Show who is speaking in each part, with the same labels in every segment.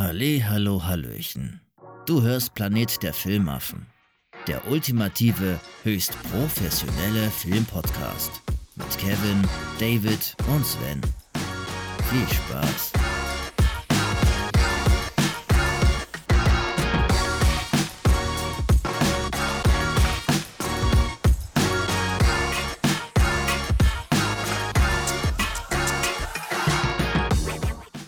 Speaker 1: Halle, hallo, hallöchen. Du hörst Planet der Filmaffen. Der ultimative, höchst professionelle Filmpodcast. Mit Kevin, David und Sven. Viel Spaß.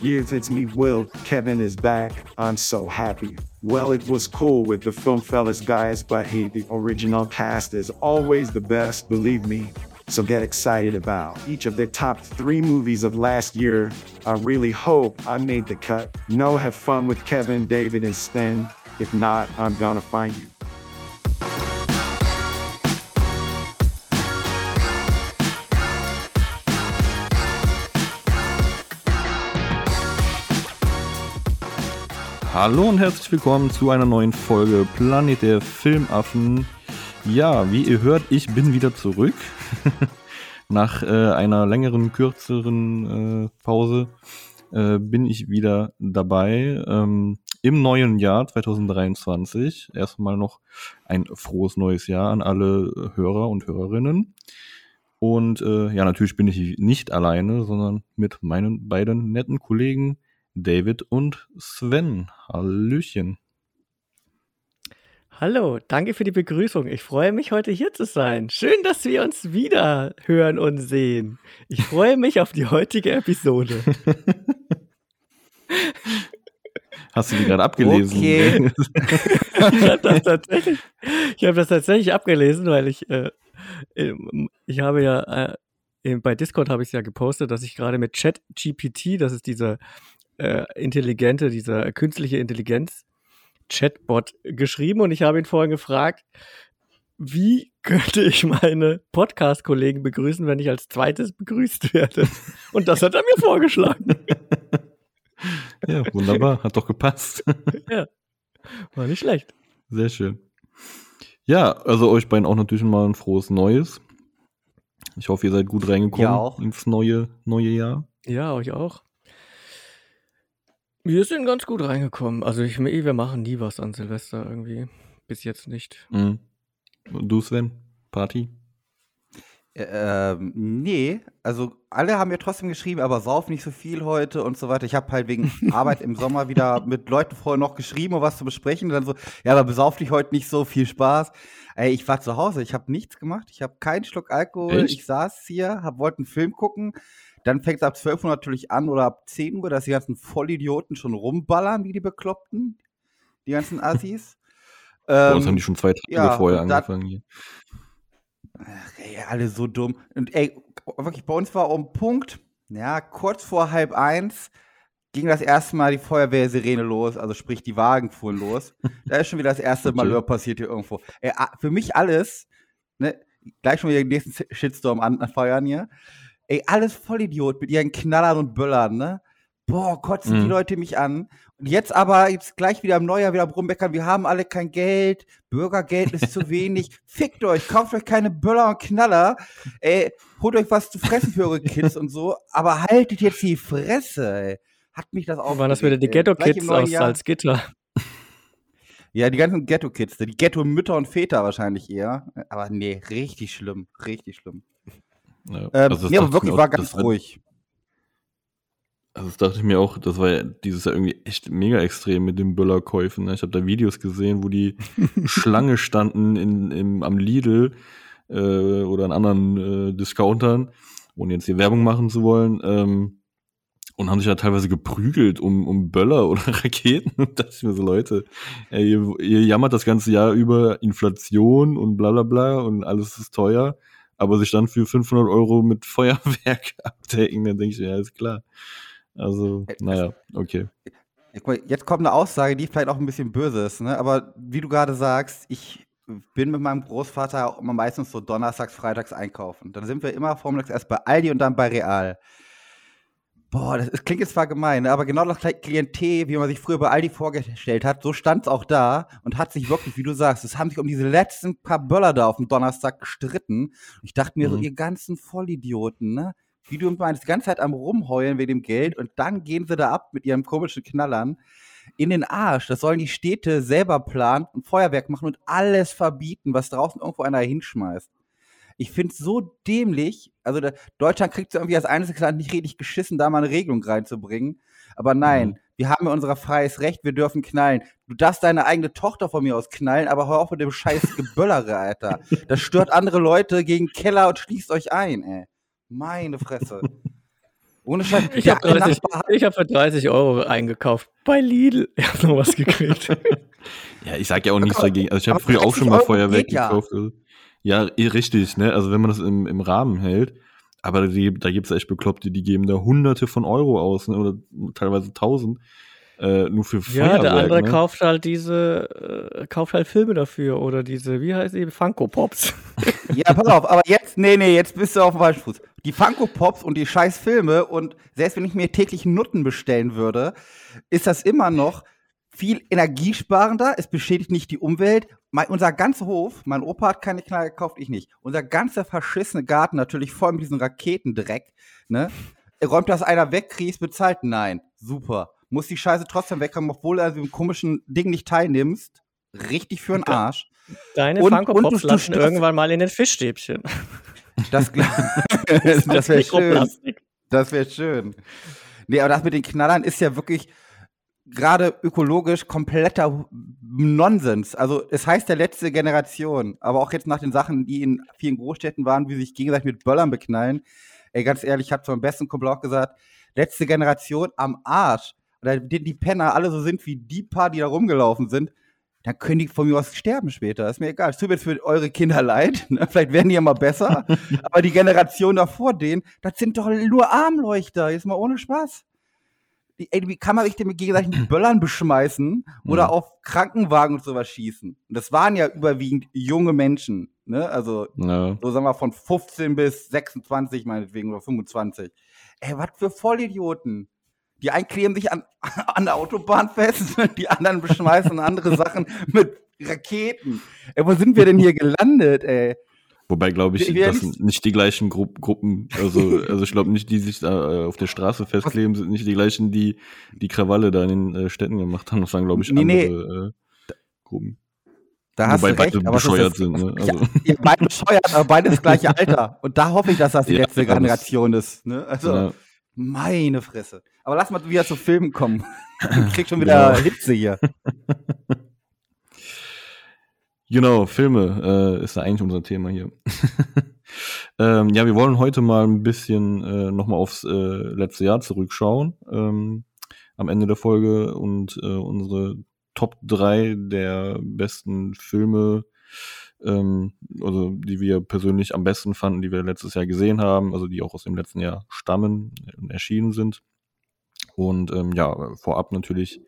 Speaker 2: Yes, it's me, Will. Kevin is back. I'm so happy. Well, it was cool with the Film Fellas guys, but hey, the original cast is always the best, believe me. So get excited about each of the top three movies of last year. I really hope I made the cut. No, have fun with Kevin, David, and Sven. If not, I'm gonna find you.
Speaker 3: Hallo und herzlich willkommen zu einer neuen Folge Planet der Filmaffen. Ja, wie ihr hört, ich bin wieder zurück. Nach äh, einer längeren, kürzeren äh, Pause äh, bin ich wieder dabei. Ähm, Im neuen Jahr 2023. Erstmal noch ein frohes neues Jahr an alle Hörer und Hörerinnen. Und äh, ja, natürlich bin ich nicht alleine, sondern mit meinen beiden netten Kollegen David und Sven. Hallöchen.
Speaker 4: Hallo, danke für die Begrüßung. Ich freue mich, heute hier zu sein. Schön, dass wir uns wieder hören und sehen. Ich freue mich auf die heutige Episode.
Speaker 3: Hast du die gerade abgelesen?
Speaker 4: Okay. ich habe das, tatsächlich, hab das tatsächlich abgelesen, weil ich, äh, ich habe ja, äh, bei Discord habe ich es ja gepostet, dass ich gerade mit ChatGPT, das ist dieser äh, intelligente, dieser künstliche Intelligenz Chatbot geschrieben und ich habe ihn vorhin gefragt, wie könnte ich meine Podcast-Kollegen begrüßen, wenn ich als zweites begrüßt werde? Und das hat er mir vorgeschlagen.
Speaker 3: Ja, wunderbar, hat doch gepasst.
Speaker 4: Ja, war nicht schlecht.
Speaker 3: Sehr schön. Ja, also euch beiden auch natürlich mal ein frohes Neues. Ich hoffe, ihr seid gut reingekommen
Speaker 5: ja, auch.
Speaker 3: ins neue, neue Jahr.
Speaker 4: Ja, euch auch. Wir sind ganz gut reingekommen. Also ich, wir machen nie was an Silvester irgendwie. Bis jetzt nicht.
Speaker 3: Mhm. Du, Sven? Party?
Speaker 5: Ähm, nee, also alle haben mir trotzdem geschrieben, aber sauf nicht so viel heute und so weiter. Ich habe halt wegen Arbeit im Sommer wieder mit Leuten vorher noch geschrieben, um was zu besprechen. Und dann so, ja, aber besauf dich heute nicht so viel Spaß. Ey, ich war zu Hause, ich habe nichts gemacht, ich habe keinen Schluck Alkohol.
Speaker 3: Echt?
Speaker 5: Ich saß hier, hab, wollte einen Film gucken. Dann fängt es ab 12 Uhr natürlich an oder ab 10 Uhr, dass die ganzen Vollidioten schon rumballern, wie die Bekloppten. Die ganzen Assis. Ähm,
Speaker 3: haben die schon zwei Tage
Speaker 5: ja,
Speaker 3: vorher angefangen hier.
Speaker 5: Ach, ey, alle so dumm. Und ey, wirklich, bei uns war um Punkt, ja, kurz vor halb eins ging das erste Mal die Feuerwehrsirene los, also sprich, die Wagen fuhren los. da ist schon wieder das erste. Malheur passiert hier irgendwo. Ey, für mich alles, ne, gleich schon wieder den nächsten Shitstorm an, anfeuern hier. Ey, alles Vollidiot mit ihren Knallern und Böllern, ne? Boah, kotzen die
Speaker 3: Mhm.
Speaker 5: Leute mich an. Und jetzt aber, jetzt gleich wieder im Neujahr wieder rummeckern, wir haben alle kein Geld, Bürgergeld ist zu wenig. Fickt euch, kauft euch keine Böller und Knaller. Ey, holt euch was zu fressen für eure Kids und so, aber haltet jetzt die Fresse, ey. Hat mich das auch.
Speaker 4: Waren das wieder die Ghetto-Kids aus Salzgitter?
Speaker 5: Ja, die ganzen Ghetto-Kids, die Ghetto-Mütter und Väter wahrscheinlich eher. Aber nee, richtig schlimm, richtig schlimm.
Speaker 3: Ja,
Speaker 5: Ähm,
Speaker 3: also das
Speaker 5: nee, aber
Speaker 3: ich
Speaker 5: wirklich war ganz ruhig.
Speaker 3: Also das dachte ich mir auch, das war ja dieses Jahr irgendwie echt mega extrem mit den Böllerkäufen. Ne? Ich habe da Videos gesehen, wo die Schlange standen in, im, am Lidl äh, oder an anderen äh, Discountern, ohne jetzt hier Werbung machen zu wollen, ähm, und haben sich da teilweise geprügelt um, um Böller oder Raketen. Und dachte ich mir so, Leute, ey, ihr, ihr jammert das ganze Jahr über Inflation und bla bla bla und alles ist teuer, aber sich dann für 500 Euro mit Feuerwerk abdecken, dann denke ich, ja, ist klar. Also,
Speaker 5: Ä-
Speaker 3: naja, okay.
Speaker 5: Jetzt kommt eine Aussage, die vielleicht auch ein bisschen böse ist, ne? aber wie du gerade sagst, ich bin mit meinem Großvater auch immer meistens so donnerstags, freitags einkaufen. Dann sind wir immer vormittags erst bei Aldi und dann bei Real. Boah, das ist, klingt jetzt zwar gemein, ne? aber genau das Klientel, wie man sich früher bei Aldi vorgestellt hat, so stand es auch da und hat sich wirklich, wie du sagst, es haben sich um diese letzten paar Böller da auf dem Donnerstag gestritten. Ich dachte mir so,
Speaker 3: Mhm.
Speaker 5: ihr ganzen Vollidioten, ne? Wie du meinst, die ganze Zeit am Rumheulen wegen dem Geld und dann gehen sie da ab mit ihren komischen Knallern. in den Arsch. Das sollen die Städte selber planen und Feuerwerk machen und alles verbieten, was draußen irgendwo einer hinschmeißt. Ich finde es so dämlich. Also der, Deutschland kriegt so irgendwie als einziges Land nicht richtig geschissen, da mal eine Regelung reinzubringen. Aber nein, mhm. wir haben ja unser freies Recht, wir dürfen knallen. Du darfst deine eigene Tochter von mir aus knallen, aber hör auf mit dem scheiß Geböllere, Alter. Das stört andere Leute gegen Keller und schließt euch ein, ey. Meine Fresse.
Speaker 4: Ohne Scheiß. Ich habe hab für 30 Euro eingekauft. Bei Lidl. Ich habe noch was gekriegt.
Speaker 3: ja, ich sag ja auch nichts dagegen. Also ich habe früher auch schon mal Feuerwerk gekauft. Ja. Ja, eh, richtig, ne? Also wenn man das im, im Rahmen hält. Aber die, da gibt's echt Bekloppte, die geben da hunderte von Euro aus, ne? oder teilweise tausend. Äh, nur für Feuerwerk. Ja,
Speaker 4: der andere
Speaker 3: ne?
Speaker 4: kauft halt diese, äh, kauft halt Filme dafür oder diese, wie heißt die, Funko Pops.
Speaker 5: ja, pass auf, aber jetzt, nee, nee, jetzt bist du auf dem falschen Fuß. Die Funko Pops und die scheiß Filme und selbst wenn ich mir täglich Nutten bestellen würde, ist das immer noch viel energiesparender, es beschädigt nicht die Umwelt. Mein, unser ganzer Hof, mein Opa hat keine Knarre gekauft, ich nicht. Unser ganzer verschissene Garten, natürlich voll mit diesem Raketendreck, ne? Räumt das einer weg, kriegst bezahlt? Nein. Super. Muss die Scheiße trotzdem wegkommen, obwohl du an diesem komischen Ding nicht teilnimmst. Richtig für den Arsch.
Speaker 4: Deine Funko Pops landen irgendwann mal in den Fischstäbchen.
Speaker 5: Das, das, das wäre schön. Das wäre schön. Nee, aber das mit den Knallern ist ja wirklich gerade ökologisch kompletter Nonsens. Also es heißt der letzte Generation, aber auch jetzt nach den Sachen, die in vielen Großstädten waren, wie sich gegenseitig mit Böllern beknallen. Ey, ganz ehrlich, ich habe zu meinem besten Kumpel auch gesagt, letzte Generation am Arsch. Oder die, die Penner alle so sind wie die paar, die da rumgelaufen sind dann können die von mir aus sterben später. Ist mir egal. Es tut mir jetzt für eure Kinder leid. Ne? Vielleicht werden die ja mal besser. Aber die Generation davor denen, das sind doch nur Armleuchter. Jetzt mal ohne Spaß. Die, ey, wie kann man sich denn mit gegenseitigen Böllern beschmeißen oder ja. auf Krankenwagen und sowas schießen? Und das waren ja überwiegend junge Menschen. Ne? Also, ja. so sagen wir von 15 bis 26 meinetwegen oder 25. Ey, was für Vollidioten. Die einen kleben sich an, an der Autobahn fest, die anderen beschmeißen andere Sachen mit Raketen. Ey, wo sind wir denn hier gelandet, ey?
Speaker 3: Wobei, glaube ich, das sind nicht die gleichen Gru Gruppen. Also, also ich glaube nicht, die sich da äh, auf der Straße festkleben, sind nicht die gleichen, die die Krawalle da in den äh, Städten gemacht haben. Das waren, glaube ich, andere nee, nee. Äh, Gruppen.
Speaker 5: Da hast Wobei du recht, beide bescheuert sind. Ne? Also. Ja, ja, beide bescheuert, aber beide das gleiche Alter. Und da hoffe ich, dass das die ja, letzte Generation ist. Ne? Also, ja. Meine Fresse. Aber lass mal wieder zu Filmen kommen. Ich krieg schon wieder. Hitze hier.
Speaker 3: Genau, Filme äh, ist da eigentlich unser Thema hier. ähm, ja, wir wollen heute mal ein bisschen äh, nochmal aufs äh, letzte Jahr zurückschauen. Ähm, am Ende der Folge und äh, unsere Top 3 der besten Filme ähm, also die wir persönlich am besten fanden, die wir letztes Jahr gesehen haben, also die auch aus dem letzten Jahr stammen und erschienen sind. Und ähm, ja, vorab natürlich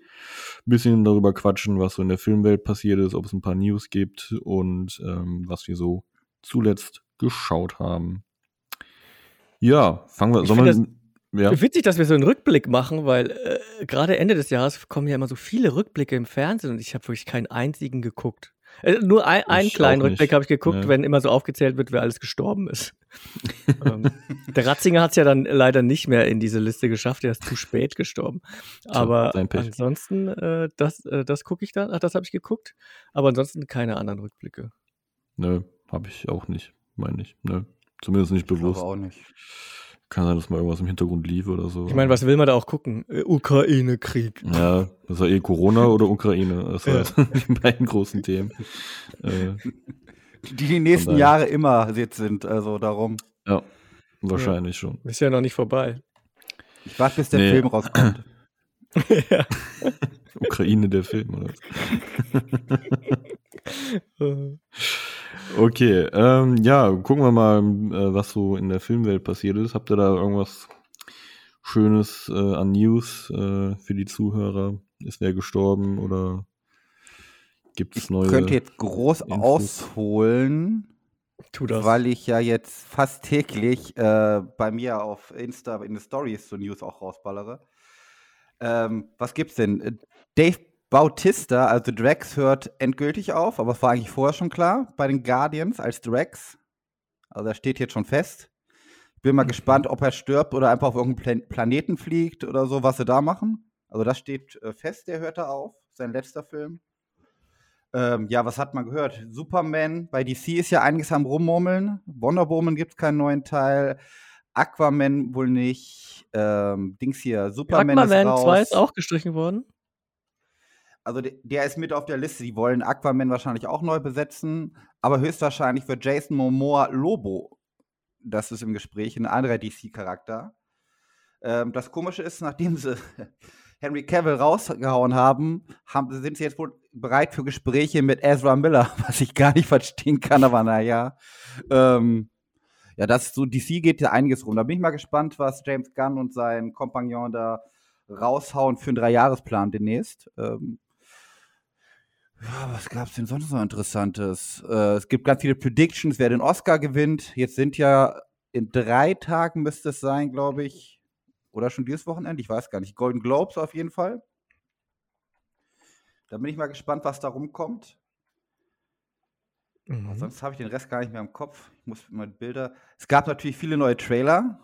Speaker 3: ein bisschen darüber quatschen, was so in der Filmwelt passiert ist, ob es ein paar News gibt und ähm, was wir so zuletzt geschaut haben. Ja, fangen wir. Sollen
Speaker 4: wir ja. Witzig, dass wir so einen Rückblick machen, weil äh, gerade Ende des Jahres kommen ja immer so viele Rückblicke im Fernsehen und ich habe wirklich keinen einzigen geguckt. Äh, nur ein, einen kleinen Rückblick habe ich geguckt, ja. wenn immer so aufgezählt wird, wer alles gestorben ist. ähm, der Ratzinger hat es ja dann leider nicht mehr in diese Liste geschafft, er ist zu spät gestorben. Aber ansonsten, äh, das, äh, das gucke ich dann, ach, das habe ich geguckt. Aber ansonsten keine anderen Rückblicke.
Speaker 3: Nö, habe ich auch nicht, meine ich. Nö, zumindest nicht bewusst. Ich
Speaker 5: auch nicht.
Speaker 3: Kann sein, dass mal irgendwas im Hintergrund lief oder so.
Speaker 4: Ich meine, was will man da auch gucken? Äh, Ukraine-Krieg.
Speaker 3: Ja, das war eh Corona oder Ukraine. Das ja. die beiden großen Themen.
Speaker 5: Äh, die die nächsten Jahre immer jetzt sind, also darum.
Speaker 3: Ja, wahrscheinlich ja. schon.
Speaker 4: Ist ja noch nicht vorbei.
Speaker 5: Ich warte, bis der nee. Film rauskommt.
Speaker 3: ja. Ukraine, der Film, oder? Okay, ähm, ja, gucken wir mal, äh, was so in der Filmwelt passiert ist. Habt ihr da irgendwas Schönes äh, an News äh, für die Zuhörer? Ist wer gestorben oder gibt es neue?
Speaker 5: Ich könnte jetzt groß Infos? ausholen, tu das. weil ich ja jetzt fast täglich äh, bei mir auf Insta in den Stories so News auch rausballere. Ähm, was gibt's denn? Dave Bautista, also Drax, hört endgültig auf, aber es war eigentlich vorher schon klar bei den Guardians als Drax. Also er steht jetzt schon fest. Bin mal mhm. gespannt, ob er stirbt oder einfach auf irgendeinen Plan Planeten fliegt oder so, was sie da machen. Also das steht äh, fest, der hört da auf, sein letzter Film. Ähm, ja, was hat man gehört? Superman, bei DC ist ja einiges am Rummurmeln. Wonder Woman gibt es keinen neuen Teil. Aquaman wohl nicht. Ähm, Dings hier, Superman
Speaker 4: Aquaman
Speaker 5: ist raus.
Speaker 4: 2 ist auch gestrichen worden.
Speaker 5: Also de- der ist mit auf der Liste. Die wollen Aquaman wahrscheinlich auch neu besetzen, aber höchstwahrscheinlich wird Jason Momoa Lobo. Das ist im Gespräch ein anderer DC-Charakter. Ähm, das Komische ist, nachdem sie Henry Cavill rausgehauen haben, haben, sind sie jetzt wohl bereit für Gespräche mit Ezra Miller, was ich gar nicht verstehen kann, aber naja. Ähm, ja, das so, DC geht ja einiges rum. Da bin ich mal gespannt, was James Gunn und sein Kompagnon da raushauen für einen Dreijahresplan demnächst. Ähm, ja, was gab's denn sonst noch Interessantes? Äh, es gibt ganz viele Predictions, wer den Oscar gewinnt. Jetzt sind ja in drei Tagen müsste es sein, glaube ich. Oder schon dieses Wochenende, ich weiß gar nicht. Golden Globes auf jeden Fall. Da bin ich mal gespannt, was da rumkommt.
Speaker 4: Mhm.
Speaker 5: Sonst habe ich den Rest gar nicht mehr im Kopf. Ich muss mal Bilder. Es gab natürlich viele neue Trailer.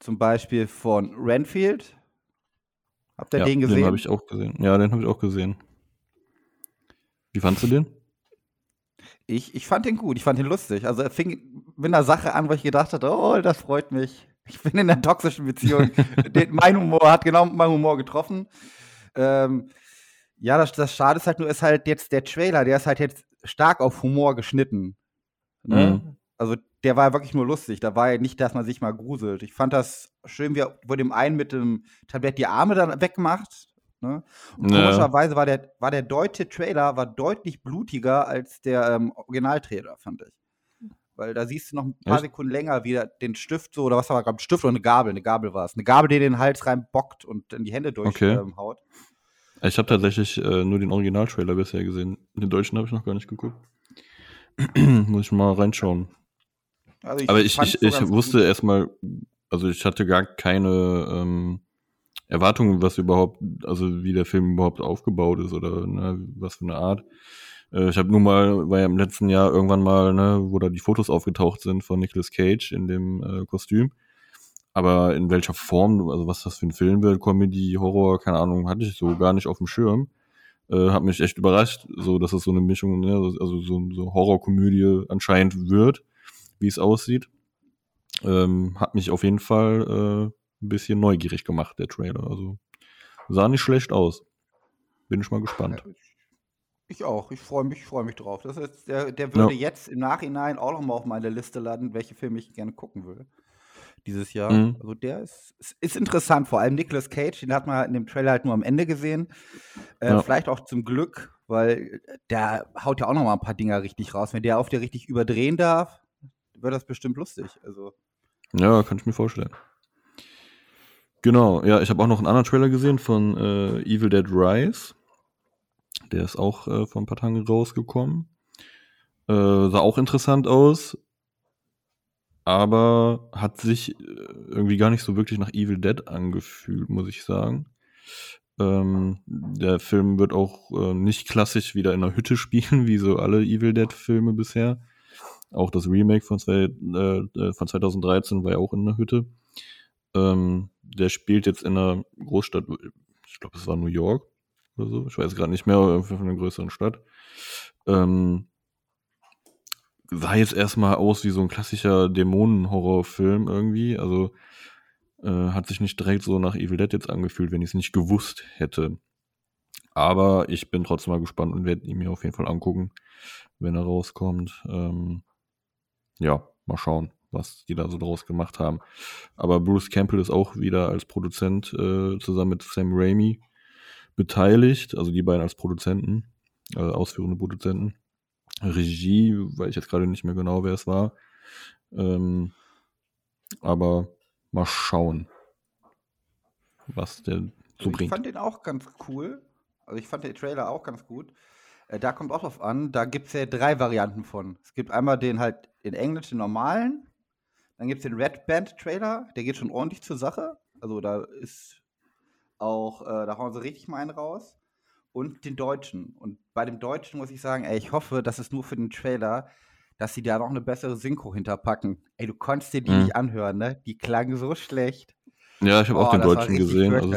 Speaker 5: Zum Beispiel von Renfield. Habt ihr
Speaker 3: ja,
Speaker 5: den gesehen?
Speaker 3: Den habe ich auch gesehen. Ja, den habe ich auch gesehen. Wie fandst du den?
Speaker 5: Ich, ich fand den gut, ich fand den lustig. Also er fing mit einer Sache an, wo ich gedacht hatte, oh, das freut mich. Ich bin in einer toxischen Beziehung. den, mein Humor hat genau meinen Humor getroffen. Ähm, ja, das, das Schade ist halt nur, ist halt jetzt der Trailer, der ist halt jetzt stark auf Humor geschnitten. Ne?
Speaker 3: Mhm.
Speaker 5: Also der war wirklich nur lustig. Da war ja nicht, dass man sich mal gruselt. Ich fand das schön, wie er wo dem einen mit dem Tablett die Arme dann wegmacht. Ne? Und
Speaker 3: Ja.
Speaker 5: komischerweise war der, war der deutsche Trailer war deutlich blutiger als der ähm, Originaltrailer, fand ich. Weil da siehst du noch ein paar
Speaker 3: Echt?
Speaker 5: Sekunden länger, wie er den Stift so, oder was war gerade, Stift oder eine Gabel, eine Gabel war es. Eine Gabel, die den Hals reinbockt und in die Hände
Speaker 3: Okay.
Speaker 5: durchhaut. Ähm, haut.
Speaker 3: Ich habe tatsächlich äh, nur den Originaltrailer bisher gesehen. Den deutschen habe ich noch gar nicht geguckt. Muss ich mal reinschauen.
Speaker 5: also
Speaker 3: Aber ich,
Speaker 5: fand's
Speaker 3: ich, ich
Speaker 5: ganz
Speaker 3: wusste erstmal, also ich hatte gar keine ähm, Erwartungen, was überhaupt, also wie der Film überhaupt aufgebaut ist oder ne, was für eine Art. Äh, ich habe nur mal, war ja im letzten Jahr irgendwann mal, ne, wo da die Fotos aufgetaucht sind von Nicolas Cage in dem äh, Kostüm. Aber in welcher Form, also was das für ein Film wird, Comedy, Horror, keine Ahnung, hatte ich so gar nicht auf dem Schirm. Äh, hat mich echt überrascht, so dass es so eine Mischung, ne, also so, so Horrorkomödie anscheinend wird, wie es aussieht. Ähm, hat mich auf jeden Fall äh, ein bisschen neugierig gemacht, der Trailer. Also sah nicht schlecht aus. Bin ich mal gespannt.
Speaker 5: Ich- auch, ich freue mich, freue mich drauf. Das ist, der, der würde
Speaker 3: Ja.
Speaker 5: jetzt im Nachhinein auch noch mal auf meine Liste landen, welche Filme ich gerne gucken will. Dieses Jahr.
Speaker 3: Mhm.
Speaker 5: Also der ist, ist, ist interessant, vor allem Nicolas Cage, den hat man halt in dem Trailer halt nur am Ende gesehen. Äh,
Speaker 3: Ja.
Speaker 5: Vielleicht auch zum Glück, weil der haut ja auch noch mal ein paar Dinger richtig raus. Wenn der auf dir richtig überdrehen darf, wird das bestimmt lustig. Also,
Speaker 3: Ja, kann ich mir vorstellen. Genau, ja, ich habe auch noch einen anderen Trailer gesehen von äh, Evil Dead Rise. Der ist auch äh, vor ein paar Tagen rausgekommen. Äh, sah auch interessant aus, aber hat sich äh, irgendwie gar nicht so wirklich nach Evil Dead angefühlt, muss ich sagen. Ähm, der Film wird auch äh, nicht klassisch wieder in einer Hütte spielen, wie so alle Evil Dead-Filme bisher. Auch das Remake von, zwei, äh, äh, von 2013 war ja auch in einer Hütte. Ähm, der spielt jetzt in einer Großstadt, ich glaube, es war New York oder so. Ich weiß gerade nicht mehr, irgendwie von einer größeren Stadt. Ähm, sah jetzt erstmal aus wie so ein klassischer Dämonen-Horrorfilm irgendwie. Also äh, hat sich nicht direkt so nach Evil Dead jetzt angefühlt, wenn ich es nicht gewusst hätte. Aber ich bin trotzdem mal gespannt und werde ihn mir auf jeden Fall angucken, wenn er rauskommt. Ähm, ja, mal schauen, was die da so draus gemacht haben. Aber Bruce Campbell ist auch wieder als Produzent äh, zusammen mit Sam Raimi beteiligt, also die beiden als Produzenten, äh, ausführende Produzenten. Regie, weiß ich jetzt gerade nicht mehr genau, wer es war. Ähm, aber mal schauen, was der so
Speaker 5: ich
Speaker 3: bringt.
Speaker 5: fand den auch ganz cool. Also ich fand den Trailer auch ganz gut. Äh, da kommt auch drauf an, da gibt es ja drei Varianten von. Es gibt einmal den halt in Englisch, den normalen. Dann gibt es den Red Band Trailer, der geht schon ordentlich zur Sache. Also da ist auch, äh, da hauen sie richtig mal einen raus. Und den deutschen. Und bei dem deutschen muss ich sagen, ey, ich hoffe, das ist nur für den Trailer, dass sie da noch eine bessere Synchro hinterpacken. Ey, du konntest dir die
Speaker 3: Mhm.
Speaker 5: nicht anhören, ne? Die klangen so schlecht.
Speaker 3: Ja, ich habe auch
Speaker 5: Oh,
Speaker 3: den
Speaker 5: das war
Speaker 3: Deutschen gesehen. Also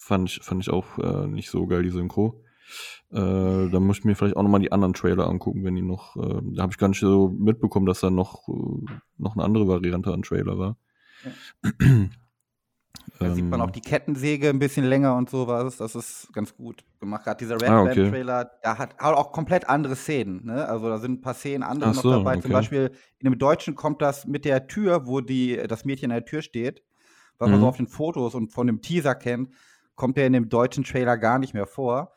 Speaker 3: fand ich, fand ich auch äh, nicht so geil, die Synchro. Äh, da muss ich mir vielleicht auch nochmal die anderen Trailer angucken, wenn die noch. Äh, da habe ich gar nicht so mitbekommen, dass da noch, äh, noch eine andere Variante an Trailer war.
Speaker 5: Da sieht man auch
Speaker 3: Ähm,
Speaker 5: die Kettensäge ein bisschen länger und sowas. Das ist ganz gut gemacht. Gerade dieser Red
Speaker 3: Ah,
Speaker 5: Band
Speaker 3: okay.
Speaker 5: Trailer, da hat hat auch komplett andere Szenen. Ne? Also da sind ein paar Szenen andere
Speaker 3: Ach
Speaker 5: noch
Speaker 3: so,
Speaker 5: dabei. Zum
Speaker 3: okay.
Speaker 5: Beispiel in dem Deutschen kommt das mit der Tür, wo die, das Mädchen an der Tür steht, was man
Speaker 3: Mhm.
Speaker 5: so auf den Fotos und von dem Teaser kennt, kommt der in dem deutschen Trailer gar nicht mehr vor.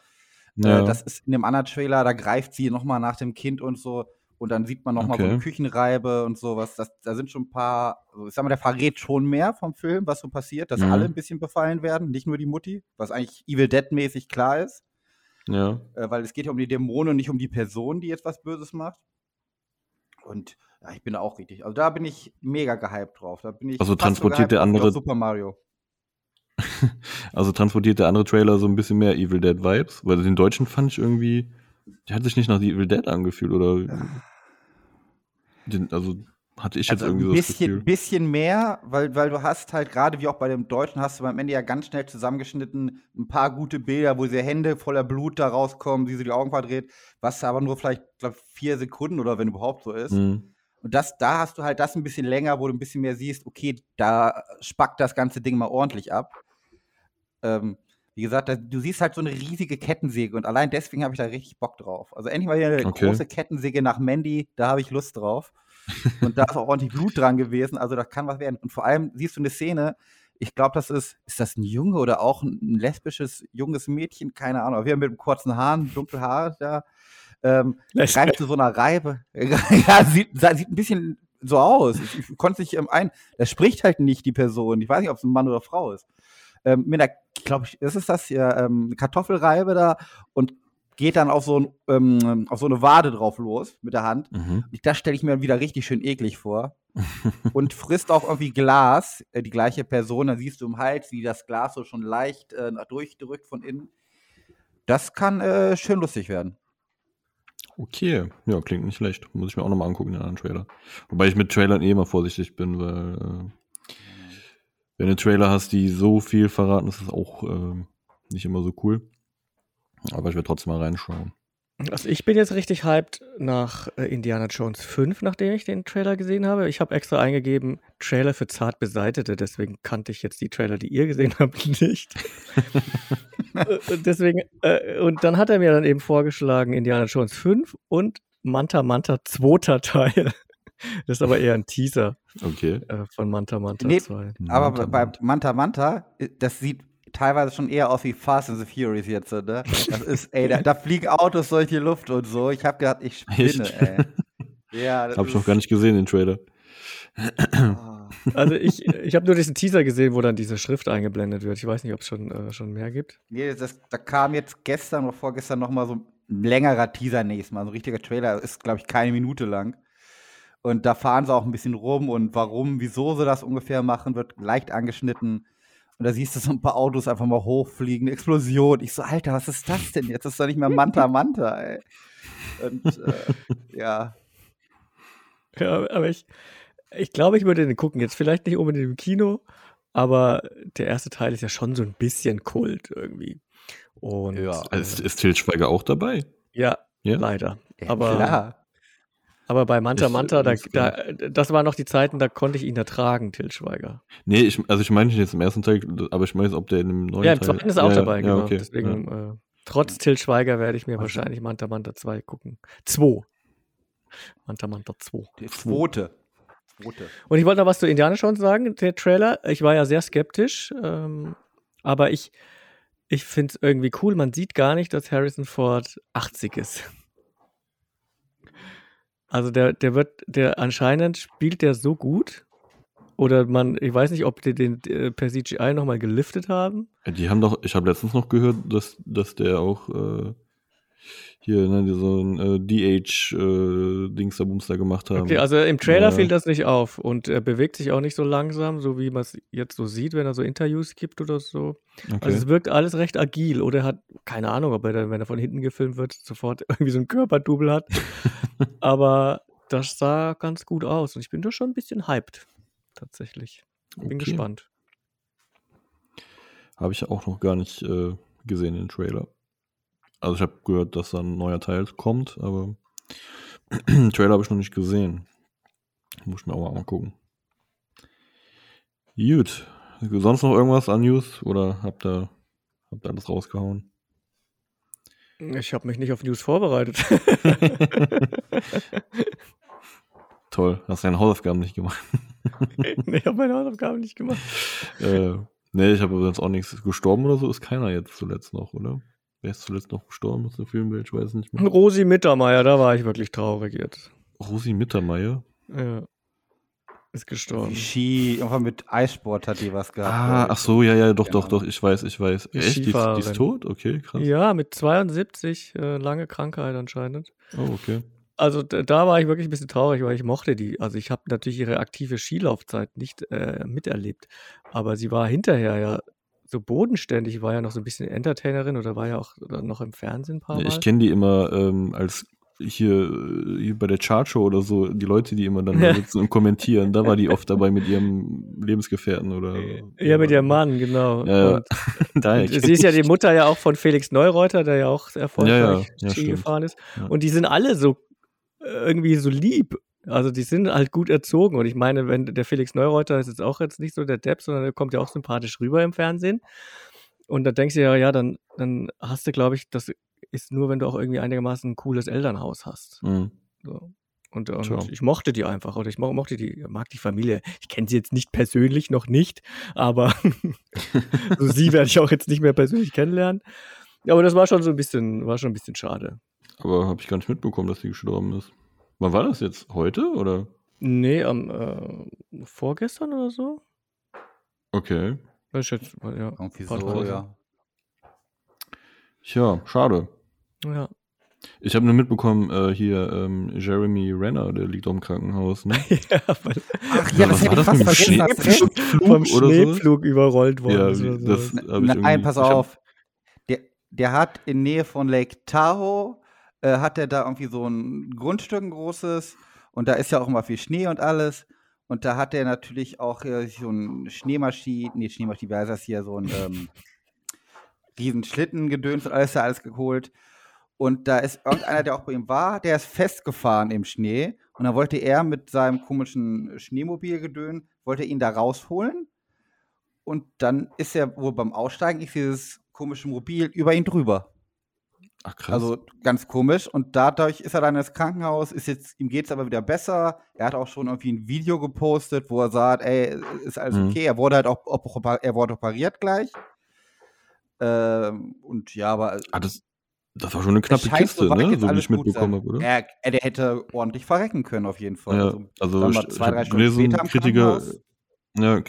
Speaker 3: Ja.
Speaker 5: Äh, das ist in dem anderen Trailer, da greift sie nochmal nach dem Kind und so. Und dann sieht man nochmal so eine
Speaker 3: Okay.
Speaker 5: Küchenreibe und sowas. Das, da sind schon ein paar, ich sag mal, der verrät schon mehr vom Film, was so passiert, dass
Speaker 3: Mhm.
Speaker 5: alle ein bisschen befallen werden, nicht nur die Mutti, was eigentlich Evil Dead-mäßig klar ist.
Speaker 3: ja.
Speaker 5: Äh, weil es geht ja um die Dämonen und nicht um die Person, die jetzt was Böses macht. Und ja, ich bin da auch richtig. Also da bin ich mega gehypt drauf. Da bin ich
Speaker 3: Also transportiert der andere-
Speaker 5: Super Mario.
Speaker 3: Also transportiert der andere Trailer so ein bisschen mehr Evil Dead Vibes, weil den deutschen fand ich irgendwie, der hat sich nicht nach Evil Dead angefühlt oder den, also hatte ich jetzt
Speaker 5: Also
Speaker 3: irgendwie
Speaker 5: ein
Speaker 3: so das
Speaker 5: bisschen,
Speaker 3: Gefühl.
Speaker 5: bisschen mehr, weil, weil du hast halt gerade wie auch bei dem Deutschen hast du am Ende ja ganz schnell zusammengeschnitten ein paar gute Bilder, wo diese Hände voller Blut da rauskommen, sie die Augen verdreht, was aber nur vielleicht, glaube vier Sekunden oder wenn überhaupt so ist.
Speaker 3: Mhm.
Speaker 5: Und das, da hast du halt das ein bisschen länger, wo du ein bisschen mehr siehst, okay, da spackt das ganze Ding mal ordentlich ab. Ähm, wie gesagt, da, du siehst halt so eine riesige Kettensäge und allein deswegen habe ich da richtig Bock drauf. Also endlich mal wieder eine
Speaker 3: Okay.
Speaker 5: große Kettensäge nach Mandy, da habe ich Lust drauf. Und da ist auch ordentlich Blut dran gewesen, also da kann was werden. Und vor allem siehst du eine Szene, ich glaube, das ist, ist das ein Junge oder auch ein lesbisches junges Mädchen, keine Ahnung, wir mit kurzen Haaren, dunkle Haare da, ähm, greift zu so einer Reibe. ja, sieht, sieht ein bisschen so aus. Ich, ich konnte es nicht ähm, ein. Da spricht halt nicht die Person. Ich weiß nicht, ob es ein Mann oder Frau ist. Ähm, mit einer, glaube ich, ist das hier, ähm, Kartoffelreibe da und geht dann auf so, ein, ähm, auf so eine Wade drauf los mit der Hand.
Speaker 3: Mhm.
Speaker 5: Das stelle ich mir wieder richtig schön eklig vor. und frisst auch irgendwie Glas, äh, die gleiche Person. Dann siehst du im Hals, wie das Glas so schon leicht äh, durchdrückt von innen. Das kann äh, schön lustig werden.
Speaker 3: Okay, ja, klingt nicht schlecht. Muss ich mir auch nochmal angucken, den anderen Trailer. Wobei ich mit Trailern eh immer vorsichtig bin, weil äh, wenn du Trailer hast, die so viel verraten, ist das auch ähm, nicht immer so cool. Aber ich werde trotzdem mal reinschauen.
Speaker 4: Also ich bin jetzt richtig hyped nach äh, Indiana Jones 5, nachdem ich den Trailer gesehen habe. Ich habe extra eingegeben, Trailer für zart Beseitete, deswegen kannte ich jetzt die Trailer, die ihr gesehen habt, nicht. Äh, deswegen, äh, und dann hat er mir dann eben vorgeschlagen, Indiana Jones 5 und Manta Manta zweiter Teil. Das ist aber eher ein Teaser
Speaker 3: Okay.
Speaker 4: äh, von Manta Manta
Speaker 5: Nee,
Speaker 4: 2.
Speaker 5: Aber
Speaker 3: Manta
Speaker 5: bei
Speaker 3: Manta.
Speaker 5: Manta Manta, äh, das sieht teilweise schon eher aus wie Fast and the Furious jetzt, ne? Das ist, ey, da, da fliegen Autos durch die Luft und so. Ich habe gedacht, ich spinne,
Speaker 3: Echt?
Speaker 5: ey. Ja, das
Speaker 3: Hab ich noch gar nicht gesehen, den Trailer.
Speaker 4: Also ich, ich habe nur diesen Teaser gesehen, wo dann diese Schrift eingeblendet wird. Ich weiß nicht, ob es schon, äh, schon mehr gibt.
Speaker 5: Nee, das, da kam jetzt gestern oder vorgestern noch mal so ein längerer Teaser nächstes Mal. So ein richtiger Trailer ist, glaube ich, keine Minute lang. Und da fahren sie auch ein bisschen rum und warum, wieso sie das ungefähr machen, wird leicht angeschnitten. Und da siehst du so ein paar Autos einfach mal hochfliegen, eine Explosion. Ich so, Alter, was ist das denn jetzt? Das ist doch nicht mehr Manta Manta, ey. Und äh, ja,
Speaker 4: Ja, aber ich, ich glaube, ich würde den gucken. Jetzt vielleicht nicht unbedingt im Kino, aber der erste Teil ist ja schon so ein bisschen Kult irgendwie. Und
Speaker 5: Ja.
Speaker 4: äh,
Speaker 3: Ist, ist Til Schweiger auch dabei?
Speaker 4: ja,
Speaker 3: Ja?
Speaker 4: leider.
Speaker 5: ja
Speaker 4: Aber-
Speaker 5: klar.
Speaker 4: Aber bei Manta
Speaker 3: Ich,
Speaker 4: Manta, da, da, das waren noch die Zeiten, da konnte ich ihn ertragen, Til Schweiger.
Speaker 3: Nee, ich, also ich meine nicht jetzt im ersten Teil, aber ich meine jetzt, ob der in dem neuen
Speaker 4: Ja, im
Speaker 3: Teil.
Speaker 4: zweiten ist er auch
Speaker 3: ja,
Speaker 4: dabei,
Speaker 3: ja,
Speaker 4: genau.
Speaker 3: okay,
Speaker 4: Deswegen,
Speaker 3: ja.
Speaker 4: äh, trotz Til Schweiger werde ich mir
Speaker 5: Also-
Speaker 4: wahrscheinlich Manta Manta 2 gucken. 2. Manta Manta 2.
Speaker 5: Der zweite. Zweite.
Speaker 4: Und ich wollte noch was zu Indiana Jones sagen, der Trailer. Ich war ja sehr skeptisch, ähm, aber ich, ich finde es irgendwie cool. Man sieht gar nicht, dass Harrison Ford 80 ist. Also der, der wird, der anscheinend spielt der so gut. Oder man, ich weiß nicht, ob die den äh, per CGI nochmal geliftet haben.
Speaker 3: Die haben doch, ich habe letztens noch gehört, dass, dass der auch äh, hier, ne, so ein äh, DH-Dings da Bums da gemacht haben.
Speaker 4: Okay, also im Trailer
Speaker 3: Ja.
Speaker 4: fiel das nicht auf und er bewegt sich auch nicht so langsam, so wie man es jetzt so sieht, wenn er so Interviews gibt oder so.
Speaker 3: okay.
Speaker 4: Also es wirkt alles recht agil oder hat, keine Ahnung, ob er dann, wenn er von hinten gefilmt wird, sofort irgendwie so ein Körperdouble hat. Aber das sah ganz gut aus und ich bin da schon ein bisschen hyped. Tatsächlich. Bin
Speaker 3: Okay.
Speaker 4: gespannt.
Speaker 3: Habe ich auch noch gar nicht äh, gesehen, den Trailer. Also ich habe gehört, dass da ein neuer Teil kommt, aber Trailer habe ich noch nicht gesehen. Muss ich mir auch mal gucken. Gut. Sonst noch irgendwas an News oder habt ihr, habt ihr alles rausgehauen?
Speaker 4: Ich habe mich nicht auf News vorbereitet.
Speaker 3: Toll, hast deine Hausaufgaben nicht gemacht.
Speaker 4: nee, ich habe meine Hausaufgaben nicht gemacht.
Speaker 3: äh, nee, ich habe sonst auch nichts. Gestorben oder so ist keiner jetzt zuletzt noch, oder? Wer ist zuletzt noch gestorben aus der Filmwelt? Ich weiß nicht mehr.
Speaker 4: Rosi Mittermeier, da war ich wirklich traurig jetzt.
Speaker 3: Rosi Mittermeier?
Speaker 4: Ja. Ist gestorben.
Speaker 5: Ski, irgendwann mit Eissport hat die was gehabt.
Speaker 3: Ah, ach so, ja, ja, doch,
Speaker 5: Ja.
Speaker 3: doch, doch, ich weiß, ich weiß.
Speaker 4: Die
Speaker 3: Echt? Die, die ist tot? Okay, krass.
Speaker 4: Ja, mit 72, äh, lange Krankheit anscheinend.
Speaker 3: Oh, okay.
Speaker 4: Also da war ich wirklich ein bisschen traurig, weil ich mochte die. Also ich habe natürlich ihre aktive Skilaufzeit nicht äh, miterlebt. Aber sie war hinterher ja so bodenständig, war ja noch so ein bisschen Entertainerin oder war ja auch noch im Fernsehen ein paar Mal.
Speaker 3: Ich kenne die immer ähm, als hier, äh, hier bei der Chartshow oder so, die Leute, die immer dann
Speaker 4: Ja.
Speaker 3: da sitzen und kommentieren, da war die oft dabei mit ihrem Lebensgefährten oder.
Speaker 4: ja, mit ihrem Mann, genau.
Speaker 3: Ja, ja.
Speaker 4: Und
Speaker 3: Daher
Speaker 4: Und sie ist ja die Mutter ja auch von Felix Neureuter, der ja auch erfolgreich
Speaker 3: Ja, ja, ja,
Speaker 4: gefahren ist.
Speaker 3: Ja.
Speaker 4: Und die sind alle so äh, irgendwie so lieb. Also die sind halt gut erzogen. Und ich meine, wenn der Felix Neureuter ist jetzt auch jetzt nicht so der Depp, sondern der kommt ja auch sympathisch rüber im Fernsehen. Und da denkst du ja, ja, dann, dann hast du, glaube ich, das ist nur, wenn du auch irgendwie einigermaßen ein cooles Elternhaus hast.
Speaker 3: Mhm.
Speaker 4: So. Und, und
Speaker 3: Tja.
Speaker 4: ich mochte die einfach oder ich mo mochte die, mag die Familie. Ich kenne sie jetzt nicht persönlich, noch nicht, aber so sie werde ich auch jetzt nicht mehr persönlich kennenlernen. Aber das war schon so ein bisschen, war schon ein bisschen schade.
Speaker 3: Aber habe ich gar nicht mitbekommen, dass sie gestorben ist. Wann war das jetzt? Heute oder?
Speaker 4: Nee, am äh, vorgestern oder so?
Speaker 3: Okay.
Speaker 4: Das ist jetzt, ja.
Speaker 5: Irgendwie so,
Speaker 4: Tage.
Speaker 5: ja.
Speaker 3: Tja, schade.
Speaker 4: ja.
Speaker 3: Ich habe nur mitbekommen, äh, hier ähm, Jeremy Renner, der liegt auch im Krankenhaus, ne?
Speaker 4: ja, weil
Speaker 5: Ach
Speaker 3: Ja,
Speaker 5: ja,
Speaker 3: was
Speaker 5: das
Speaker 3: war
Speaker 5: hätte ich fast vergessen.
Speaker 3: Schneepflug
Speaker 4: vom
Speaker 3: oder so?
Speaker 4: Schneepflug überrollt worden
Speaker 3: Ja, das ich
Speaker 5: Nein, pass auf. Der, der hat in Nähe von Lake Tahoe, äh, hat er da irgendwie so ein Grundstück, ein großes. Und da ist ja auch immer viel Schnee und alles. Und da hat er natürlich auch äh, so ein Schneemaschine, nee, Schneemaschine, wie heißt das hier, so ein ähm, riesen Schlittengedöns und alles da alles geholt. Und da ist irgendeiner, der auch bei ihm war, der ist festgefahren im Schnee. Und dann wollte er mit seinem komischen Schneemobilgedön, wollte ihn da rausholen. Und dann ist er wohl beim Aussteigen, ist dieses komische Mobil über ihn drüber.
Speaker 3: Ach krass.
Speaker 5: Also ganz komisch. Und dadurch ist er dann ins Krankenhaus, ist jetzt, ihm geht es aber wieder besser. Er hat auch schon irgendwie ein Video gepostet, wo er sagt, ey, ist alles
Speaker 3: Mhm.
Speaker 5: okay. Er wurde halt auch, er wurde operiert gleich. Ähm, und ja, aber
Speaker 3: ah, das, das war schon eine knappe Kiste,
Speaker 5: soweit
Speaker 3: ne? So wie ich mitbekommen habe, oder?
Speaker 5: Er, er, der hätte ordentlich verrecken können, auf jeden Fall.
Speaker 3: Ja,
Speaker 5: Also,
Speaker 3: also ich, ich
Speaker 5: zwei, drei
Speaker 3: habe
Speaker 5: Stunden
Speaker 3: gelesen, Kritiker. Ja, äh,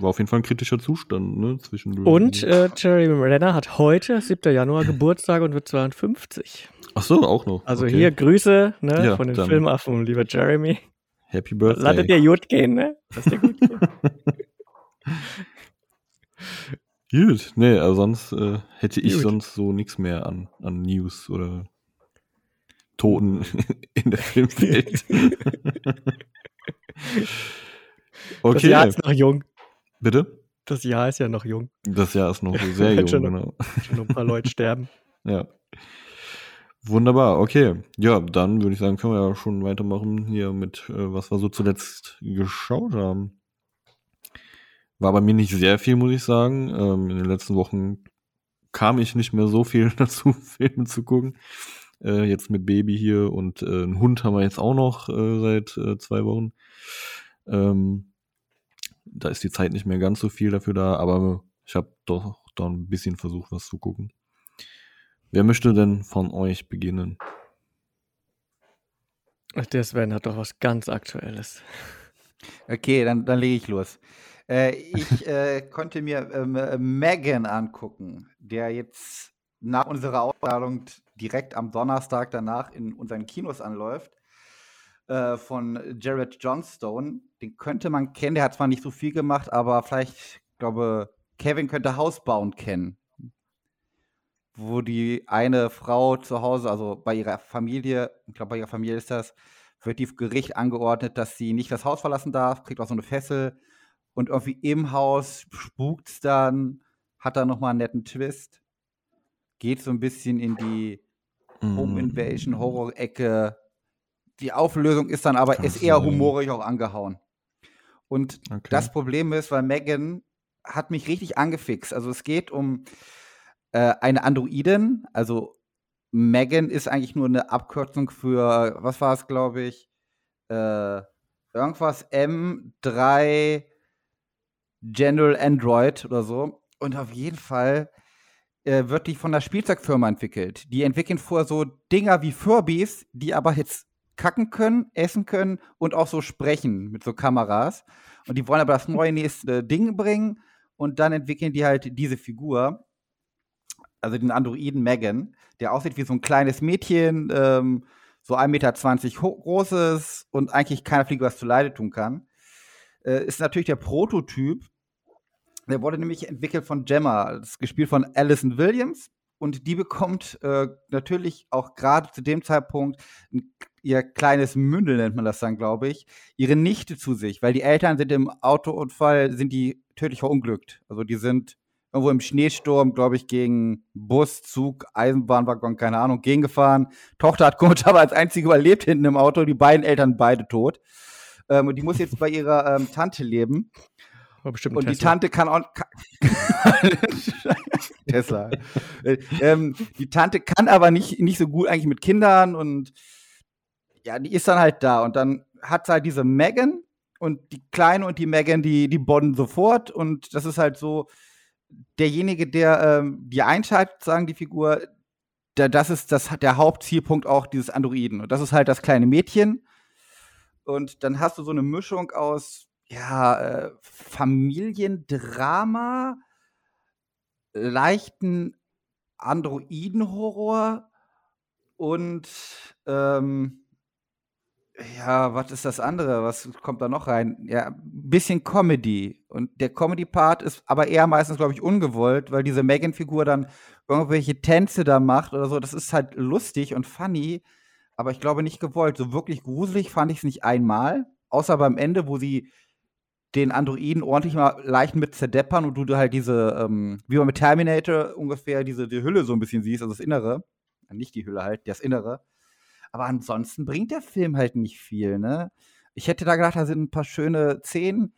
Speaker 3: war auf jeden Fall ein kritischer Zustand, ne? Zwischendurch.
Speaker 4: Und äh, Jeremy Renner hat heute, 7. Januar, Geburtstag und wird 52.
Speaker 3: Ach so, auch noch.
Speaker 4: Also
Speaker 3: okay.
Speaker 4: hier Grüße ne,
Speaker 3: Ja,
Speaker 4: von den
Speaker 3: dann-
Speaker 4: Filmaffen, lieber Jeremy.
Speaker 3: Happy Birthday.
Speaker 4: Lasst dir gut gehen, ne? Lass dir gut gehen.
Speaker 3: Gut, nee, also sonst äh, hätte ich
Speaker 4: Gut.
Speaker 3: sonst so nichts mehr an, an News oder Toten in der Filmwelt.
Speaker 4: Das
Speaker 3: okay,
Speaker 4: Jahr ist noch jung.
Speaker 3: bitte?
Speaker 4: Das Jahr ist ja noch jung.
Speaker 3: Das Jahr ist noch sehr jung,
Speaker 4: schon-
Speaker 3: genau.
Speaker 4: Schon ein paar Leute sterben.
Speaker 3: Ja. Wunderbar, okay. Ja, dann würde ich sagen, können wir ja schon weitermachen hier mit, äh, was wir so zuletzt geschaut haben. War bei mir nicht sehr viel, muss ich sagen. Ähm, in den letzten Wochen kam ich nicht mehr so viel dazu, Filme zu gucken. Äh, jetzt mit Baby hier und äh, einen Hund haben wir jetzt auch noch seit zwei Wochen. Ähm, da ist die Zeit nicht mehr ganz so viel dafür da, aber ich habe doch, doch ein bisschen versucht, was zu gucken. Wer möchte denn von euch beginnen?
Speaker 4: Ach, Der Sven hat doch was ganz Aktuelles.
Speaker 5: Okay, dann, dann lege ich los. Äh, ich äh, konnte mir ähm, äh, Megan angucken, der jetzt nach unserer Ausstrahlung direkt am Donnerstag danach in unseren Kinos anläuft. Äh, von Jared Johnstone. Den könnte man kennen, der hat zwar nicht so viel gemacht, aber vielleicht, glaube Kevin könnte Housebound kennen. Wo die eine Frau zu Hause, also bei ihrer Familie, ich glaube, bei ihrer Familie ist das, wird die Gericht angeordnet, dass sie nicht das Haus verlassen darf, kriegt auch so eine Fessel und irgendwie im Haus spukt's dann, hat da nochmal einen netten Twist. Geht so ein bisschen in die Home
Speaker 3: Mm.
Speaker 5: Invasion Horror-Ecke. Die Auflösung ist dann aber
Speaker 3: Kann
Speaker 5: ist eher humorig auch angehauen. Und
Speaker 3: Okay.
Speaker 5: das Problem ist, weil Megan hat mich richtig angefixt. Also es geht um äh, eine Androidin. Also Megan ist eigentlich nur eine Abkürzung für, was war es, glaube ich? Äh, irgendwas M3 General Android oder so. Und auf jeden Fall äh, wird die von der Spielzeugfirma entwickelt. Die entwickeln vorher so Dinger wie Furbies, die aber jetzt kacken können, essen können und auch so sprechen mit so Kameras. Und die wollen aber das neue nächste Ding bringen und dann entwickeln die halt diese Figur, also den Androiden Megan, der aussieht wie so ein kleines Mädchen, ähm, so 1,20 Meter großes und eigentlich keiner Fliege was zu Leide tun kann. Äh, ist natürlich der Prototyp. Der wurde nämlich entwickelt von Gemma, das ist gespielt von Alison Williams. Und die bekommt äh, natürlich auch gerade zu dem Zeitpunkt ein, ihr kleines Mündel, nennt man das dann, glaube ich, ihre Nichte zu sich, weil die Eltern sind im Autounfall, sind die tödlich verunglückt. Also die sind irgendwo im Schneesturm, glaube ich, gegen Bus, Zug, Eisenbahnwaggon, keine Ahnung, gegengefahren. Tochter hat komisch aber als einzige überlebt hinten im Auto, die beiden Eltern beide tot. Ähm, und die muss jetzt bei ihrer ähm, Tante leben.
Speaker 4: Bestimmt
Speaker 5: Und die. Tante kann auch. Ka Tesla. Äh, ähm, die Tante kann aber nicht, nicht so gut eigentlich mit Kindern und ja, die ist dann halt da. Und dann hat halt diese Megan und die Kleine und die Megan, die, die bonden sofort. Und das ist halt so, derjenige, der ähm, die einschaltet, sagen die Figur, der, das ist das, der Hauptzielpunkt auch dieses Androiden. Und das ist halt das kleine Mädchen. Und dann hast du so eine Mischung aus, ja, äh, Familiendrama, leichten Androiden-Horror und ähm, ja, was ist das andere? Was kommt da noch rein? Ja, ein bisschen Comedy. Und der Comedy-Part ist aber eher meistens, glaube ich, ungewollt, weil diese Megan-Figur dann irgendwelche Tänze da macht oder so. Das ist halt lustig und funny, aber ich glaube nicht gewollt. So wirklich gruselig fand ich es nicht einmal, außer beim Ende, wo sie den Androiden ordentlich mal leicht mit zerdeppern und du halt diese, ähm, wie man mit Terminator ungefähr diese die Hülle so ein bisschen siehst, also das Innere. Nicht die Hülle halt, das Innere. Aber ansonsten bringt der Film halt nicht viel, ne? Ich hätte da gedacht, da sind ein paar schöne Szenen.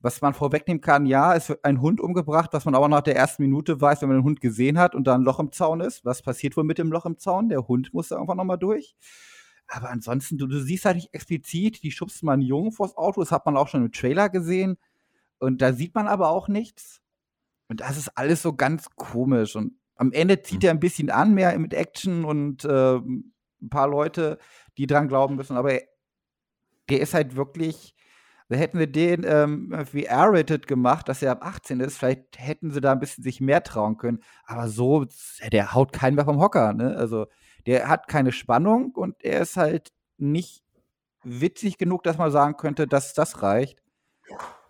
Speaker 5: Was man vorwegnehmen kann, ja, es wird ein Hund umgebracht, was man aber nach der ersten Minute weiß, wenn man den Hund gesehen hat und da ein Loch im Zaun ist. Was passiert wohl mit dem Loch im Zaun? Der Hund muss da irgendwann nochmal durch. Aber ansonsten, du, du siehst halt nicht explizit, die schubst mal einen Jungen vors Auto, das hat man auch schon im Trailer gesehen. Und da sieht man aber auch nichts. Und das ist alles so ganz komisch. Und am Ende zieht er ein bisschen an, mehr mit Action und äh, ein paar Leute, die dran glauben müssen. Aber er, der ist halt wirklich, da hätten wir den ähm, wie R-rated gemacht, dass er ab 18 ist, vielleicht hätten sie da ein bisschen sich mehr trauen können. Aber so, der haut keinen mehr vom Hocker. Ne? Also der hat keine Spannung und er ist halt nicht witzig genug, dass man sagen könnte, dass das reicht.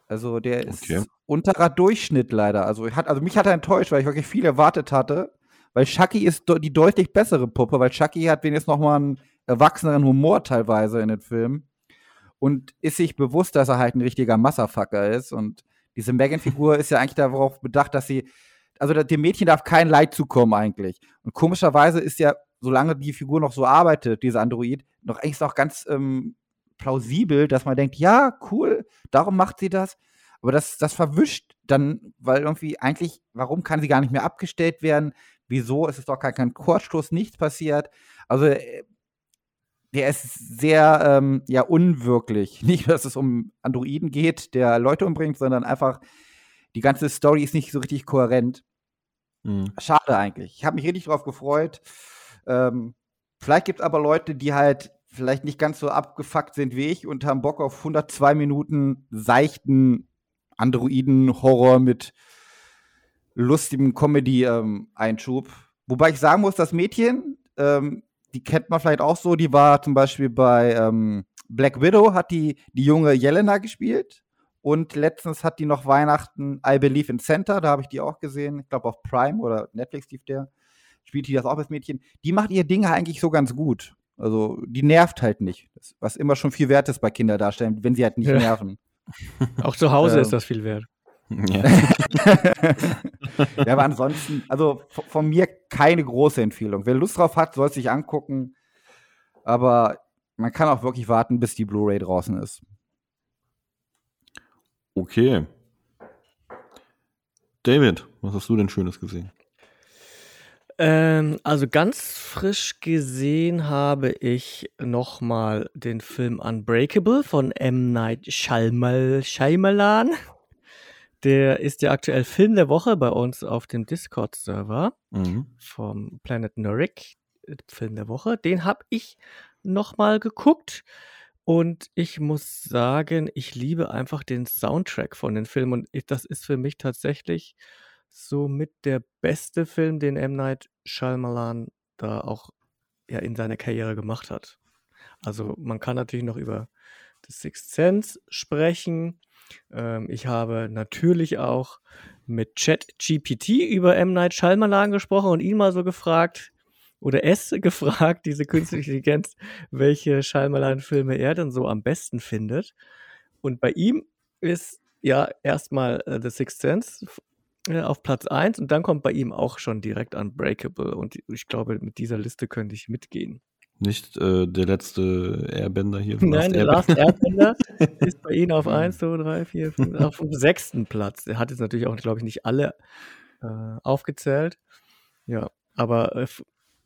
Speaker 5: Also der ist
Speaker 3: Okay.
Speaker 5: unterer Durchschnitt leider. Also, hat, also mich hat er enttäuscht, weil ich wirklich viel erwartet hatte. Weil Chucky ist die deutlich bessere Puppe, weil Chucky hat wenigstens noch mal einen erwachseneren Humor teilweise in den Filmen und ist sich bewusst, dass er halt ein richtiger Masserfucker ist. Und diese Megan-Figur ist ja eigentlich darauf bedacht, dass sie, also dem Mädchen darf kein Leid zukommen eigentlich. Und komischerweise ist ja, solange die Figur noch so arbeitet, dieser Android, noch eigentlich noch ganz ähm, plausibel, dass man denkt, ja, cool, darum macht sie das. Aber das, das verwischt dann, weil irgendwie eigentlich, warum kann sie gar nicht mehr abgestellt werden? Wieso? Es ist doch gar kein Kurzschluss, nichts passiert. Also, äh, der ist sehr, ähm, ja, unwirklich. Nicht, dass es um Androiden geht, der Leute umbringt, sondern einfach, die ganze Story ist nicht so richtig kohärent.
Speaker 3: Mhm.
Speaker 5: Schade eigentlich. Ich habe mich richtig drauf gefreut. Ähm, vielleicht gibt es aber Leute, die halt vielleicht nicht ganz so abgefuckt sind wie ich und haben Bock auf 102 Minuten seichten Androiden-Horror mit lustigem Comedy-Einschub. Wobei ich sagen muss, das Mädchen, ähm, die kennt man vielleicht auch so, die war zum Beispiel bei ähm, Black Widow, hat die, die junge Jelena gespielt. Und letztens hat die noch Weihnachten I Believe in Center, da habe ich die auch gesehen. Ich glaube auf Prime oder Netflix lief der. Spielt die das auch als Mädchen. Die macht ihr Ding eigentlich so ganz gut. Also die nervt halt nicht. Was immer schon viel wert ist bei Kinderdarstellern, wenn sie halt nicht
Speaker 4: Ja.
Speaker 5: nerven.
Speaker 4: Auch zu Hause
Speaker 5: Ähm,
Speaker 4: ist das viel wert.
Speaker 3: Ja.
Speaker 5: ja, aber ansonsten, also von mir keine große Empfehlung. Wer Lust drauf hat, soll es sich angucken. Aber man kann auch wirklich warten, bis die Blu-ray draußen ist.
Speaker 3: Okay. David, was hast du denn Schönes gesehen?
Speaker 4: Ähm, also ganz frisch gesehen habe ich nochmal den Film Unbreakable von M. Night Shyamalan. Der ist ja aktuell Film der Woche bei uns auf dem Discord-Server
Speaker 3: Mhm.
Speaker 4: vom Planet Nurik. Film der Woche. Den habe ich nochmal geguckt. Und ich muss sagen, ich liebe einfach den Soundtrack von den Filmen. Und ich, das ist für mich tatsächlich so mit der beste Film, den M. Night Shyamalan da auch ja, in seiner Karriere gemacht hat. Also man kann natürlich noch über The Sixth Sense sprechen. Ähm, ich habe natürlich auch mit ChatGPT über M. Night Shyamalan gesprochen und ihn mal so gefragt, oder es gefragt, diese künstliche Intelligenz, welche Shyamalan-Filme er denn so am besten findet. Und bei ihm ist ja erstmal äh, The Sixth Sense äh, auf Platz 1 und dann kommt bei ihm auch schon direkt Unbreakable. Und ich glaube, mit dieser Liste könnte ich mitgehen.
Speaker 3: Nicht äh, der letzte Airbender hier.
Speaker 4: Nein,
Speaker 3: Airbender.
Speaker 4: Last Airbender ist bei Ihnen auf 1, 2, 3, 4, 5, auf dem sechsten Platz. Er hat jetzt natürlich auch, glaube ich, nicht alle äh, aufgezählt. Ja, aber äh,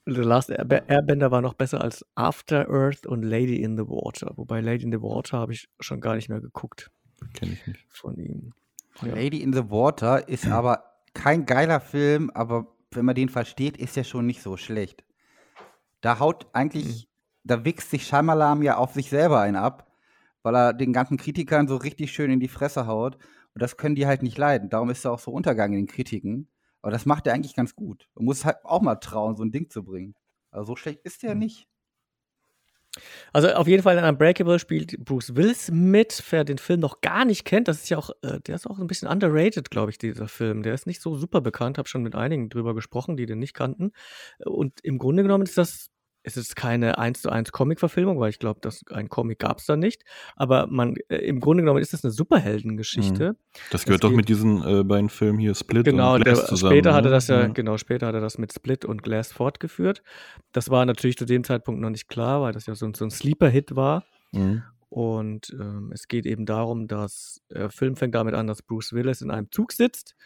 Speaker 4: The Last Airbe- Airbender war noch besser als After Earth und Lady in the Water. Wobei Lady in the Water habe ich schon gar nicht mehr geguckt
Speaker 3: Kenn ich nicht.
Speaker 4: von ihm. Ja.
Speaker 5: Lady in the Water ist aber kein geiler Film, aber wenn man den versteht, ist er schon nicht so schlecht. Da haut eigentlich, da wichst sich Shyamalan ja auf sich selber ein ab, weil er den ganzen Kritikern so richtig schön in die Fresse haut. Und das können die halt nicht leiden. Darum ist er auch so Untergang in den Kritiken. Aber das macht er eigentlich ganz gut. Man muss halt auch mal trauen, so ein Ding zu bringen. Also so schlecht ist der nicht.
Speaker 4: Also auf jeden Fall in Unbreakable spielt Bruce Willis mit. Wer den Film noch gar nicht kennt, das ist ja auch, äh, der ist auch ein bisschen underrated, glaube ich, dieser Film. Der ist nicht so super bekannt, habe schon mit einigen drüber gesprochen, die den nicht kannten. Und im Grunde genommen ist das, es ist keine 1 zu 1 Comic-Verfilmung, weil ich glaube, dass ein Comic gab es da nicht. Aber man, äh, im Grunde genommen ist das eine Superheldengeschichte.
Speaker 3: Das gehört doch mit diesen äh, beiden Filmen hier Split
Speaker 4: Genau,
Speaker 3: und
Speaker 4: der,
Speaker 3: Glass zusammen.
Speaker 4: später hatte
Speaker 3: ne?
Speaker 4: das ja, genau, später hat er das mit Split und Glass fortgeführt. Das war natürlich zu dem Zeitpunkt noch nicht klar, weil das ja so, ein- so ein Sleeper-Hit war.
Speaker 3: Mhm.
Speaker 4: Und ähm, es geht eben darum, dass der Film fängt damit an, dass Bruce Willis in einem Zug sitzt,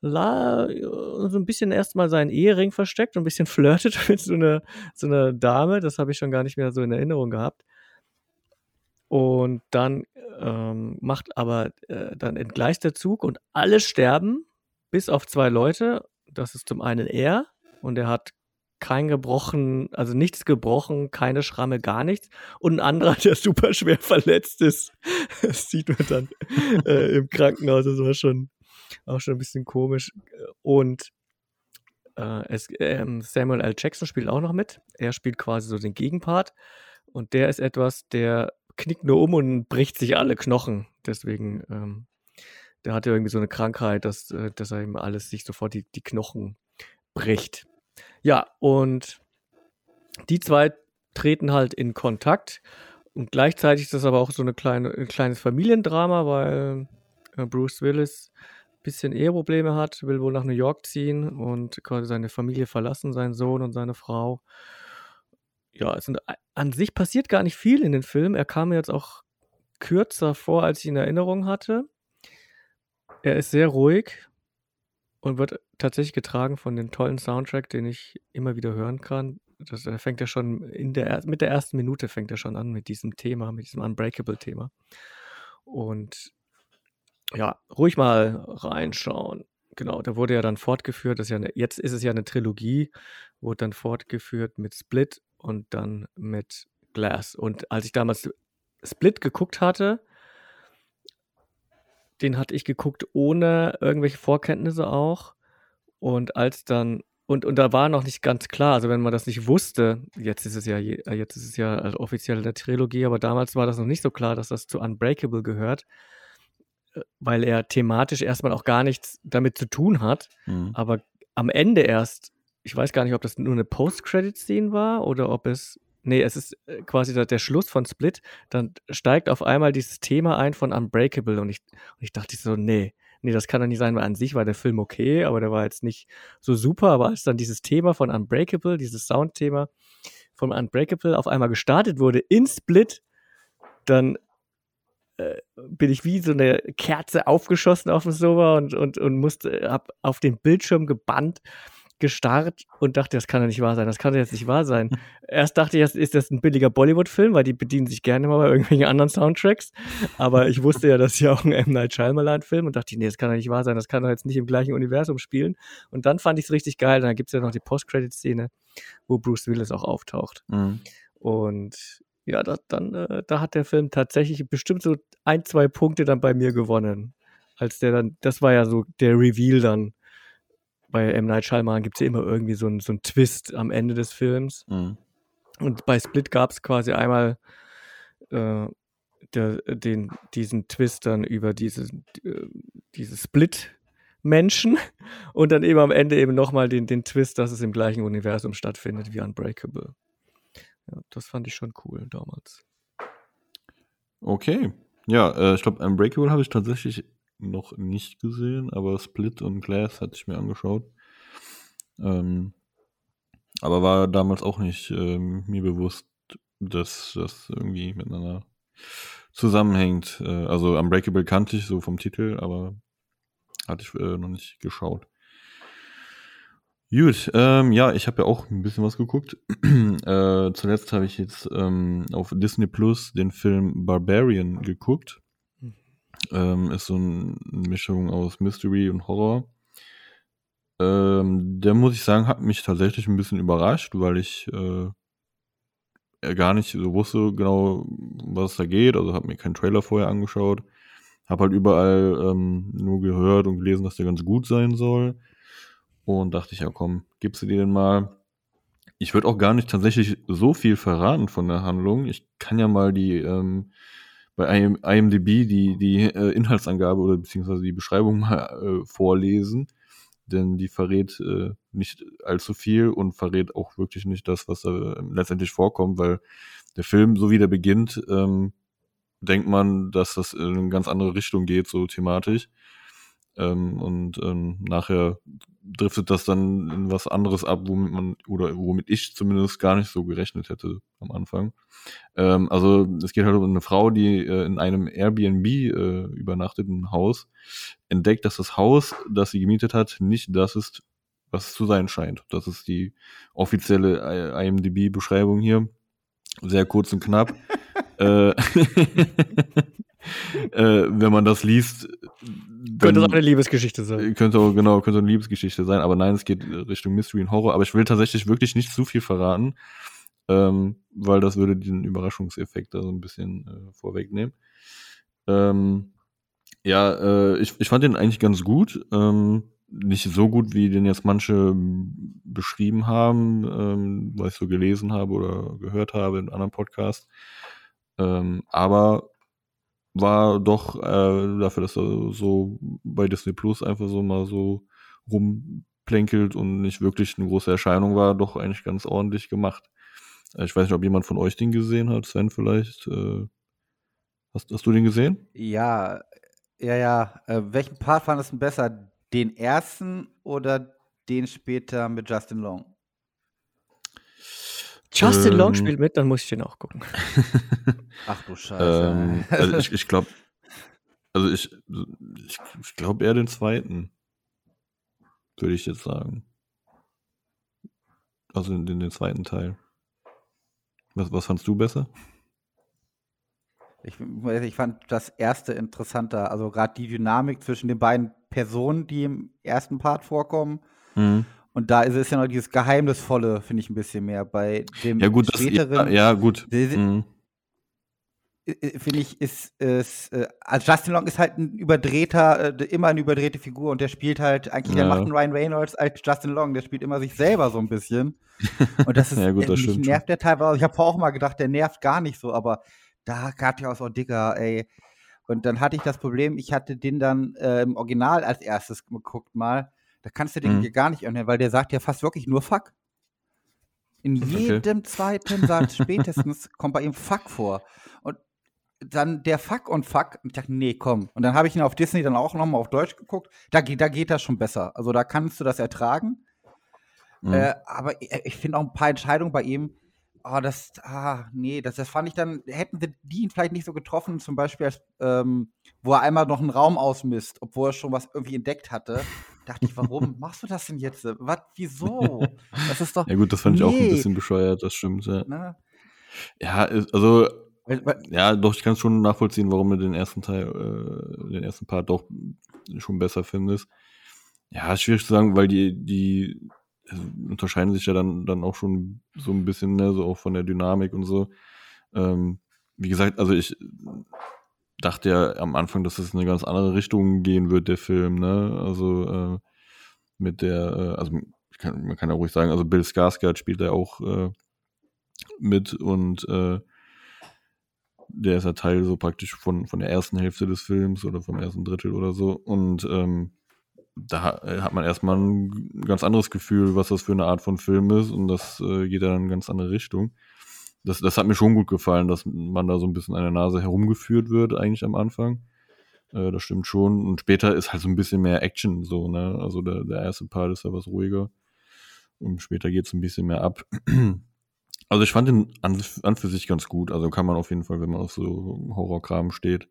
Speaker 4: la, äh, so ein bisschen erstmal seinen Ehering versteckt und ein bisschen flirtet mit so einer, so einer Dame. Das habe ich schon gar nicht mehr so in Erinnerung gehabt. Und dann ähm, macht aber, äh, dann entgleist der Zug und alle sterben, bis auf zwei Leute. Das ist zum einen er und er hat kein gebrochen, also nichts gebrochen, keine Schramme, gar nichts. Und ein anderer, der super schwer verletzt ist. Das sieht man dann äh, im Krankenhaus. Das war schon auch schon ein bisschen komisch. Und äh, es, ähm, Samuel L. Jackson spielt auch noch mit. Er spielt quasi so den Gegenpart. Und der ist etwas, der knickt nur um und bricht sich alle Knochen. Deswegen, ähm, der hatte irgendwie so eine Krankheit, dass, äh, dass er ihm alles sich sofort die, die Knochen bricht. Ja, und die zwei treten halt in Kontakt. Und gleichzeitig ist das aber auch so eine kleine, ein kleines Familiendrama, weil äh, Bruce Willis ein bisschen Eheprobleme hat, will wohl nach New York ziehen und quasi seine Familie verlassen, seinen Sohn und seine Frau. Ja, es sind, an sich passiert gar nicht viel in den Film. Er kam mir jetzt auch kürzer vor, als ich in Erinnerung hatte. Er ist sehr ruhig und wird tatsächlich getragen von dem tollen Soundtrack, den ich immer wieder hören kann. Das, da fängt er schon in der, er- mit der ersten Minute fängt er schon an mit diesem Thema, mit diesem Unbreakable-Thema. Und ja, ruhig mal reinschauen. Genau, da wurde ja dann fortgeführt, das ist ja eine, jetzt ist es ja eine Trilogie, wurde dann fortgeführt mit Split und dann mit Glass. Und als ich damals Split geguckt hatte, den hatte ich geguckt ohne irgendwelche Vorkenntnisse auch. Und als dann, und, und da war noch nicht ganz klar, also wenn man das nicht wusste, jetzt ist es ja, äh, jetzt ist es ja also offiziell eine Trilogie, aber damals war das noch nicht so klar, dass das zu Unbreakable gehört, äh, weil er thematisch erstmal auch gar nichts damit zu tun hat.
Speaker 3: Mhm.
Speaker 4: Aber am Ende erst, ich weiß gar nicht, ob das nur eine Post-Credit-Scene war oder ob es. Nee, es ist äh, quasi der, der Schluss von Split. Dann steigt auf einmal dieses Thema ein von Unbreakable und ich, und ich dachte so, nee, nee, das kann doch nicht sein, weil an sich war der Film okay, aber der war jetzt nicht so super. Aber als dann dieses Thema von Unbreakable, dieses Soundthema von Unbreakable auf einmal gestartet wurde in Split, dann äh, bin ich wie so eine Kerze aufgeschossen auf dem Sofa und, und, und musste, hab auf den Bildschirm gebannt gestarrt und dachte, das kann doch nicht wahr sein, das kann doch jetzt nicht wahr sein. Erst dachte ich, ist das ein billiger Bollywood-Film, weil die bedienen sich gerne mal bei irgendwelchen anderen Soundtracks. Aber ich wusste ja, das ist ja auch ein M. Night Shyamalan-Film und dachte, nee, das kann doch nicht wahr sein, das kann doch jetzt nicht im gleichen Universum spielen. Und dann fand ich es richtig geil. Dann gibt es ja noch die Post-Credit-Szene, wo Bruce Willis auch auftaucht. Mhm. Und ja, da, dann, äh, da hat der Film tatsächlich bestimmt so ein, zwei Punkte dann bei mir gewonnen. Als der dann, das war ja so der Reveal dann bei M. Night Shyamalan gibt es ja immer irgendwie so einen so Twist am Ende des Films. Mhm. Und bei Split gab es quasi einmal äh, der, den, diesen Twist dann über diese, äh, diese Split-Menschen und dann eben am Ende eben nochmal den, den Twist, dass es im gleichen Universum stattfindet wie Unbreakable. Ja, das fand ich schon cool damals.
Speaker 3: Okay. Ja, äh, ich glaube, Unbreakable habe ich tatsächlich noch nicht gesehen, aber Split und Glass hatte ich mir angeschaut. Ähm, aber war damals auch nicht ähm, mir bewusst, dass das irgendwie miteinander zusammenhängt. Äh, also Unbreakable kannte ich so vom Titel, aber hatte ich äh, noch nicht geschaut. Gut, ähm, ja, ich habe ja auch ein bisschen was geguckt. äh, zuletzt habe ich jetzt ähm, auf Disney Plus den Film Barbarian geguckt. Ähm, ist so eine Mischung aus Mystery und Horror. Ähm, der muss ich sagen, hat mich tatsächlich ein bisschen überrascht, weil ich äh, gar nicht so wusste genau, was da geht. Also habe mir keinen Trailer vorher angeschaut. Habe halt überall ähm, nur gehört und gelesen, dass der ganz gut sein soll. Und dachte ich, ja komm, gibst du dir den mal. Ich würde auch gar nicht tatsächlich so viel verraten von der Handlung. Ich kann ja mal die ähm, bei IMDb die, die äh, Inhaltsangabe oder beziehungsweise die Beschreibung mal äh, vorlesen, denn die verrät äh, nicht allzu viel und verrät auch wirklich nicht das, was da letztendlich vorkommt, weil der Film, so wie der beginnt, ähm, denkt man, dass das in eine ganz andere Richtung geht, so thematisch. Ähm, und ähm, nachher driftet das dann in was anderes ab, womit man, oder womit ich zumindest gar nicht so gerechnet hätte am Anfang. Ähm, also es geht halt um eine Frau, die äh, in einem Airbnb äh, übernachtet, im Haus, entdeckt, dass das Haus, das sie gemietet hat, nicht das ist, was es zu sein scheint. Das ist die offizielle IMDb-Beschreibung hier. Sehr kurz und knapp. äh, äh, wenn man das liest.
Speaker 4: Könnte es auch eine Liebesgeschichte sein.
Speaker 3: Könnte auch, genau, könnte eine Liebesgeschichte sein, aber nein, es geht Richtung Mystery und Horror. Aber ich will tatsächlich wirklich nicht zu viel verraten, ähm, weil das würde den Überraschungseffekt da so ein bisschen äh, vorwegnehmen. Ähm, ja, äh, ich, ich fand den eigentlich ganz gut. Ähm, nicht so gut, wie den jetzt manche beschrieben haben, ähm, was ich so gelesen habe oder gehört habe in anderen Podcasts. Ähm, aber war doch äh, dafür, dass er so bei Disney Plus einfach so mal so rumplänkelt und nicht wirklich eine große Erscheinung war, doch eigentlich ganz ordentlich gemacht. Äh, ich weiß nicht, ob jemand von euch den gesehen hat, Sven vielleicht. Äh, hast, hast du den gesehen?
Speaker 5: Ja, ja, ja. Äh, welchen Part fandest du besser? Den ersten oder den später mit Justin Long?
Speaker 4: Justin ähm, Long spielt mit, dann muss ich den auch gucken.
Speaker 5: Ach du Scheiße.
Speaker 3: Ähm, also ich, ich glaube, also ich, ich, ich glaube eher den zweiten, würde ich jetzt sagen. Also in, in den zweiten Teil. Was, was fandst du besser?
Speaker 5: Ich, ich fand das erste interessanter, also gerade die Dynamik zwischen den beiden Personen, die im ersten Part vorkommen. Mhm. Und da ist es ja noch dieses Geheimnisvolle, finde ich ein bisschen mehr. Bei dem
Speaker 3: ja, gut, späteren. Das, ja, ja, gut. Mhm.
Speaker 5: Finde ich, ist es. Äh, also Justin Long ist halt ein überdrehter, äh, immer eine überdrehte Figur und der spielt halt, eigentlich, ja. der macht einen Ryan Reynolds als Justin Long, der spielt immer sich selber so ein bisschen. Und das ist, ja, gut, das mich nervt der teilweise. Ich habe auch mal gedacht, der nervt gar nicht so, aber da gab ich auch so dicker, ey. Und dann hatte ich das Problem, ich hatte den dann äh, im Original als erstes geguckt mal da kannst du den mhm. gar nicht anhören, weil der sagt ja fast wirklich nur Fuck. In jedem okay. zweiten Satz spätestens kommt bei ihm Fuck vor. Und dann der Fuck und Fuck. Und ich dachte, nee, komm. Und dann habe ich ihn auf Disney dann auch nochmal auf Deutsch geguckt. Da, geht- da geht das schon besser. Also da kannst du das ertragen.
Speaker 3: Mhm.
Speaker 5: Äh, aber ich, ich finde auch ein paar Entscheidungen bei ihm, oh, das, ah, nee, das, das fand ich dann, hätten sie die ihn vielleicht nicht so getroffen, zum Beispiel, als, ähm, wo er einmal noch einen Raum ausmisst, obwohl er schon was irgendwie entdeckt hatte. Dachte ich, warum machst du das denn jetzt? Was, wieso? Das ist doch,
Speaker 3: ja gut, das fand ich auch ein
Speaker 5: nee.
Speaker 3: bisschen bescheuert, das stimmt. Ja,
Speaker 5: ne?
Speaker 3: ja ist- also
Speaker 5: Weil, weil,
Speaker 3: Ja, doch, ich kann schon nachvollziehen, warum du den ersten Teil, äh, den ersten Part doch schon besser findest. Ja, schwierig zu sagen, weil die, die also, unterscheiden sich ja dann, dann auch schon so ein bisschen, ne, so auch von der Dynamik und so. Ähm, wie gesagt, also ich dachte ja am Anfang, dass es in eine ganz andere Richtung gehen wird, der Film, ne? Also äh, mit der, äh, also kann, man kann ja ruhig sagen, also Bill Skarsgård spielt da auch äh, mit und äh, der ist ja Teil so praktisch von, von der ersten Hälfte des Films oder vom ersten Drittel oder so. Und ähm, da äh, hat man erstmal ein ganz anderes Gefühl, was das für eine Art von Film ist und das äh, geht dann in eine ganz andere Richtung. Das, das hat mir schon gut gefallen, dass man da so ein bisschen an der Nase herumgeführt wird, eigentlich am Anfang. Äh, das stimmt schon. Und später ist halt so ein bisschen mehr Action so, ne? Also der, der erste Part ist ja was ruhiger. Und später geht es ein bisschen mehr ab. Also ich fand den an, an für sich ganz gut. Also kann man auf jeden Fall, wenn man auf so Horrorkram steht,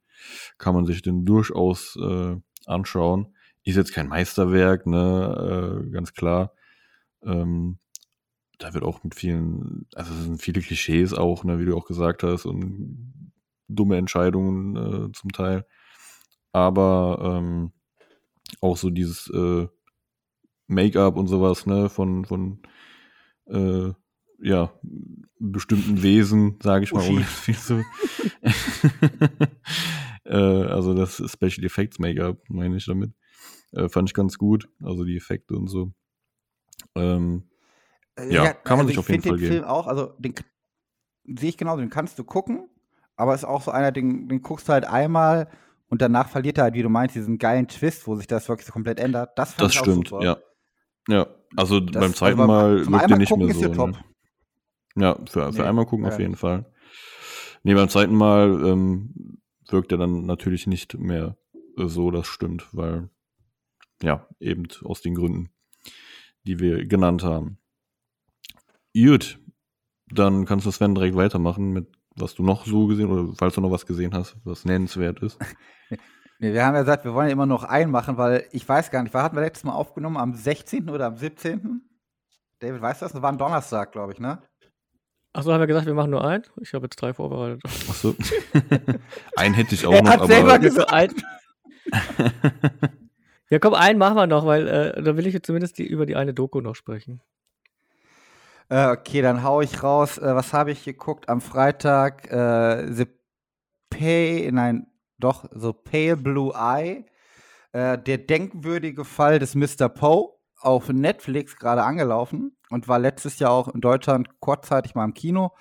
Speaker 3: kann man sich den durchaus äh, anschauen. Ist jetzt kein Meisterwerk, ne, äh, ganz klar. Ähm, da wird auch mit vielen, also es sind viele Klischees auch, ne, wie du auch gesagt hast, und dumme Entscheidungen äh, zum Teil. Aber ähm, auch so dieses äh, Make-up und sowas, ne, von, von äh, ja, bestimmten Wesen, sage ich mal, ohne viel zu. äh, also das Special Effects Make-up, meine ich damit. Äh, fand ich ganz gut, also die Effekte und so. Ähm,
Speaker 5: äh,
Speaker 3: Ja, kann man
Speaker 5: also
Speaker 3: sich
Speaker 5: ich
Speaker 3: auf jeden Fall
Speaker 5: den
Speaker 3: geben.
Speaker 5: Film auch, also den sehe ich genauso, den kannst du gucken, aber ist auch so einer, den, den guckst du halt einmal und danach verliert er halt, wie du meinst, diesen geilen Twist, wo sich das wirklich so komplett ändert. Das, fand
Speaker 3: das
Speaker 5: ich auch
Speaker 3: stimmt,
Speaker 5: super.
Speaker 3: ja. Ja, also
Speaker 5: Das-
Speaker 3: beim zweiten
Speaker 5: also
Speaker 3: Mal
Speaker 5: zum
Speaker 3: wirkt der nicht mehr so. Ne? Ja, für, für
Speaker 5: Nee,
Speaker 3: einmal gucken auf
Speaker 5: leider
Speaker 3: jeden. Fall. Nee, beim zweiten Mal ähm, wirkt er dann natürlich nicht mehr so, das stimmt, weil, ja, eben aus den Gründen, die wir genannt haben. Gut, dann kannst du Sven direkt weitermachen mit was du noch so gesehen oder falls du noch was gesehen hast, was nennenswert ist.
Speaker 5: Nee, wir haben ja gesagt, wir wollen ja immer noch einen machen, weil ich weiß gar nicht, war hatten wir letztes Mal aufgenommen am 16. oder am 17.? David, weißt du das? Das war ein Donnerstag, glaube ich, ne?
Speaker 4: Achso, haben wir gesagt, wir machen nur einen? Ich habe jetzt drei vorbereitet.
Speaker 3: Achso. Einen hätte ich auch
Speaker 5: Er
Speaker 3: noch,
Speaker 5: hat selber
Speaker 3: aber
Speaker 5: gesagt-
Speaker 4: Also ein. ja, komm, einen machen wir noch, weil äh, da will ich jetzt zumindest die, über die eine Doku noch sprechen.
Speaker 5: Äh, okay, dann hau ich raus. Äh, was habe ich geguckt am Freitag? Äh, The Pale, nein, doch, The Pale Blue Eye. Äh, der denkwürdige Fall des Mr. Poe auf Netflix gerade angelaufen und war letztes Jahr auch in Deutschland kurzzeitig mal im Kino.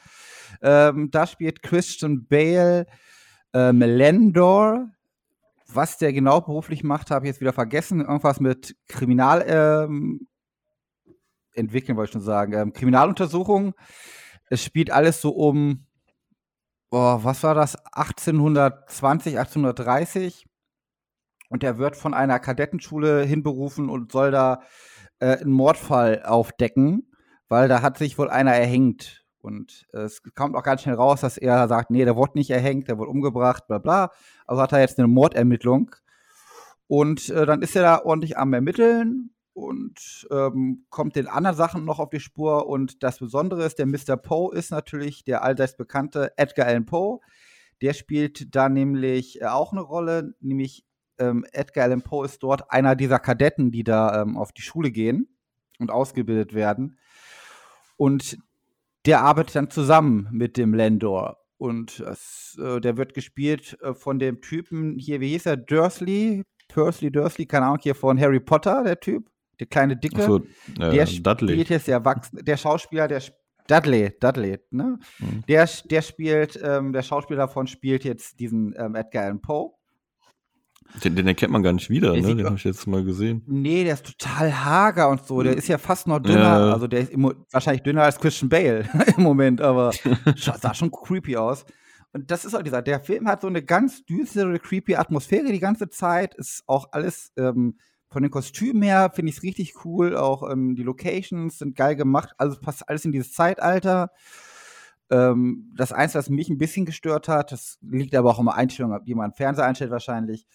Speaker 5: Ähm, da spielt Christian Bale äh, Melendor. Was der genau beruflich macht, habe ich jetzt wieder vergessen. Irgendwas mit Kriminal, ähm, entwickeln, wollte ich schon sagen. Ähm, Kriminaluntersuchung. Es spielt alles so um, boah, was war das? 1820, 1830. Und er wird von einer Kadettenschule hinberufen und soll da äh, einen Mordfall aufdecken, weil da hat sich wohl einer erhängt. Und äh, es kommt auch ganz schnell raus, dass er sagt, nee, der wurde nicht erhängt, der wurde umgebracht, bla bla. Also hat er jetzt eine Mordermittlung. Und äh, dann ist er da ordentlich am Ermitteln und ähm, kommt den anderen Sachen noch auf die Spur. Und das Besondere ist, der Mr. Poe ist natürlich der allseits bekannte Edgar Allan Poe. Der spielt da nämlich äh, auch eine Rolle, nämlich ähm, Edgar Allan Poe ist dort einer dieser Kadetten, die da ähm, auf die Schule gehen und ausgebildet werden. Und der arbeitet dann zusammen mit dem Landor. Und das, äh, der wird gespielt äh, von dem Typen hier, wie hieß er? Dursley? Persley Dursley, keine Ahnung, hier von Harry Potter, der Typ. Der kleine Dicke.
Speaker 3: Achso, äh,
Speaker 5: der
Speaker 3: Dudley.
Speaker 5: spielt jetzt der Erwachsene, der Schauspieler, der Dudley, Dudley, ne?
Speaker 3: Mhm.
Speaker 5: Der, der spielt, ähm, der Schauspieler davon spielt jetzt diesen ähm, Edgar Allan Poe.
Speaker 3: Den, den erkennt man gar nicht wieder,
Speaker 5: Der
Speaker 3: ne? Den habe ich jetzt mal gesehen.
Speaker 5: Nee, der ist total hager und so. Der ist ja fast noch dünner.
Speaker 3: Ja.
Speaker 5: Also der ist immo- wahrscheinlich dünner als Christian Bale im Moment, aber sah schon creepy aus. Und das ist auch dieser, der Film hat so eine ganz düstere, creepy Atmosphäre die ganze Zeit. Ist auch alles ähm, von den Kostümen her, finde ich es richtig cool. Auch ähm, die Locations sind geil gemacht. Also passt alles in dieses Zeitalter. Ähm, das Einzige, was mich ein bisschen gestört hat, das liegt aber auch in der Einstellung, wie man Fernseher einstellt wahrscheinlich.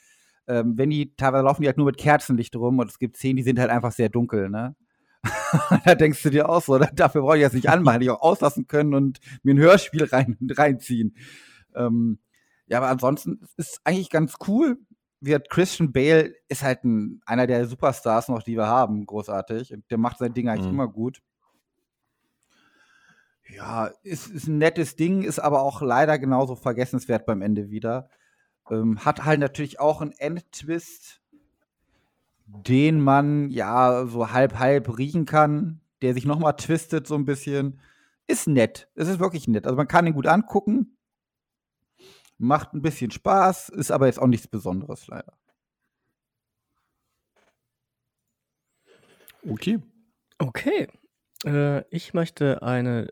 Speaker 5: Ähm, wenn die, teilweise laufen die halt nur mit Kerzenlicht rum und es gibt Szenen, die sind halt einfach sehr dunkel, ne? da denkst du dir auch so, dafür brauche ich das nicht anmachen, hätte ich auch auslassen können und mir ein Hörspiel rein, reinziehen. Ähm, ja, aber ansonsten ist es eigentlich ganz cool. Wird Christian Bale ist halt ein, einer der Superstars noch, die wir haben, großartig. Und der macht sein Ding eigentlich mhm. immer gut. Ja, ist, ist ein nettes Ding, ist aber auch leider genauso vergessenswert beim Ende wieder. Ähm, hat halt natürlich auch einen Endtwist, den man ja so halb halb riechen kann, der sich nochmal twistet so ein bisschen. Ist nett. Es ist wirklich nett. Also man kann ihn gut angucken. Macht ein bisschen Spaß, ist aber jetzt auch nichts Besonderes leider.
Speaker 4: Okay. Okay. Äh, ich möchte eine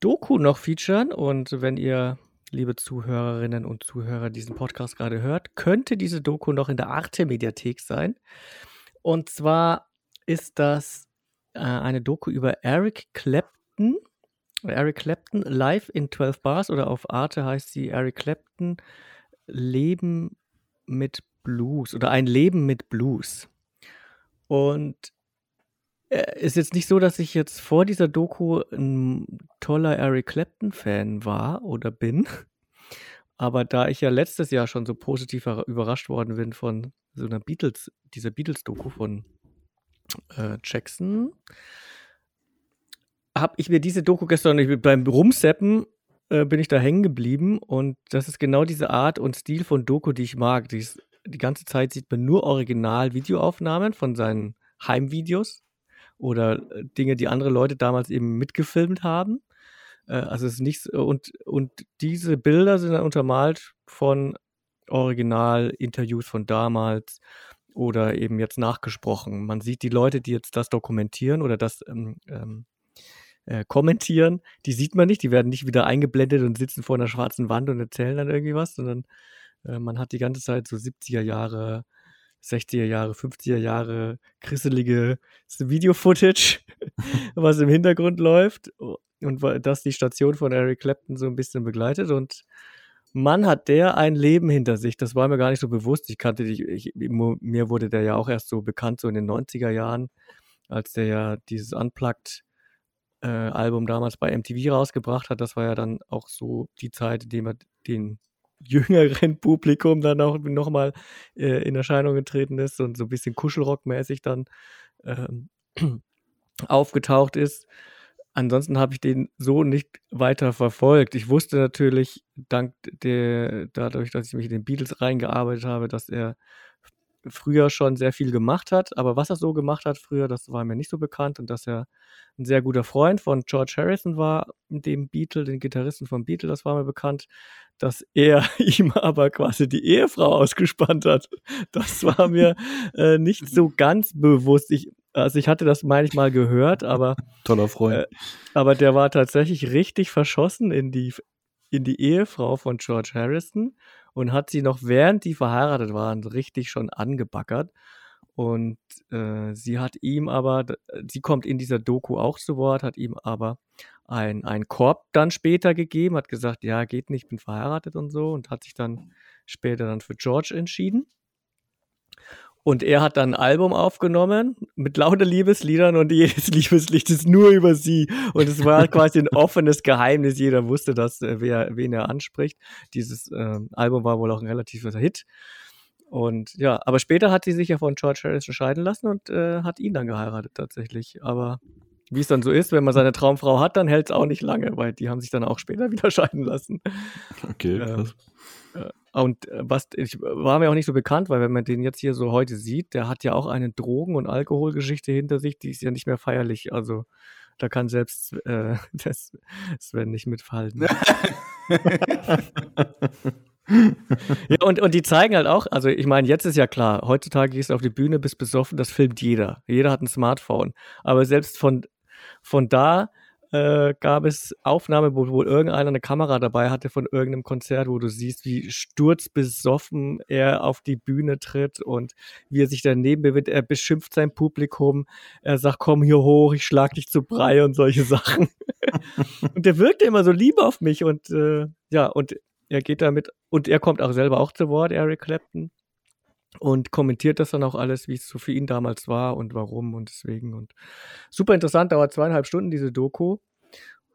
Speaker 4: Doku noch featuren und wenn ihr, liebe Zuhörerinnen und Zuhörer, diesen Podcast gerade hört, könnte diese Doku noch in der Arte-Mediathek sein. Und zwar ist das äh, eine Doku über Eric Clapton. Eric Clapton live in 12 Bars oder auf Arte heißt sie Eric Clapton Leben mit Blues oder ein Leben mit Blues. Und äh, ist jetzt nicht so, dass ich jetzt vor dieser Doku ein toller Eric Clapton-Fan war oder bin. Aber da ich ja letztes Jahr schon so positiv überrascht worden bin von so einer Beatles, dieser Beatles-Doku von äh, Jackson, habe ich mir diese Doku gestern beim Rumseppen äh, bin ich da hängen geblieben und das ist genau diese Art und Stil von Doku, die ich mag. Die, ist, die ganze Zeit sieht man nur Original-Videoaufnahmen von seinen Heimvideos oder äh, Dinge, die andere Leute damals eben mitgefilmt haben. Äh, also es ist nichts, und, und diese Bilder sind dann untermalt von Original-Interviews von damals oder eben jetzt nachgesprochen. Man sieht die Leute, die jetzt das dokumentieren oder das ähm, ähm, äh, kommentieren, die sieht man nicht, die werden nicht wieder eingeblendet und sitzen vor einer schwarzen Wand und erzählen dann irgendwie was, sondern äh, man hat die ganze Zeit so 70er Jahre 60er Jahre, 50er Jahre krisselige Video-Footage, was im Hintergrund läuft und das die Station von Eric Clapton so ein bisschen begleitet und Mann hat der ein Leben hinter sich. Das war mir gar nicht so bewusst. Ich kannte dich, ich, mir wurde der ja auch erst so bekannt, so in den 90er Jahren, als der ja dieses Unplugged-Album äh, damals bei MTV rausgebracht hat. Das war ja dann auch so die Zeit, in der er den jüngeren Publikum dann auch nochmal äh, in Erscheinung getreten ist und so ein bisschen Kuschelrock-mäßig dann ähm, aufgetaucht ist. Ansonsten habe ich den so nicht weiter verfolgt. Ich wusste natürlich, dank der, dadurch, dass ich mich in den Beatles reingearbeitet habe, dass er früher schon sehr viel gemacht hat. Aber was er so gemacht hat früher, das war mir nicht so bekannt und dass er ein sehr guter Freund von George Harrison war, dem Beatle, den Gitarristen von Beatle, das war mir bekannt, dass er ihm aber quasi die Ehefrau ausgespannt hat. Das war mir äh, nicht so ganz bewusst. Ich, also ich hatte das manchmal gehört, aber
Speaker 3: toller Freund. Äh,
Speaker 4: aber der war tatsächlich richtig verschossen in die in die Ehefrau von George Harrison und hat sie noch während die verheiratet waren richtig schon angebackert. Und äh, sie hat ihm aber, sie kommt in dieser Doku auch zu Wort, hat ihm aber ein, ein Korb dann später gegeben, hat gesagt, ja, geht nicht, ich bin verheiratet und so und hat sich dann später dann für George entschieden. Und er hat dann ein Album aufgenommen mit lauter Liebesliedern und jedes Liebeslied ist nur über sie. Und es war quasi ein offenes Geheimnis. Jeder wusste, dass, äh, wer, wen er anspricht. Dieses äh, Album war wohl auch ein relativer Hit. Und ja, aber später hat sie sich ja von George Harrison scheiden lassen und äh, hat ihn dann geheiratet tatsächlich. Aber wie es dann so ist, wenn man seine Traumfrau hat, dann hält es auch nicht lange, weil die haben sich dann auch später wieder scheiden lassen.
Speaker 3: Okay, krass.
Speaker 4: Ähm, und äh, was ich war mir auch nicht so bekannt, weil wenn man den jetzt hier so heute sieht, der hat ja auch eine Drogen- und Alkoholgeschichte hinter sich, die ist ja nicht mehr feierlich. Also da kann selbst äh, das Sven nicht mitfallen. ja, und, und die zeigen halt auch, also ich meine, jetzt ist ja klar, heutzutage gehst du auf die Bühne, bist besoffen, das filmt jeder. Jeder hat ein Smartphone. Aber selbst von, von da äh, gab es Aufnahmen, wo wohl irgendeiner eine Kamera dabei hatte von irgendeinem Konzert, wo du siehst, wie sturzbesoffen er auf die Bühne tritt und wie er sich daneben bewegt. Er beschimpft sein Publikum. Er sagt, komm hier hoch, ich schlag dich zu Brei und solche Sachen. und der wirkte immer so lieb auf mich und äh, ja, und er geht damit und er kommt auch selber auch zu Wort, Eric Clapton und kommentiert das dann auch alles, wie es so für ihn damals war und warum und deswegen. Und super interessant, dauert zweieinhalb Stunden diese Doku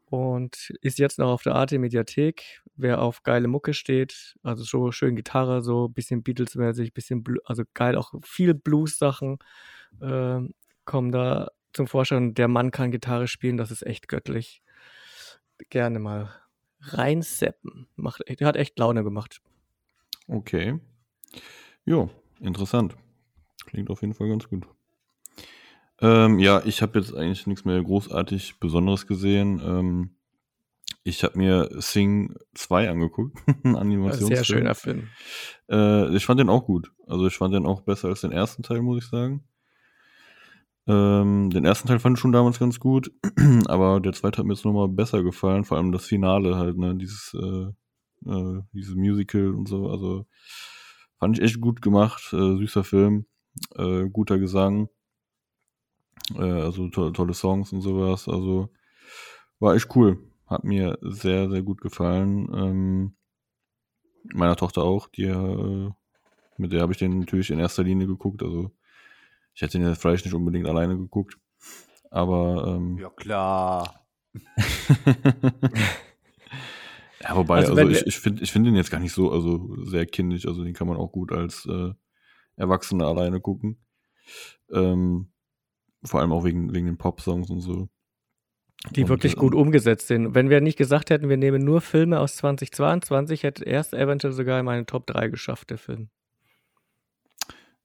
Speaker 4: und ist jetzt noch auf der Arte Mediathek. Wer auf geile Mucke steht, also so schön Gitarre, so bisschen Beatles-mäßig, bisschen, Blu also geil, auch viel Blues-Sachen äh, kommen da zum Vorschein. Der Mann kann Gitarre spielen, das ist echt göttlich. Gerne mal reinseppen. Macht, hat echt Laune gemacht.
Speaker 3: Okay. Jo, Interessant. Klingt auf jeden Fall ganz gut. Ähm, ja, ich habe jetzt eigentlich nichts mehr großartig Besonderes gesehen. Ähm, ich habe mir Sing 2 angeguckt, Animationsfilm.
Speaker 4: Sehr schöner Film.
Speaker 3: Äh, ich fand den auch gut. Also ich fand den auch besser als den ersten Teil, muss ich sagen. Ähm, den ersten Teil fand ich schon damals ganz gut, aber der zweite hat mir jetzt nochmal besser gefallen, vor allem das Finale halt, ne, dieses, äh, äh, dieses Musical und so, also Fand ich echt gut gemacht, äh, süßer Film, äh, guter Gesang, äh, also to tolle Songs und sowas. Also war echt cool. Hat mir sehr, sehr gut gefallen. Ähm, meiner Tochter auch, die äh, mit der habe ich den natürlich in erster Linie geguckt. Also ich hätte den jetzt vielleicht nicht unbedingt alleine geguckt. Aber ähm,
Speaker 5: ja klar.
Speaker 3: Ja, wobei, also, also ich, ich finde ich find den jetzt gar nicht so, also sehr kindisch, also den kann man auch gut als äh, Erwachsene alleine gucken. Ähm, vor allem auch wegen, wegen den Pop-Songs und so.
Speaker 4: Die und, wirklich äh, gut umgesetzt sind. Wenn wir nicht gesagt hätten, wir nehmen nur Filme aus 2022, hätte erst eventuell sogar in meine Top 3 geschafft, der Film.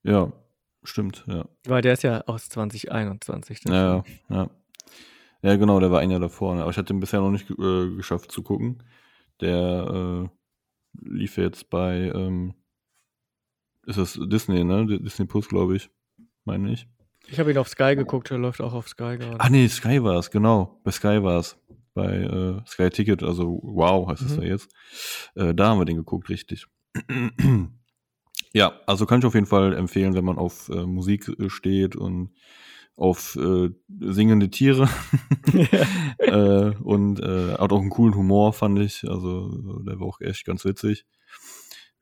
Speaker 3: Ja, stimmt, ja.
Speaker 4: Weil der ist ja aus 2021.
Speaker 3: Ja, ja. Ja, genau, der war ein Jahr davor. Ne? Aber ich hatte ihn bisher noch nicht äh, geschafft zu gucken. Der äh, lief jetzt bei, ähm, ist das Disney, ne? Disney Plus, glaube ich. Meine ich.
Speaker 4: Ich habe ihn auf Sky geguckt, der läuft auch auf Sky gerade.
Speaker 3: Ah, nee, Sky war es, genau. Bei Sky war es. Bei äh, Sky Ticket, also wow, heißt es mhm. ja jetzt. Äh, da haben wir den geguckt, richtig. ja, also kann ich auf jeden Fall empfehlen, wenn man auf äh, Musik äh, steht und auf äh, singende Tiere äh, und äh, hat auch einen coolen Humor, fand ich. Also der war auch echt ganz witzig.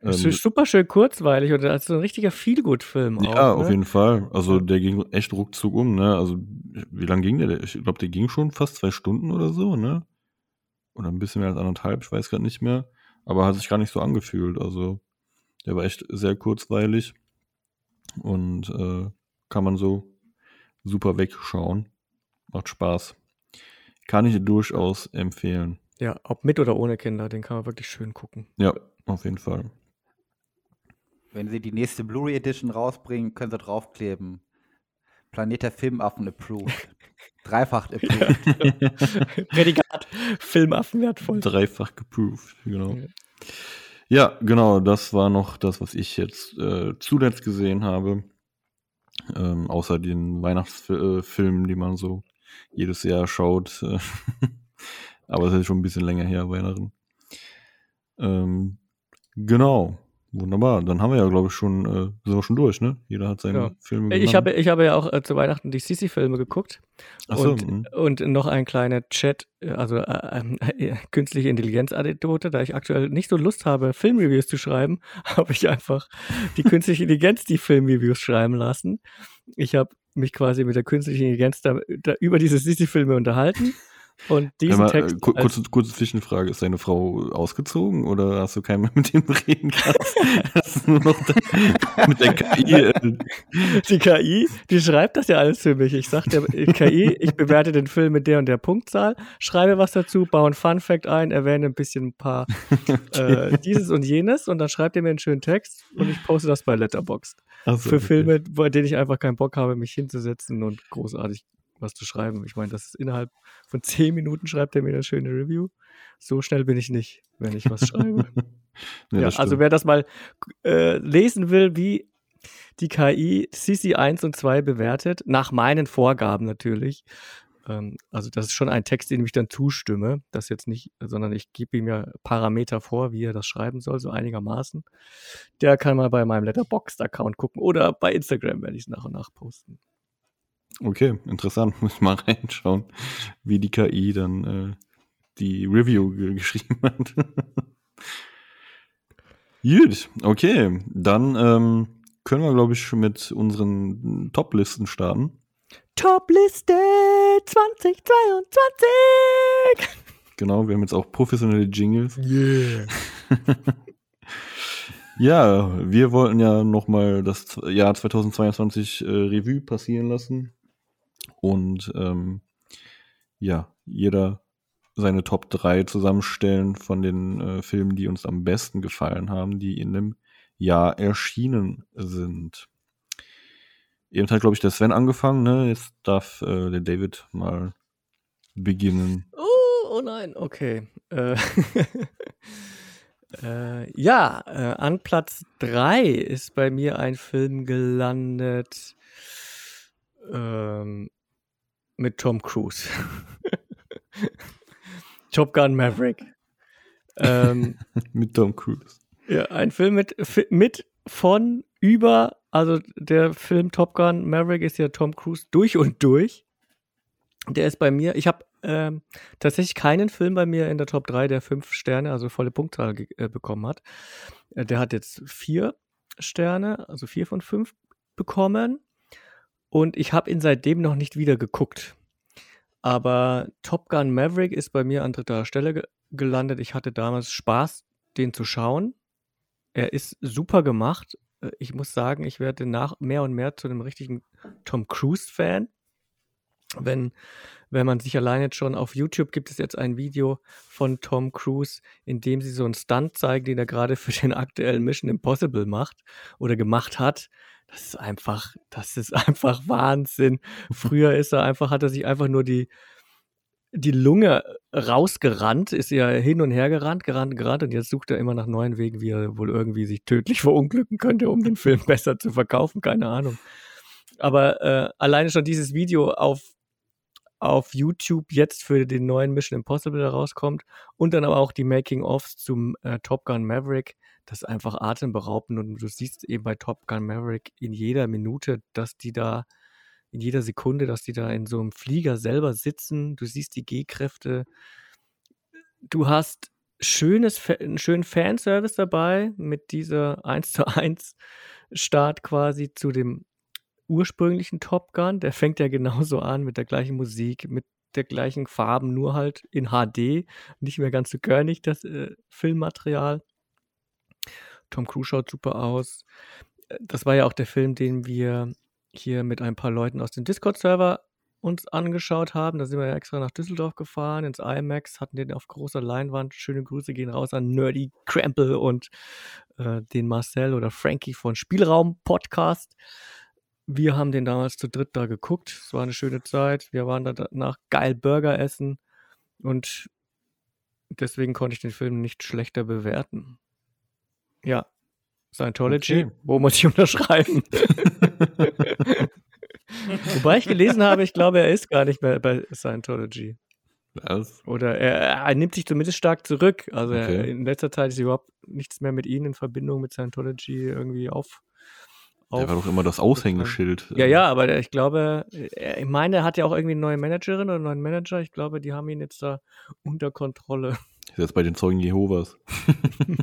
Speaker 4: Ähm, ist super schön kurzweilig und das ist ein richtiger Feelgood-Film.
Speaker 3: Ja, auch, ne? auf jeden Fall. Also der ging echt ruckzuck um, ne? Also wie lang ging der? Ich glaube, der ging schon fast zwei Stunden oder so, ne? Oder ein bisschen mehr als anderthalb, ich weiß gerade nicht mehr. Aber hat sich gar nicht so angefühlt. Also der war echt sehr kurzweilig und äh, kann man so super wegschauen. Macht Spaß. Kann ich durchaus empfehlen.
Speaker 4: Ja, ob mit oder ohne Kinder, den kann man wirklich schön gucken.
Speaker 3: Ja, auf jeden Fall.
Speaker 5: Wenn sie die nächste Blu-ray Edition rausbringen, können sie draufkleben. Planet der Filmaffen approved. Dreifach approved.
Speaker 4: Prädikat Filmaffen wertvoll.
Speaker 3: Dreifach geproved, genau. Ja. ja. genau, das war noch das, was ich jetzt äh, zuletzt gesehen habe. Ähm, außer den Weihnachtsfilmen, die man so jedes Jahr schaut. Aber es ist schon ein bisschen länger her, Weihnachten. Ähm, genau. Wunderbar. Dann haben wir ja, glaube ich, schon, äh, sind wir schon durch, ne? Jeder hat seine ja. Filme
Speaker 4: gesehen. Ich habe, ich habe ja auch äh, zu Weihnachten die Sisi-Filme geguckt. Ach so, und, mhm. und noch ein kleiner Chat, äh, also äh, äh, künstliche Intelligenz-Anekdote, da ich aktuell nicht so Lust habe, Filmreviews zu schreiben, habe ich einfach die künstliche Intelligenz die Filmreviews schreiben lassen. Ich habe mich quasi mit der künstlichen Intelligenz da, da über diese Sisi-Filme unterhalten. Und diesen
Speaker 3: mal,
Speaker 4: Text.
Speaker 3: Äh, kurze, kurze Zwischenfrage: Ist deine Frau ausgezogen oder hast du keinen mehr, mit dem reden kannst? hast du nur noch mit der KI? Äh,
Speaker 4: die KI, die schreibt das ja alles für mich. Ich sag der KI, ich bewerte den Film mit der und der Punktzahl, schreibe was dazu, baue ein Fun Fact ein, erwähne ein bisschen ein paar okay. äh, dieses und jenes und dann schreibt er mir einen schönen Text und ich poste das bei Letterboxd. So, für okay. Filme, bei denen ich einfach keinen Bock habe, mich hinzusetzen und großartig was zu schreiben. Ich meine, das ist innerhalb von zehn Minuten schreibt er mir eine schöne Review. So schnell bin ich nicht, wenn ich was schreibe. ja, ja also wer das mal äh, lesen will, wie die KI CC 1 und 2 bewertet, nach meinen Vorgaben natürlich, Ähm, also das ist schon ein Text, dem ich dann zustimme, das jetzt nicht, sondern ich gebe ihm ja Parameter vor, wie er das schreiben soll, so einigermaßen. Der kann mal bei meinem Letterboxd-Account gucken oder bei Instagram werde ich es nach und nach posten.
Speaker 3: Okay, interessant. Muss mal reinschauen, wie die KI dann äh, die Review geschrieben hat. Gut, okay. Dann ähm, können wir, glaube ich, mit unseren Top-Listen starten.
Speaker 4: Top-Liste 2022!
Speaker 3: Genau, wir haben jetzt auch professionelle Jingles.
Speaker 4: Yeah.
Speaker 3: ja, wir wollten ja nochmal das Jahr 2022 äh, Revue passieren lassen. Und ähm, ja, jeder seine Top 3 zusammenstellen von den äh, Filmen, die uns am besten gefallen haben, die in dem Jahr erschienen sind. Eben hat, glaube ich, der Sven angefangen, ne? Jetzt darf äh, der David mal beginnen.
Speaker 4: Oh, oh nein, okay. Äh, äh, ja, äh, an Platz 3 ist bei mir ein Film gelandet ähm, mit Tom Cruise. Top Gun Maverick.
Speaker 3: Ähm, mit Tom Cruise.
Speaker 4: Ja, ein Film mit, mit von über, also der Film Top Gun Maverick ist ja Tom Cruise durch und durch. Der ist bei mir, ich habe ähm, tatsächlich keinen Film bei mir in der Top 3, der fünf Sterne, also volle Punktzahl äh, bekommen hat. Äh, der hat jetzt vier Sterne, also vier von fünf bekommen. Und ich habe ihn seitdem noch nicht wieder geguckt. Aber Top Gun Maverick ist bei mir an dritter Stelle ge gelandet. Ich hatte damals Spaß, den zu schauen. Er ist super gemacht. Äh, ich muss sagen, ich werde nach mehr und mehr zu einem richtigen Tom Cruise-Fan. Wenn, wenn man sich alleine jetzt schon auf YouTube gibt es jetzt ein Video von Tom Cruise, in dem sie so einen Stunt zeigen, den er gerade für den aktuellen Mission Impossible macht oder gemacht hat. Das ist einfach, das ist einfach Wahnsinn. Früher ist er einfach, hat er sich einfach nur die, die Lunge rausgerannt, ist ja hin und her gerannt, gerannt, gerannt und jetzt sucht er immer nach neuen Wegen, wie er wohl irgendwie sich tödlich verunglücken könnte, um den Film besser zu verkaufen, keine Ahnung. Aber äh, alleine schon dieses Video auf, auf YouTube jetzt für den neuen Mission Impossible, rauskommt und dann aber auch die Making-ofs zum äh, Top Gun Maverick, das ist einfach atemberaubend und du siehst eben bei Top Gun Maverick in jeder Minute, dass die da in jeder Sekunde, dass die da in so einem Flieger selber sitzen. Du siehst die G-Kräfte. Du hast schönes, einen schönen Fanservice dabei mit dieser 1 zu 1 Start quasi zu dem ursprünglichen Top Gun. Der fängt ja genauso an mit der gleichen Musik, mit der gleichen Farben, nur halt in HD. Nicht mehr ganz so körnig, das äh, Filmmaterial. Tom Cruise schaut super aus. Äh, das war ja auch der Film, den wir hier mit ein paar Leuten aus dem Discord-Server uns angeschaut haben. Da sind wir ja extra nach Düsseldorf gefahren, ins IMAX, hatten den auf großer Leinwand. Schöne Grüße gehen raus an Nerdy Crample und äh, den Marcel oder Frankie von Spielraum Podcast. Wir haben den damals zu dritt da geguckt. Es war eine schöne Zeit. Wir waren danach geil Burger essen und deswegen konnte ich den Film nicht schlechter bewerten. Ja, Scientology, okay. wo muss ich unterschreiben? Wobei ich gelesen habe, ich glaube, er ist gar nicht mehr bei Scientology. Was? Oder er, er, nimmt sich zumindest stark zurück. Also okay. er, in letzter Zeit ist überhaupt nichts mehr mit ihnen in Verbindung mit Scientology irgendwie auf.
Speaker 3: auf der war doch immer das Aushängeschild.
Speaker 4: Ja, ja, aber ich glaube, ich meine, er hat ja auch irgendwie eine neue Managerin oder einen neuen Manager. Ich glaube, die haben ihn jetzt da unter Kontrolle.
Speaker 3: Ist jetzt bei den Zeugen Jehovas.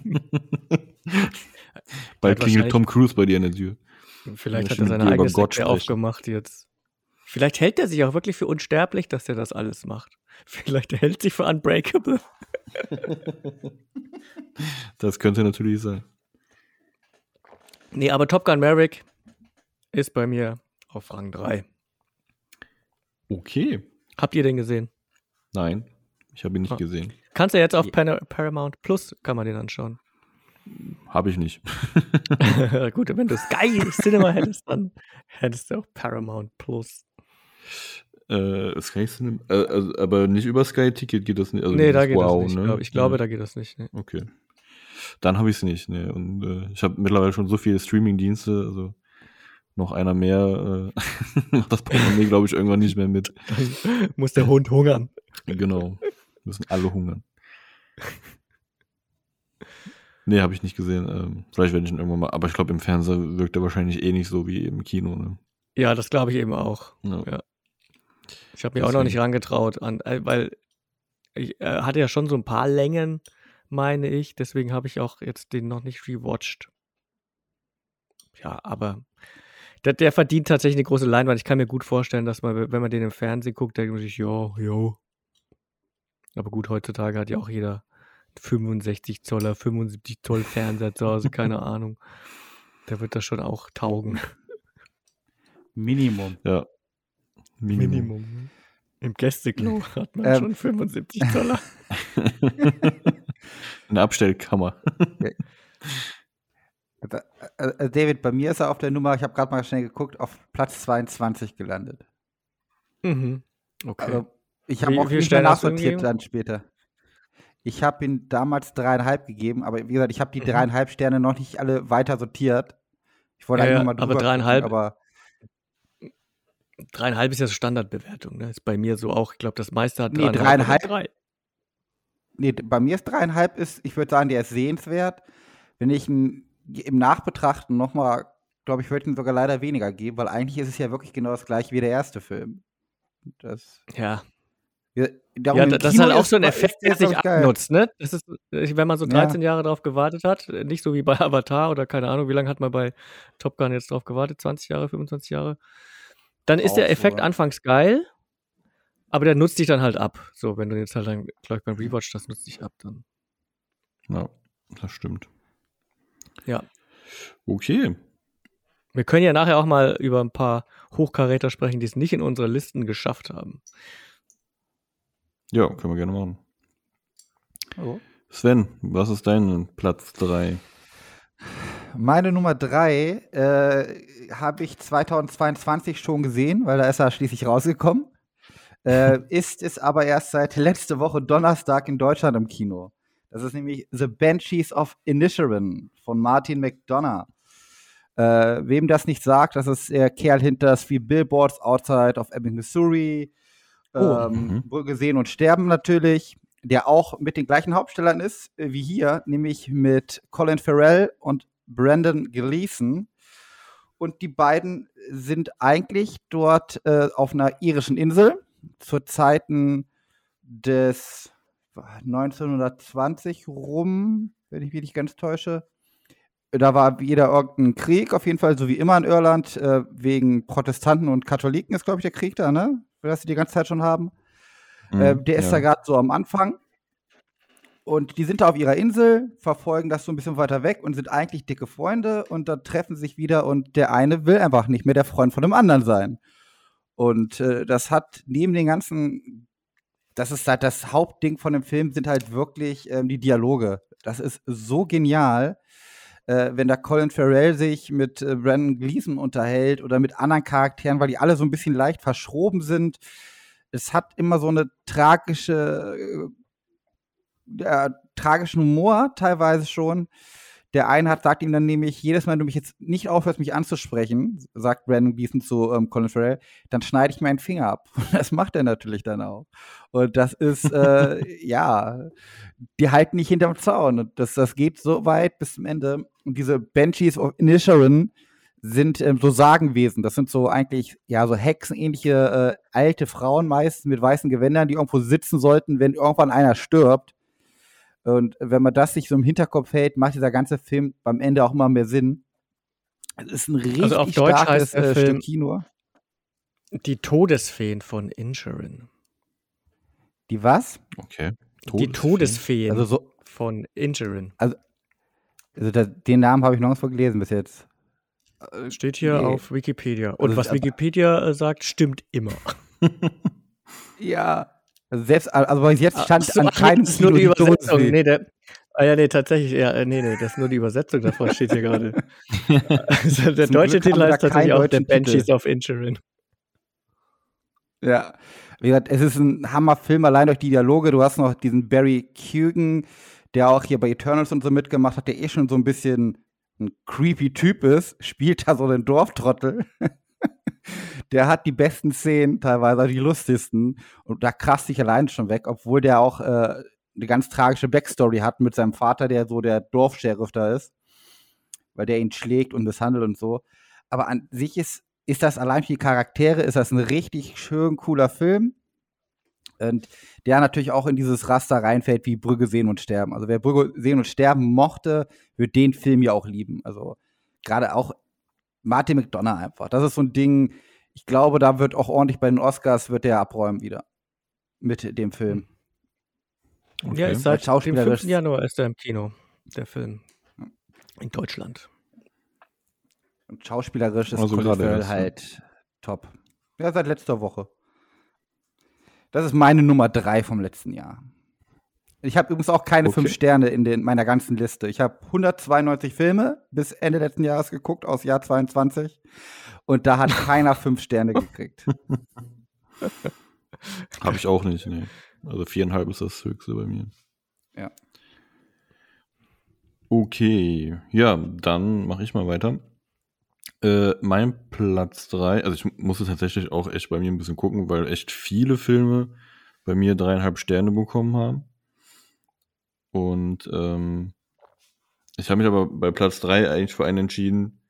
Speaker 3: Bald klingelt Tom Cruise bei dir in der Tür.
Speaker 4: Vielleicht hat er seine eigene Sekte aufgemacht jetzt. Vielleicht hält er sich auch wirklich für unsterblich, dass er das alles macht. Vielleicht hält sich für unbreakable.
Speaker 3: das könnte natürlich sein.
Speaker 4: Nee, aber Top Gun Maverick ist bei mir auf Rang 3.
Speaker 3: Okay.
Speaker 4: Habt ihr den gesehen?
Speaker 3: Nein, ich habe ihn nicht ah. gesehen.
Speaker 4: Kannst du jetzt auf Paramount Plus, kann man den anschauen.
Speaker 3: Habe ich nicht.
Speaker 4: Gut, wenn du Sky Cinema hättest, dann hättest du auch Paramount Plus.
Speaker 3: Äh, Sky Cinema, äh, also, aber nicht über Sky Ticket geht das nicht.
Speaker 4: Also nee, da geht wow, das nicht. Ne? Glaub, ich glaube, ja. da geht das nicht.
Speaker 3: Nee. Okay. Dann habe ich es nicht. Ne? Und äh, ich habe mittlerweile schon so viele Streaming-Dienste, also noch einer mehr, äh, macht das Portemonnaie, glaube ich, irgendwann nicht mehr mit.
Speaker 4: Muss der Hund hungern.
Speaker 3: Genau. Müssen alle hungern. Nee, habe ich nicht gesehen. Ähm, vielleicht werde ich ihn irgendwann mal. Aber ich glaube, im Fernsehen wirkt er wahrscheinlich eh nicht so wie im Kino. Ne?
Speaker 4: Ja, das glaube ich eben auch.
Speaker 3: Ja.
Speaker 4: Ja. Ich habe mich auch noch nicht rangetraut, an, äh, weil ich äh, hatte ja schon so ein paar Längen, meine ich. Deswegen habe ich auch jetzt den noch nicht rewatcht. Ja, aber der, der verdient tatsächlich eine große Leinwand. Ich kann mir gut vorstellen, dass man, wenn man den im Fernsehen guckt, denkt man sich, jo, jo. Aber gut, heutzutage hat ja auch jeder 65 Zoller, 75 Zoll Fernseher zu Hause, keine Ahnung. Da wird das schon auch taugen.
Speaker 5: Minimum.
Speaker 3: Ja. Minimum.
Speaker 4: ne? Im Gästeklo hat man
Speaker 5: Ähm.
Speaker 4: schon 75 Zoller.
Speaker 3: Eine Abstellkammer.
Speaker 5: Äh, äh, David, bei mir ist er auf der Nummer, ich habe gerade mal schnell geguckt, auf Platz 22 gelandet.
Speaker 4: Mhm. Okay.
Speaker 5: Also, ich habe auch nicht mehr nachsortiert dann später. Ich habe ihn damals dreieinhalb gegeben, aber wie gesagt, ich habe die
Speaker 4: Mhm.
Speaker 5: dreieinhalb Sterne noch nicht alle weiter sortiert. Ich wollte
Speaker 4: Ja,
Speaker 5: eigentlich
Speaker 4: ja,
Speaker 5: noch mal
Speaker 4: aber
Speaker 5: drüber
Speaker 4: dreieinhalb-
Speaker 5: gucken, aber
Speaker 4: Dreieinhalb ist ja so Standardbewertung, ne? Ist bei mir so auch. Ich glaube, das meiste hat
Speaker 5: Nee,
Speaker 4: oder
Speaker 5: dreieinhalb.
Speaker 4: Drei.
Speaker 5: nee, bei mir ist dreieinhalb ist, ich würde sagen, der ist sehenswert. Wenn ich ihn im Nachbetrachten noch mal, glaube ich, würde ich ihn sogar leider weniger geben, weil eigentlich ist es ja wirklich genau das gleiche wie der erste Film. Das,
Speaker 4: Ja.
Speaker 5: Ja,
Speaker 4: Ja, das ist halt auch so ein Effekt, der sich abnutzt, ne? Das ist, wenn man so
Speaker 5: Ja.
Speaker 4: 13 Jahre drauf gewartet hat, äh, nicht so wie bei Avatar oder keine Ahnung, wie lange hat man bei Top Gun jetzt drauf gewartet? 20 Jahre, 25 Jahre? Dann ist
Speaker 5: Auch
Speaker 4: der
Speaker 5: so,
Speaker 4: Effekt
Speaker 5: ja.
Speaker 4: anfangs geil, aber der nutzt dich dann halt ab. So, wenn du jetzt halt dann, glaube ich, beim Rewatch, das nutzt dich ab dann.
Speaker 3: Ja, das stimmt.
Speaker 4: Ja.
Speaker 3: Okay.
Speaker 4: Wir können ja nachher auch mal über ein paar Hochkaräter sprechen, die es nicht in unsere Listen geschafft haben.
Speaker 3: Ja, können wir gerne machen.
Speaker 5: Oh.
Speaker 3: Sven, was ist dein Platz 3?
Speaker 5: Meine Nummer drei äh, habe ich 2022 schon gesehen, weil da ist er schließlich rausgekommen. Äh, ist es aber erst seit letzte Woche Donnerstag in Deutschland im Kino. Das ist nämlich The Banshees of Inisherin von Martin McDonough. Äh, wem das nicht sagt, das ist der Kerl hinter Three Billboards Outside of Ebbing, Missouri.
Speaker 4: Oh,
Speaker 5: ähm,
Speaker 3: mhm.
Speaker 5: Brücke sehen und sterben natürlich. Der auch mit den gleichen Hauptstellern ist äh, wie hier, nämlich mit Colin Farrell und Brandon Gleeson. Und die beiden sind eigentlich dort äh, auf einer irischen Insel zu Zeiten des 1920 rum, wenn ich mich nicht ganz täusche. Da war wieder irgendein Krieg, auf jeden Fall, so wie immer in Irland, äh, wegen Protestanten und Katholiken ist, glaube ich, der Krieg da, ne? Das sie die ganze Zeit schon haben. Äh, der ist da gerade so am Anfang. Und die sind da auf ihrer Insel, verfolgen das so ein bisschen weiter weg und sind eigentlich dicke Freunde und dann treffen sich wieder und der eine will einfach nicht mehr der Freund von dem anderen sein. Und äh, das hat neben den ganzen, das ist halt das Hauptding von dem Film, sind halt wirklich ähm, die Dialoge. Das ist so genial, äh, wenn da Colin Farrell sich mit äh, Brandon Gleason unterhält oder mit anderen Charakteren, weil die alle so ein bisschen leicht verschroben sind. Es hat immer so eine tragische, äh, tragischen Humor teilweise schon. Der eine hat, sagt ihm dann nämlich, jedes Mal, wenn du mich jetzt nicht aufhörst, mich anzusprechen, sagt Brandon Gleason zu ähm, Colin Farrell, dann schneide ich meinen Finger ab. Und das macht er natürlich dann auch. Und das ist, äh, ja, die halten nicht hinterm Zaun. Und das, das geht so weit bis zum Ende. Und diese Banshees of Inisherin sind ähm, so Sagenwesen. Das sind so eigentlich, ja, so hexenähnliche äh, alte Frauen meistens mit weißen Gewändern, die irgendwo sitzen sollten, wenn irgendwann einer stirbt. Und wenn man das sich so im Hinterkopf hält, macht dieser ganze Film beim Ende auch immer mehr Sinn. Es ist ein richtig
Speaker 4: Also auf Deutsch
Speaker 5: starkes
Speaker 4: heißt der
Speaker 5: äh,
Speaker 4: Film-
Speaker 5: Stück Kino.
Speaker 4: Die Todesfeen von Insurin.
Speaker 5: Die was?
Speaker 3: Okay.
Speaker 4: Die Todesfeen
Speaker 5: Also so,
Speaker 4: von Insurin.
Speaker 5: also da, den Namen habe ich nirgendwo gelesen bis jetzt.
Speaker 4: Steht hier
Speaker 5: Nee.
Speaker 4: auf Wikipedia. Und
Speaker 5: Also,
Speaker 4: was Wikipedia äh, sagt, stimmt immer.
Speaker 5: Ja. Also selbst, also jetzt stand
Speaker 4: Ach so,
Speaker 5: an
Speaker 4: ach nee,
Speaker 5: keinem
Speaker 4: das ist nur die Übersetzung. Nee, der, ah ja, nee, tatsächlich, ja, äh, nee, nee, das ist nur die Übersetzung davon, steht hier gerade. Also der
Speaker 5: Zum
Speaker 4: deutsche
Speaker 5: Glück
Speaker 4: Titel heißt tatsächlich auch The. Banshees of Insurin.
Speaker 5: Ja. Wie gesagt, es ist ein Hammerfilm, allein durch die Dialoge. Du hast noch diesen Barry Keoghan, der auch hier bei Eternals und so mitgemacht hat, der eh schon so ein bisschen ein creepy Typ ist, spielt da so einen Dorftrottel. der hat die besten Szenen, teilweise die lustigsten. Und da krass sich allein schon weg, obwohl der auch äh, eine ganz tragische Backstory hat mit seinem Vater, der so der Dorfsheriff da ist. Weil der ihn schlägt und misshandelt und so. Aber an sich ist, ist das allein für die Charaktere, ist das ein richtig schön cooler Film. Und der natürlich auch in dieses Raster reinfällt wie Brügge sehen und sterben. Also wer Brügge sehen und sterben mochte, wird den Film ja auch lieben. Also gerade auch Martin McDonough einfach. Das ist so ein Ding, ich glaube, da wird auch ordentlich bei den Oscars wird der abräumen wieder. Mit dem Film.
Speaker 4: Okay. Ja, ist seit dem 5. Januar ist er im Kino, der Film. In Deutschland.
Speaker 5: Und schauspielerisch ist also Colin halt top. Ja, seit letzter Woche. Das ist meine Nummer drei vom letzten Jahr. Ich habe übrigens auch keine okay. fünf Sterne in den, meiner ganzen Liste. Ich habe 192 Filme bis Ende letzten Jahres geguckt, aus Jahr 22. Und da hat keiner fünf Sterne gekriegt.
Speaker 3: habe ich auch nicht, nee. Also viereinhalb ist das höchste bei mir.
Speaker 5: Ja.
Speaker 3: Okay, ja, dann mache ich mal weiter. Äh, mein Platz 3, also ich musste tatsächlich auch echt bei mir ein bisschen gucken, weil echt viele Filme bei mir dreieinhalb Sterne bekommen haben. Und ähm, ich habe mich aber bei Platz 3 eigentlich für einen entschieden,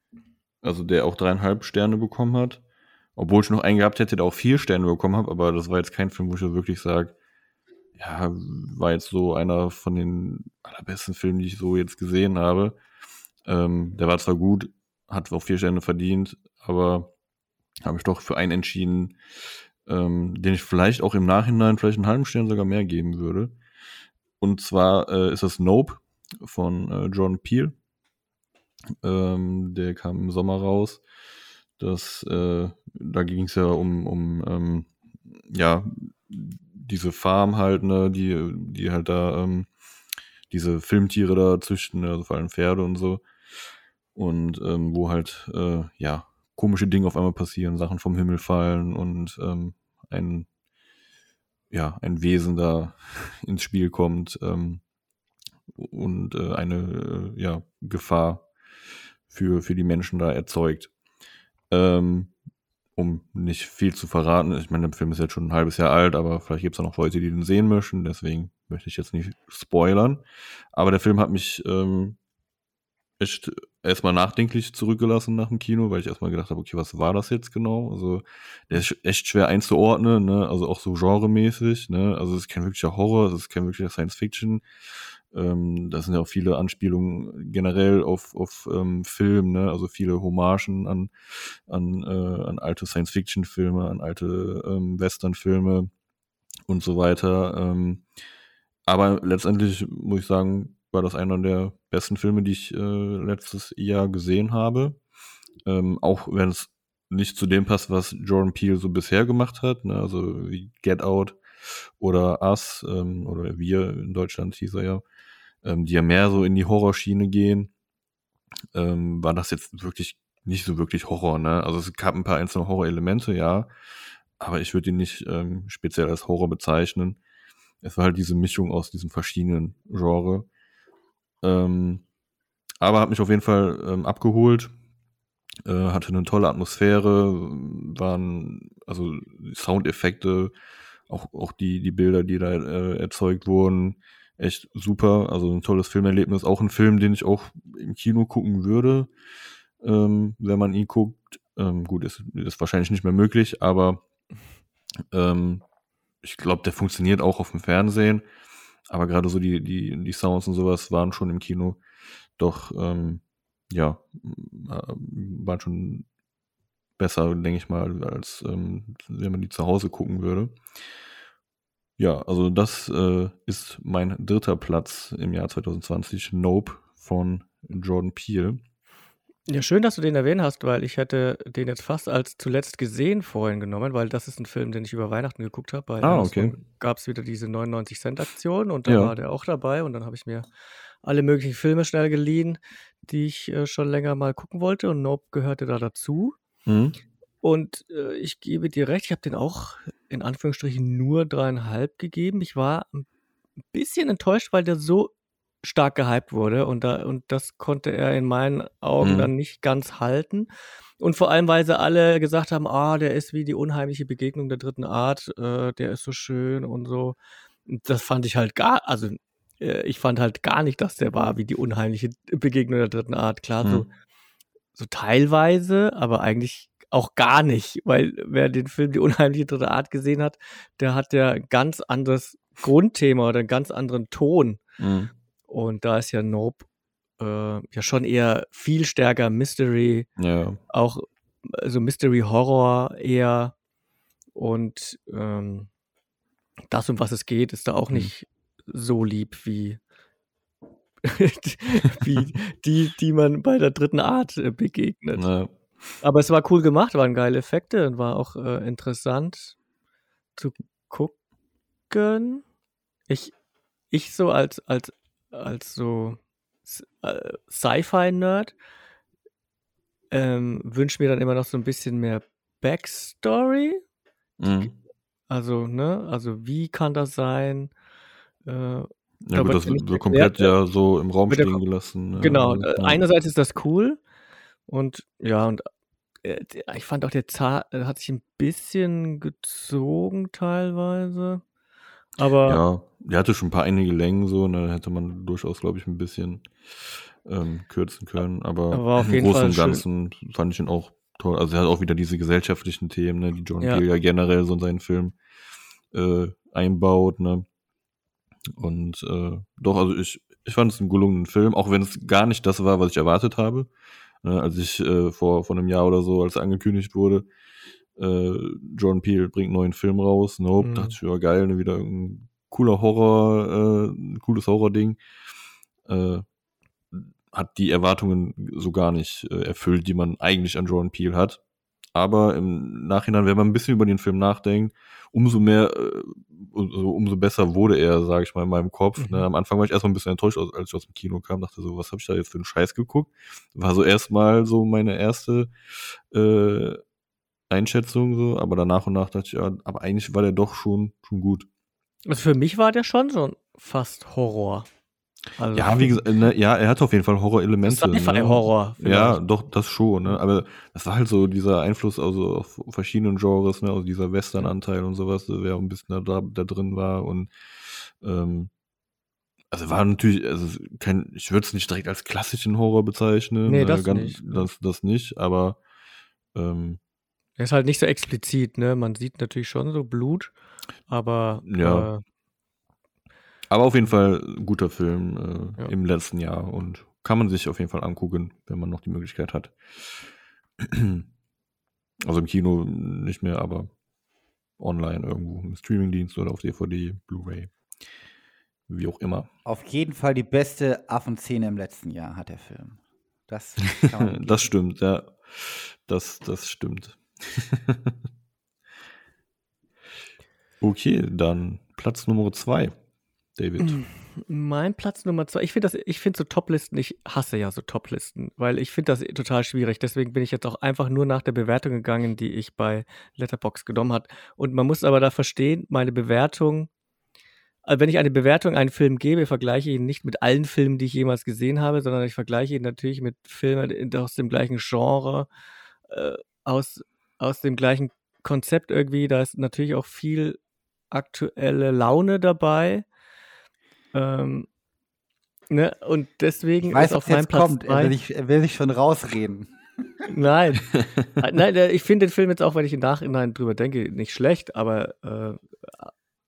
Speaker 3: also der auch dreieinhalb Sterne bekommen hat. Obwohl ich noch einen gehabt hätte, der auch vier Sterne bekommen hat, aber das war jetzt kein Film, wo ich wirklich sage, ja, war jetzt so einer von den allerbesten Filmen, die ich so jetzt gesehen habe. Ähm, der war zwar gut, hat auch vier Sterne verdient, aber habe ich doch für einen entschieden, ähm, den ich vielleicht auch im Nachhinein vielleicht einen halben Stern sogar mehr geben würde. Und zwar äh, ist das Nope von äh, John Peel. Ähm, der kam im Sommer raus. Das, äh, da ging es ja um, um ähm, ja, diese Farm halt, ne, die, die halt da ähm, diese Filmtiere da züchten, also vor allem Pferde und so und ähm, wo halt äh, ja komische Dinge auf einmal passieren, Sachen vom Himmel fallen und ähm, ein ja ein Wesen da ins Spiel kommt ähm, und äh, eine äh, ja Gefahr für für die Menschen da erzeugt. Ähm, um nicht viel zu verraten, ich meine, der Film ist jetzt schon ein halbes Jahr alt, aber vielleicht gibt es noch Leute, die den sehen möchten, deswegen möchte ich jetzt nicht spoilern. Aber der Film hat mich ähm, echt erstmal nachdenklich zurückgelassen nach dem Kino, weil ich erstmal gedacht habe, okay, was war das jetzt genau? Also, der ist echt schwer einzuordnen, ne? Also auch so genremäßig, ne? Also es ist kein wirklicher Horror, es ist kein wirklicher Science Fiction. Ähm, da sind ja auch viele Anspielungen generell auf, auf ähm, Film, ne? Also viele Hommagen an, an, äh, an alte Science-Fiction-Filme, an alte ähm, Western-Filme und so weiter. Ähm, aber letztendlich muss ich sagen, war das einer der besten Filme, die ich äh, letztes Jahr gesehen habe. Ähm, auch wenn es nicht zu dem passt, was Jordan Peele so bisher gemacht hat, ne? also wie Get Out oder Us ähm, oder Wir in Deutschland hieß er ja, ähm, die ja mehr so in die Horrorschiene gehen, ähm, war das jetzt wirklich nicht so wirklich Horror. Ne? Also es gab ein paar einzelne Horrorelemente, ja, aber ich würde ihn nicht ähm, speziell als Horror bezeichnen. Es war halt diese Mischung aus diesen verschiedenen Genres. Ähm, aber hat mich auf jeden Fall ähm, abgeholt. Äh, hatte eine tolle Atmosphäre, waren also Soundeffekte, auch, auch die, die Bilder, die da äh, erzeugt wurden, echt super. Also ein tolles Filmerlebnis. Auch ein Film, den ich auch im Kino gucken würde, ähm, wenn man ihn guckt. Ähm, gut, ist, ist wahrscheinlich nicht mehr möglich, aber ähm, ich glaube, der funktioniert auch auf dem Fernsehen. Aber gerade so die, die, die Sounds und sowas waren schon im Kino doch, ähm, ja, äh, waren schon besser, denke ich mal, als ähm, wenn man die zu Hause gucken würde. Ja, also das äh, ist mein dritter Platz im Jahr 2020, Nope von Jordan Peele.
Speaker 4: Ja, schön, dass du den erwähnt hast, weil ich hätte den jetzt fast als zuletzt gesehen vorhin genommen, weil das ist ein Film, den ich über Weihnachten geguckt habe. Bei
Speaker 3: ah, okay.
Speaker 4: gab es wieder diese 99 Cent Aktion und da ja. war der auch dabei und dann habe ich mir alle möglichen Filme schnell geliehen, die ich äh, schon länger mal gucken wollte und Nope gehörte da dazu. Mhm. Und äh, ich gebe dir recht, ich habe den auch in Anführungsstrichen nur dreieinhalb gegeben. Ich war ein bisschen enttäuscht, weil der so stark gehypt wurde und da und das konnte er in meinen Augen
Speaker 3: Mhm.
Speaker 4: dann nicht ganz halten. Und vor allem, weil sie alle gesagt haben, ah, der ist wie die unheimliche Begegnung der dritten Art, äh, der ist so schön und so. Und das fand ich halt gar, also äh, ich fand halt gar nicht, dass der war wie die unheimliche Begegnung der dritten Art. Klar, so,
Speaker 3: Mhm.
Speaker 4: so teilweise, aber eigentlich auch gar nicht, weil wer den Film Die unheimliche dritte Art gesehen hat, der hat ja ein ganz anderes Grundthema oder einen ganz anderen Ton.
Speaker 3: Mhm.
Speaker 4: Und da ist ja Nope äh, ja schon eher viel stärker Mystery,
Speaker 3: Ja.
Speaker 4: auch also Mystery Horror eher. Und ähm, das, um was es geht, ist da auch
Speaker 3: Mhm.
Speaker 4: nicht so lieb wie, wie die, die man bei der dritten Art äh, begegnet.
Speaker 3: ja.
Speaker 4: Aber es war cool gemacht, waren geile Effekte und war auch äh, interessant zu gucken. Ich, ich so als, als, als so äh, Sci-Fi-Nerd ähm, wünsche mir dann immer noch so ein bisschen mehr Backstory.
Speaker 3: Mhm.
Speaker 4: Also, ne, also wie kann das sein? Äh,
Speaker 3: Ja,
Speaker 4: Da
Speaker 3: gut,
Speaker 4: wird
Speaker 3: das wird komplett ja so im Raum stehen gelassen.
Speaker 4: Genau, äh,
Speaker 3: ja.
Speaker 4: einerseits ist das cool und ja, und äh, ich fand auch der Zahn äh, hat sich ein bisschen gezogen teilweise. Aber
Speaker 3: Ja, der hatte schon ein paar einige Längen so, und da hätte man durchaus, glaube ich, ein bisschen ähm, kürzen können. Aber
Speaker 4: Aber auf
Speaker 3: im
Speaker 4: jeden
Speaker 3: Großen
Speaker 4: Fall
Speaker 3: und
Speaker 4: schön.
Speaker 3: Ganzen fand ich ihn auch toll. Also er hat auch wieder diese gesellschaftlichen Themen, ne, die John
Speaker 4: Ja.
Speaker 3: Peel ja generell so in seinen Film äh, einbaut, ne? Und äh, doch, also ich, ich fand es einen gelungenen Film, auch wenn es gar nicht das war, was ich erwartet habe. Ne, als ich äh, vor, vor einem Jahr oder so, als angekündigt wurde, äh, Jordan Peele bringt einen neuen Film raus. Nope,
Speaker 4: Mhm.
Speaker 3: dachte ich, ja geil, ne, wieder ein cooler Horror, äh, ein cooles Horror-Ding. Äh, hat die Erwartungen so gar nicht äh, erfüllt, die man eigentlich an Jordan Peele hat. Aber im Nachhinein, wenn man ein bisschen über den Film nachdenkt, umso mehr, äh, umso, besser wurde er, sage ich mal, in meinem Kopf.
Speaker 4: Mhm.
Speaker 3: Ne? Am Anfang war ich erstmal ein bisschen enttäuscht, als ich aus dem Kino kam, dachte so, was habe ich da jetzt für einen Scheiß geguckt? War so erstmal so meine erste äh, Einschätzung so, aber danach und nach dachte ich, ja, aber eigentlich war der doch schon, schon gut.
Speaker 4: also für mich war der schon so ein fast Horror. Also
Speaker 3: Ja, wie gesagt, ne, ja, er hat auf jeden Fall Horror-Elemente. Ne?
Speaker 4: Sci-Fi-Horror.
Speaker 3: Ja,
Speaker 4: vielleicht.
Speaker 3: doch, das schon, ne? Aber das war halt so dieser Einfluss also auf verschiedenen Genres, ne, also dieser Western-Anteil und sowas, der auch ein bisschen da, da drin war und ähm, also war natürlich, also kein, ich würde es nicht direkt als klassischen Horror bezeichnen,
Speaker 4: Nee,
Speaker 3: ne,
Speaker 4: das
Speaker 3: ganz,
Speaker 4: nicht.
Speaker 3: Das, das nicht, aber ähm,
Speaker 4: Er ist halt nicht so explizit, ne? Man sieht natürlich schon so Blut, aber
Speaker 3: Ja.
Speaker 4: äh,
Speaker 3: aber auf jeden Fall ein guter Film äh,
Speaker 4: Ja.
Speaker 3: im letzten Jahr und kann man sich auf jeden Fall angucken, wenn man noch die Möglichkeit hat. Also im Kino nicht mehr, aber online irgendwo im Streamingdienst oder auf DVD, Blu-ray, wie auch immer.
Speaker 5: Auf jeden Fall die beste Affenszene im letzten Jahr hat der Film. Das
Speaker 3: das stimmt, ja. Das, das stimmt. okay, dann Platz Nummer zwei, David.
Speaker 4: Mein Platz Nummer zwei, ich finde das, ich finde so Toplisten, ich hasse ja so Toplisten, weil ich finde das total schwierig. Deswegen bin ich jetzt auch einfach nur nach der Bewertung gegangen, die ich bei Letterbox genommen hat. Und man muss aber da verstehen, meine Bewertung, also wenn ich eine Bewertung einen Film gebe, vergleiche ich ihn nicht mit allen Filmen, die ich jemals gesehen habe, sondern ich vergleiche ihn natürlich mit Filmen in- aus dem gleichen Genre, äh, aus, aus dem gleichen Konzept irgendwie. Da ist natürlich auch viel aktuelle Laune dabei. Ähm, ne? Und deswegen
Speaker 5: Ich weiß,
Speaker 4: ist auf meinem Platz
Speaker 5: kommt. Er will, sich, er will sich schon rausreden.
Speaker 4: Nein. Äh, Nein, ich finde den Film jetzt auch, wenn ich im Nachhinein drüber denke, nicht schlecht, aber, äh,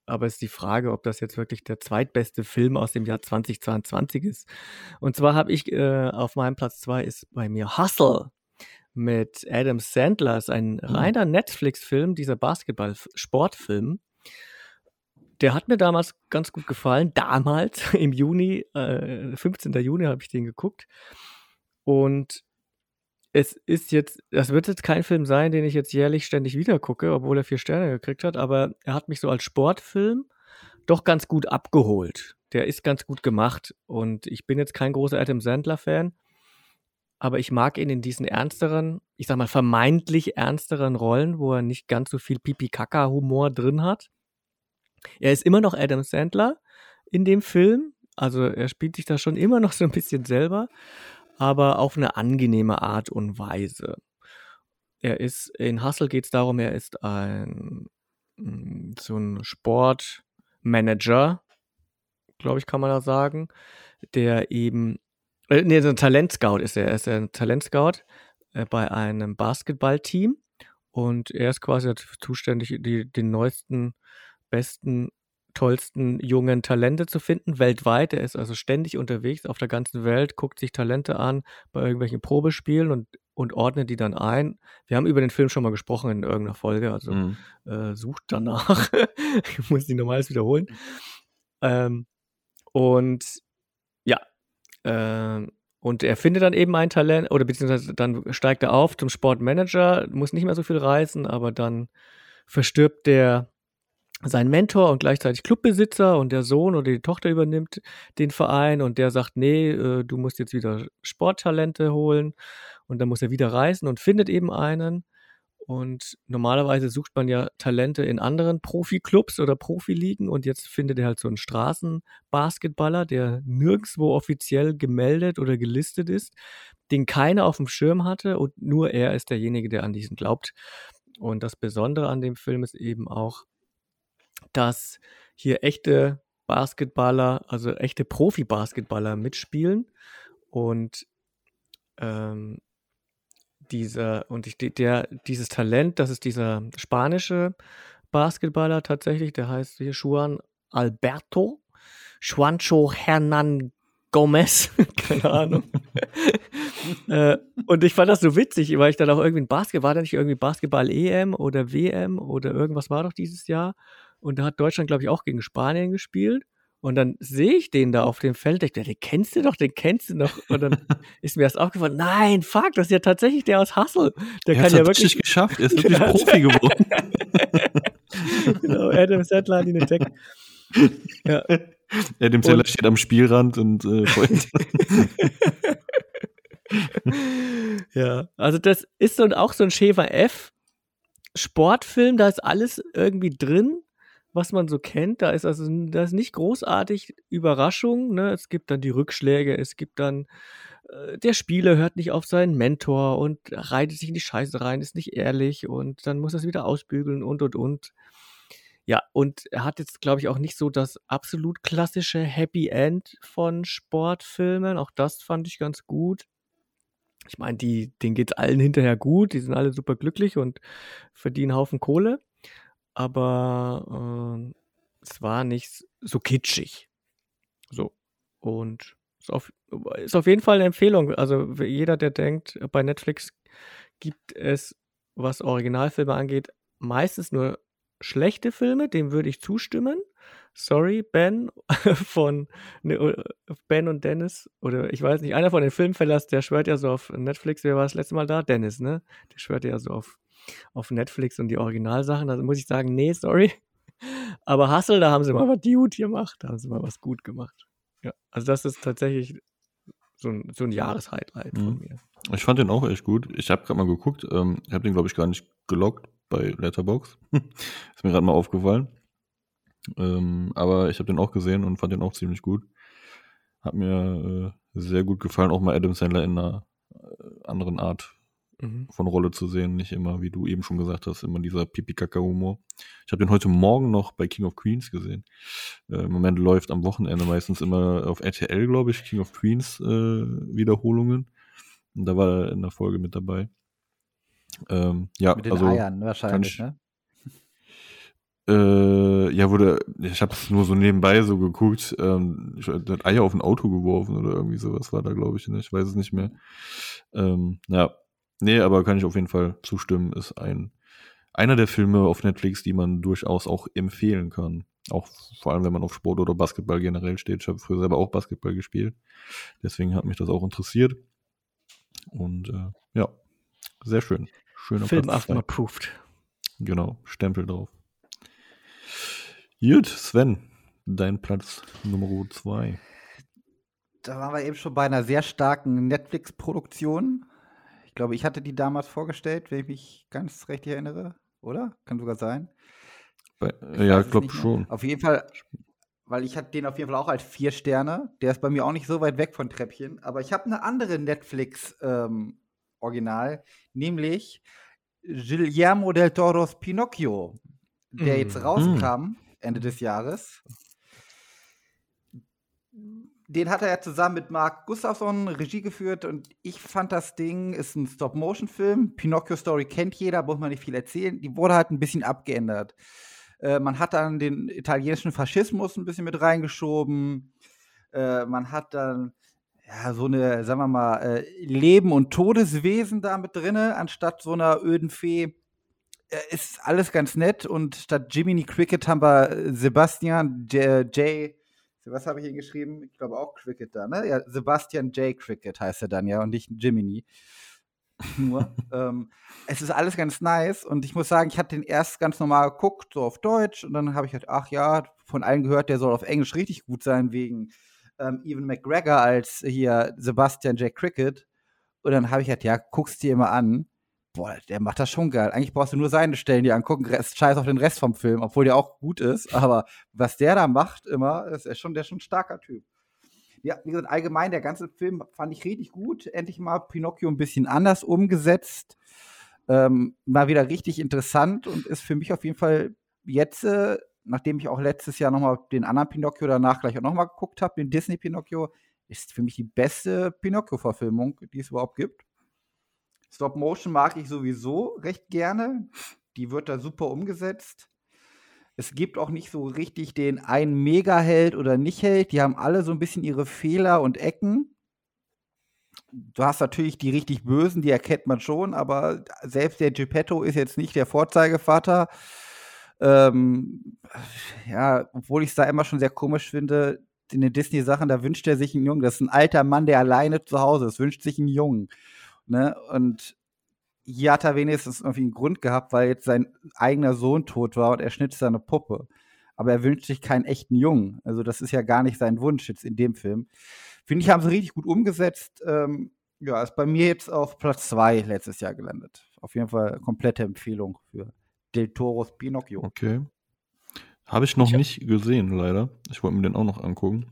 Speaker 4: aber es ist die Frage, ob das jetzt wirklich der zweitbeste Film aus dem Jahr 2022 ist. Und zwar habe ich äh, auf meinem Platz zwei ist bei mir Hustle mit Adam Sandler. Ist ein reiner Netflix-Film, dieser Basketball-Sportfilm. Der hat mir damals ganz gut gefallen. Damals, im Juni, äh, 15. Juni habe ich den geguckt. Und es ist jetzt, das wird jetzt kein Film sein, den ich jetzt jährlich ständig wieder gucke, obwohl er vier Sterne gekriegt hat, aber er hat mich so als Sportfilm doch ganz gut abgeholt. Der ist ganz gut gemacht und ich bin jetzt kein großer Adam Sandler-Fan, aber ich mag ihn in diesen ernsteren, ich sag mal vermeintlich ernsteren Rollen, wo er nicht ganz so viel Pipi-Kaka-Humor drin hat. Er ist immer noch Adam Sandler in dem Film, Also er spielt sich da schon immer noch so ein bisschen selber, aber auf eine angenehme Art und Weise. Er ist, in Hustle geht es darum, er ist ein mm, so ein Sportmanager, glaube ich, kann man da sagen, der eben, äh, nee, so ein Talentscout ist er. Er ist ein Talentscout äh, bei einem Basketballteam und er ist quasi zuständig, die, den neuesten, besten, tollsten jungen Talente zu finden, weltweit. Er ist also ständig unterwegs auf der ganzen Welt, guckt sich Talente an bei irgendwelchen Probespielen und, und ordnet die dann ein. Wir haben über den Film schon mal gesprochen in irgendeiner Folge, also
Speaker 3: Mhm.
Speaker 4: äh, sucht danach. ich muss die normales wiederholen. Ähm, und ja, ähm, und er findet dann eben ein Talent, oder beziehungsweise dann steigt er auf zum Sportmanager, muss nicht mehr so viel reisen, aber dann verstirbt der sein Mentor und gleichzeitig Clubbesitzer und der Sohn oder die Tochter übernimmt den Verein und der sagt, nee, äh, du musst jetzt wieder Sporttalente holen und dann muss er wieder reisen und findet eben einen. Und normalerweise sucht man ja Talente in anderen Profiklubs oder Profiligen und jetzt findet er halt so einen Straßenbasketballer, der nirgendwo offiziell gemeldet oder gelistet ist, den keiner auf dem Schirm hatte und nur er ist derjenige, der an diesen glaubt. Und das Besondere an dem Film ist eben auch, dass hier echte Basketballer, also echte Profi-Basketballer mitspielen und ähm, dieser und ich, der dieses Talent, das ist dieser spanische Basketballer tatsächlich, der heißt hier Juan Alberto Juancho Hernan Gomez, keine Ahnung. äh, und ich fand das so witzig, weil ich dann auch irgendwie ein Basketball, war da nicht irgendwie Basketball-EM oder WM oder irgendwas war doch dieses Jahr. Und da hat Deutschland, glaube ich, auch gegen Spanien gespielt. Und dann sehe ich den da auf dem Feld, ich dachte, den kennst du doch, den kennst du noch. Und dann ist mir das aufgefallen, nein, fuck, das ist ja tatsächlich der aus Hassel. Der
Speaker 3: er
Speaker 4: kann
Speaker 3: hat
Speaker 4: ja
Speaker 3: wirklich
Speaker 4: wirklich.
Speaker 3: geschafft, er ist wirklich
Speaker 4: Genau.
Speaker 3: Profi geworden.
Speaker 4: genau, Adam Sandler hat ihn entdeckt. Ja,
Speaker 3: Adam
Speaker 4: Und-
Speaker 3: steht am Spielrand und äh,
Speaker 4: ja, also das ist so auch so ein Schäfer F Sportfilm, da ist alles irgendwie drin, was man so kennt. Da ist also da ist nicht großartig Überraschung. Ne? Es gibt dann die Rückschläge, es gibt dann äh, der Spieler hört nicht auf seinen Mentor und reitet sich in die Scheiße rein, ist nicht ehrlich und dann muss er es wieder ausbügeln und und und. Ja, und er hat jetzt, glaube ich, auch nicht so das absolut klassische Happy End von Sportfilmen. Auch das fand ich ganz gut. Ich meine, die, denen geht's allen hinterher gut, die sind alle super glücklich und verdienen Haufen Kohle. Aber ähm, es war nicht so kitschig. So. Und ist auf, ist auf jeden Fall eine Empfehlung. Also jeder, der denkt, bei Netflix gibt es, was Originalfilme angeht, meistens nur schlechte Filme, dem würde ich zustimmen. Sorry, Ben von ne, Ben und Dennis oder ich weiß nicht, einer von den Filmfellers, der schwört ja so auf Netflix. Wer war das letzte Mal da? Dennis, ne? Der schwört ja so auf, auf Netflix und die Originalsachen. Also muss ich sagen, nee, sorry. Aber Hustle, da haben sie mal was gut gemacht. Da haben sie mal was gut gemacht. Ja, also das ist tatsächlich so ein, so ein Jahreshighlight von
Speaker 3: Mhm.
Speaker 4: mir.
Speaker 3: Ich fand den auch echt gut. Ich habe gerade mal geguckt. Ähm, ich habe den, glaube ich, gar nicht gelockt bei Letterbox. Ist mir gerade mal aufgefallen. Ähm, aber ich habe den auch gesehen und fand den auch ziemlich gut. Hat mir äh, sehr gut gefallen, auch mal Adam Sandler in einer äh, anderen Art
Speaker 4: Mhm.
Speaker 3: von Rolle zu sehen. Nicht immer, wie du eben schon gesagt hast, immer dieser Pipi-Kaka-Humor. Ich habe den heute Morgen noch bei King of Queens gesehen. Äh, Im Moment läuft am Wochenende meistens immer auf RTL, glaube ich, King of Queens äh, Wiederholungen. Und da war er in der Folge mit dabei. Ähm, ja,
Speaker 5: Mit den
Speaker 3: also
Speaker 5: Eiern wahrscheinlich,
Speaker 3: ich-
Speaker 5: ne?
Speaker 3: äh, ja, wurde, ich habe es nur so nebenbei so geguckt, ähm, ich, der hat Eier auf ein Auto geworfen oder irgendwie sowas war da, glaube ich, ne? ich weiß es nicht mehr. Ähm, ja, nee, aber kann ich auf jeden Fall zustimmen, ist ein einer der Filme auf Netflix, die man durchaus auch empfehlen kann. Auch vor allem, wenn man auf Sport oder Basketball generell steht. Ich habe früher selber auch Basketball gespielt. Deswegen hat mich das auch interessiert. Und äh, ja, sehr schön. Schöner
Speaker 4: Film
Speaker 3: Platz.
Speaker 4: After approved.
Speaker 3: Genau, Stempel drauf. Gut, Sven, dein Platz Nummer zwei.
Speaker 5: Da waren wir eben schon bei einer sehr starken Netflix-Produktion. Ich glaube, ich hatte die damals vorgestellt, wenn ich mich ganz recht erinnere, oder? Kann sogar sein.
Speaker 3: Bei,
Speaker 5: Ich
Speaker 3: ja, ich glaube schon.
Speaker 5: Auf jeden Fall, weil ich hatte den auf jeden Fall auch als vier Sterne. Der ist bei mir auch nicht so weit weg von Treppchen. Aber ich habe eine andere Netflix-Original, ähm, nämlich Guillermo del Toros Pinocchio, der mm. jetzt rauskam Ende des Jahres. Den hat er ja zusammen mit Mark Gustafsson Regie geführt und ich fand das Ding ist ein Stop-Motion-Film. Pinocchio Story kennt jeder, muss man nicht viel erzählen. Die wurde halt ein bisschen abgeändert. Äh, man hat dann den italienischen Faschismus ein bisschen mit reingeschoben. Äh, man hat dann ja so eine, sagen wir mal, äh, Leben- und Todeswesen da mit drin, anstatt so einer öden Fee. Äh, ist alles ganz nett und statt Jiminy Cricket haben wir Sebastian J. J was habe ich hier geschrieben? Ich glaube auch Cricket da, ne? Ja, Sebastian J. Cricket heißt er dann ja und nicht Jiminy nur. ähm, es ist alles ganz nice und ich muss sagen, ich hatte den erst ganz normal geguckt, so auf Deutsch und dann habe ich halt, ach ja, von allen gehört, der soll auf Englisch richtig gut sein, wegen ähm, Evan McGregor als hier Sebastian J. Cricket. Und dann habe ich halt, ja, guckst dir immer an. Boah, der macht das schon geil. Eigentlich brauchst du nur seine Stellen dir angucken, scheiß auf den Rest vom Film, obwohl der auch gut ist. Aber was der da macht immer, ist er schon, der ist schon ein starker Typ ja, wie gesagt, allgemein, der ganze Film fand ich richtig gut. Endlich mal Pinocchio ein bisschen anders umgesetzt. Ähm, mal wieder richtig interessant und ist für mich auf jeden Fall jetzt, äh, nachdem ich auch letztes Jahr nochmal den anderen Pinocchio danach gleich auch nochmal geguckt habe, den Disney Pinocchio, ist für mich die beste Pinocchio-Verfilmung, die es überhaupt gibt. Stop Motion mag ich sowieso recht gerne. Die wird da super umgesetzt. Es gibt auch nicht so richtig den einen Mega-Held oder Nicht-Held. Die haben alle so ein bisschen ihre Fehler und Ecken. Du hast natürlich die richtig Bösen, die erkennt man schon, aber selbst der Geppetto ist jetzt nicht der Vorzeigevater. Ähm, ja, obwohl ich es da immer schon sehr komisch finde, in den Disney-Sachen, da wünscht er sich einen Jungen. Das ist ein alter Mann, der alleine zu Hause ist, wünscht sich einen Jungen. Ne? Und hier hat er wenigstens irgendwie einen Grund gehabt, weil jetzt sein eigener Sohn tot war und er schnitt seine Puppe. Aber er wünscht sich keinen echten Jungen. Also das ist ja gar nicht sein Wunsch jetzt in dem Film. Finde ich, haben sie richtig gut umgesetzt. Ähm, ja, ist bei mir jetzt auf Platz zwei letztes Jahr gelandet. Auf jeden Fall komplette Empfehlung für Del Toros Pinocchio.
Speaker 3: Okay. Habe ich noch ich nicht gesehen, leider. Ich wollte mir den auch noch angucken.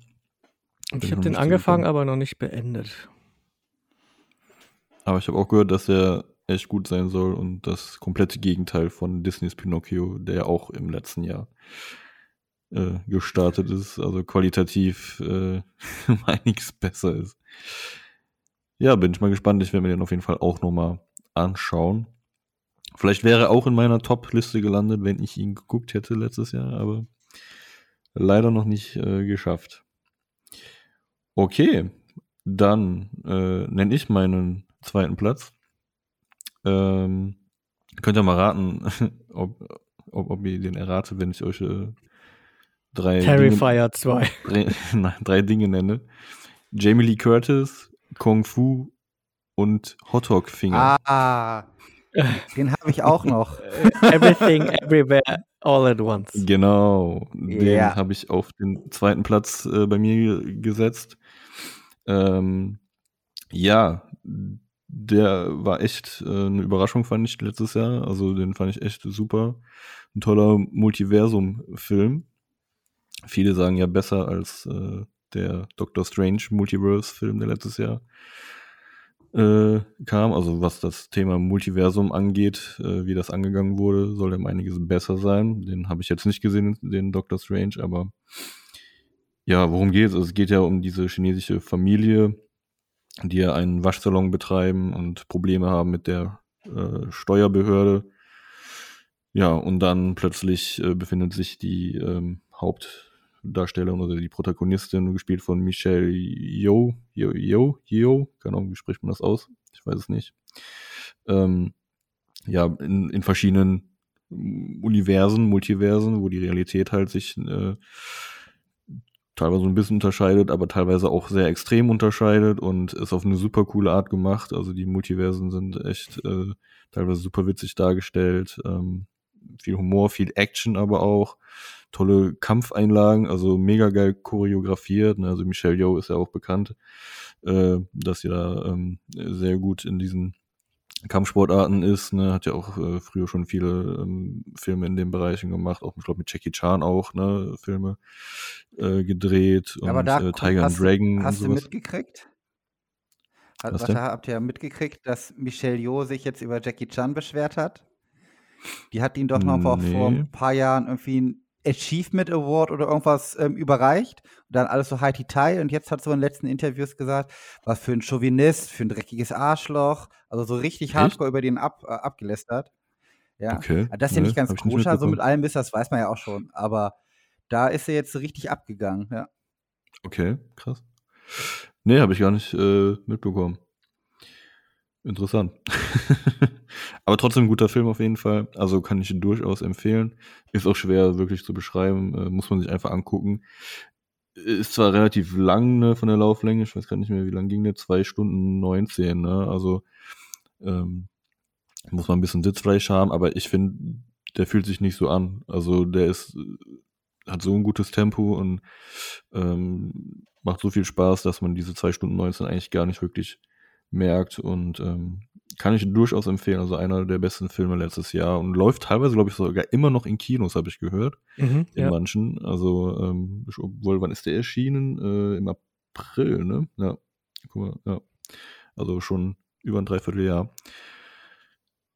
Speaker 4: ich habe den angefangen, aber noch nicht beendet.
Speaker 3: Aber ich habe auch gehört, dass er echt gut sein soll und das komplette Gegenteil von Disneys Pinocchio, der auch im letzten Jahr äh, gestartet ist, also qualitativ äh, einiges besser ist. Ja, bin ich mal gespannt. Ich werde mir den auf jeden Fall auch nochmal anschauen. Vielleicht wäre er auch in meiner Top-Liste gelandet, wenn ich ihn geguckt hätte letztes Jahr, aber leider noch nicht äh, geschafft. Okay, dann äh, nenne ich meinen zweiten Platz. Ähm, könnt ihr mal raten, ob, ob, ob ihr den erratet, wenn ich euch äh, drei,
Speaker 4: Terrifier 2.
Speaker 3: Drei, nein, drei Dinge nenne. Jamie Lee Curtis, Kung Fu und Hotdog Finger.
Speaker 5: Ah, den habe ich auch noch.
Speaker 4: Everything, Everywhere, All at Once.
Speaker 3: Genau, den yeah. habe ich auf den zweiten Platz äh, bei mir gesetzt. Ähm, ja, der war echt äh, eine Überraschung, fand ich letztes Jahr. Also den fand ich echt super. Ein toller Multiversum-Film. Viele sagen ja besser als äh, der Doctor Strange Multiverse-Film, der letztes Jahr äh, kam. Also was das Thema Multiversum angeht, äh, wie das angegangen wurde, soll dem einiges besser sein. Den habe ich jetzt nicht gesehen, den Doctor Strange, aber ja, worum geht es? Also es geht ja um diese chinesische Familie, die ja einen Waschsalon betreiben und Probleme haben mit der äh, Steuerbehörde. Ja, und dann plötzlich äh, befindet sich die ähm, Hauptdarstellerin oder die Protagonistin, gespielt von Michelle Yeoh, Yeoh, Yeoh, Yeoh, keine Ahnung, wie spricht man das aus? Ich weiß es nicht. Ähm, ja, in, in verschiedenen Universen, Multiversen, wo die Realität halt sich äh, teilweise ein bisschen unterscheidet, aber teilweise auch sehr extrem unterscheidet und ist auf eine super coole Art gemacht. Also die Multiversen sind echt äh, teilweise super witzig dargestellt. Ähm, viel Humor, viel Action aber auch. Tolle Kampfeinlagen, also mega geil choreografiert. Ne? Also Michelle Yeoh ist ja auch bekannt, äh, dass sie da ähm, sehr gut in diesen Kampfsportarten ist, ne, hat ja auch äh, früher schon viele ähm, Filme in den Bereichen gemacht, auch ich glaube mit Jackie Chan auch, ne, Filme äh, gedreht und
Speaker 5: Aber da
Speaker 3: äh, Tiger
Speaker 5: hast,
Speaker 3: Dragon
Speaker 5: hast du mitgekriegt?
Speaker 3: Was denn?
Speaker 5: habt ihr mitgekriegt, dass Michelle Yeoh sich jetzt über Jackie Chan beschwert hat? Die hat ihn doch noch vor, vor
Speaker 3: Nee.
Speaker 5: ein paar Jahren irgendwie Achievement Award oder irgendwas ähm, überreicht. Und dann alles so high Teil. Und jetzt hat so in den letzten Interviews gesagt, was für ein Chauvinist, für ein dreckiges Arschloch. Also so richtig
Speaker 3: Echt?
Speaker 5: hardcore über den ab, äh, abgelästert. Ja.
Speaker 3: Okay.
Speaker 5: Das ist ja
Speaker 3: ne,
Speaker 5: nicht ganz koscher, so mit allem ist, das weiß man ja auch schon. Aber da ist er jetzt so richtig abgegangen. Ja.
Speaker 3: Okay, krass. Nee, habe ich gar nicht äh, mitbekommen. Interessant. Aber trotzdem ein guter Film auf jeden Fall. Also kann ich ihn durchaus empfehlen. Ist auch schwer wirklich zu beschreiben. Äh, muss man sich einfach angucken. Ist zwar relativ lang ne, von der Lauflänge. Ich weiß gar nicht mehr, wie lang ging der. Zwei Stunden 19. Ne? Also ähm, muss man ein bisschen Sitzfleisch haben. Aber ich finde, der fühlt sich nicht so an. Also der ist äh, hat so ein gutes Tempo und ähm, macht so viel Spaß, dass man diese 2 Stunden 19 eigentlich gar nicht wirklich merkt und ähm, kann ich durchaus empfehlen. Also einer der besten Filme letztes Jahr und läuft teilweise, glaube ich, sogar immer noch in Kinos, habe ich gehört,
Speaker 4: Mhm,
Speaker 3: in
Speaker 4: ja.
Speaker 3: manchen. Also, ähm, ich- obwohl, wann ist der erschienen? Äh, Im April, ne? Ja, guck mal, ja. Also schon über ein Dreivierteljahr.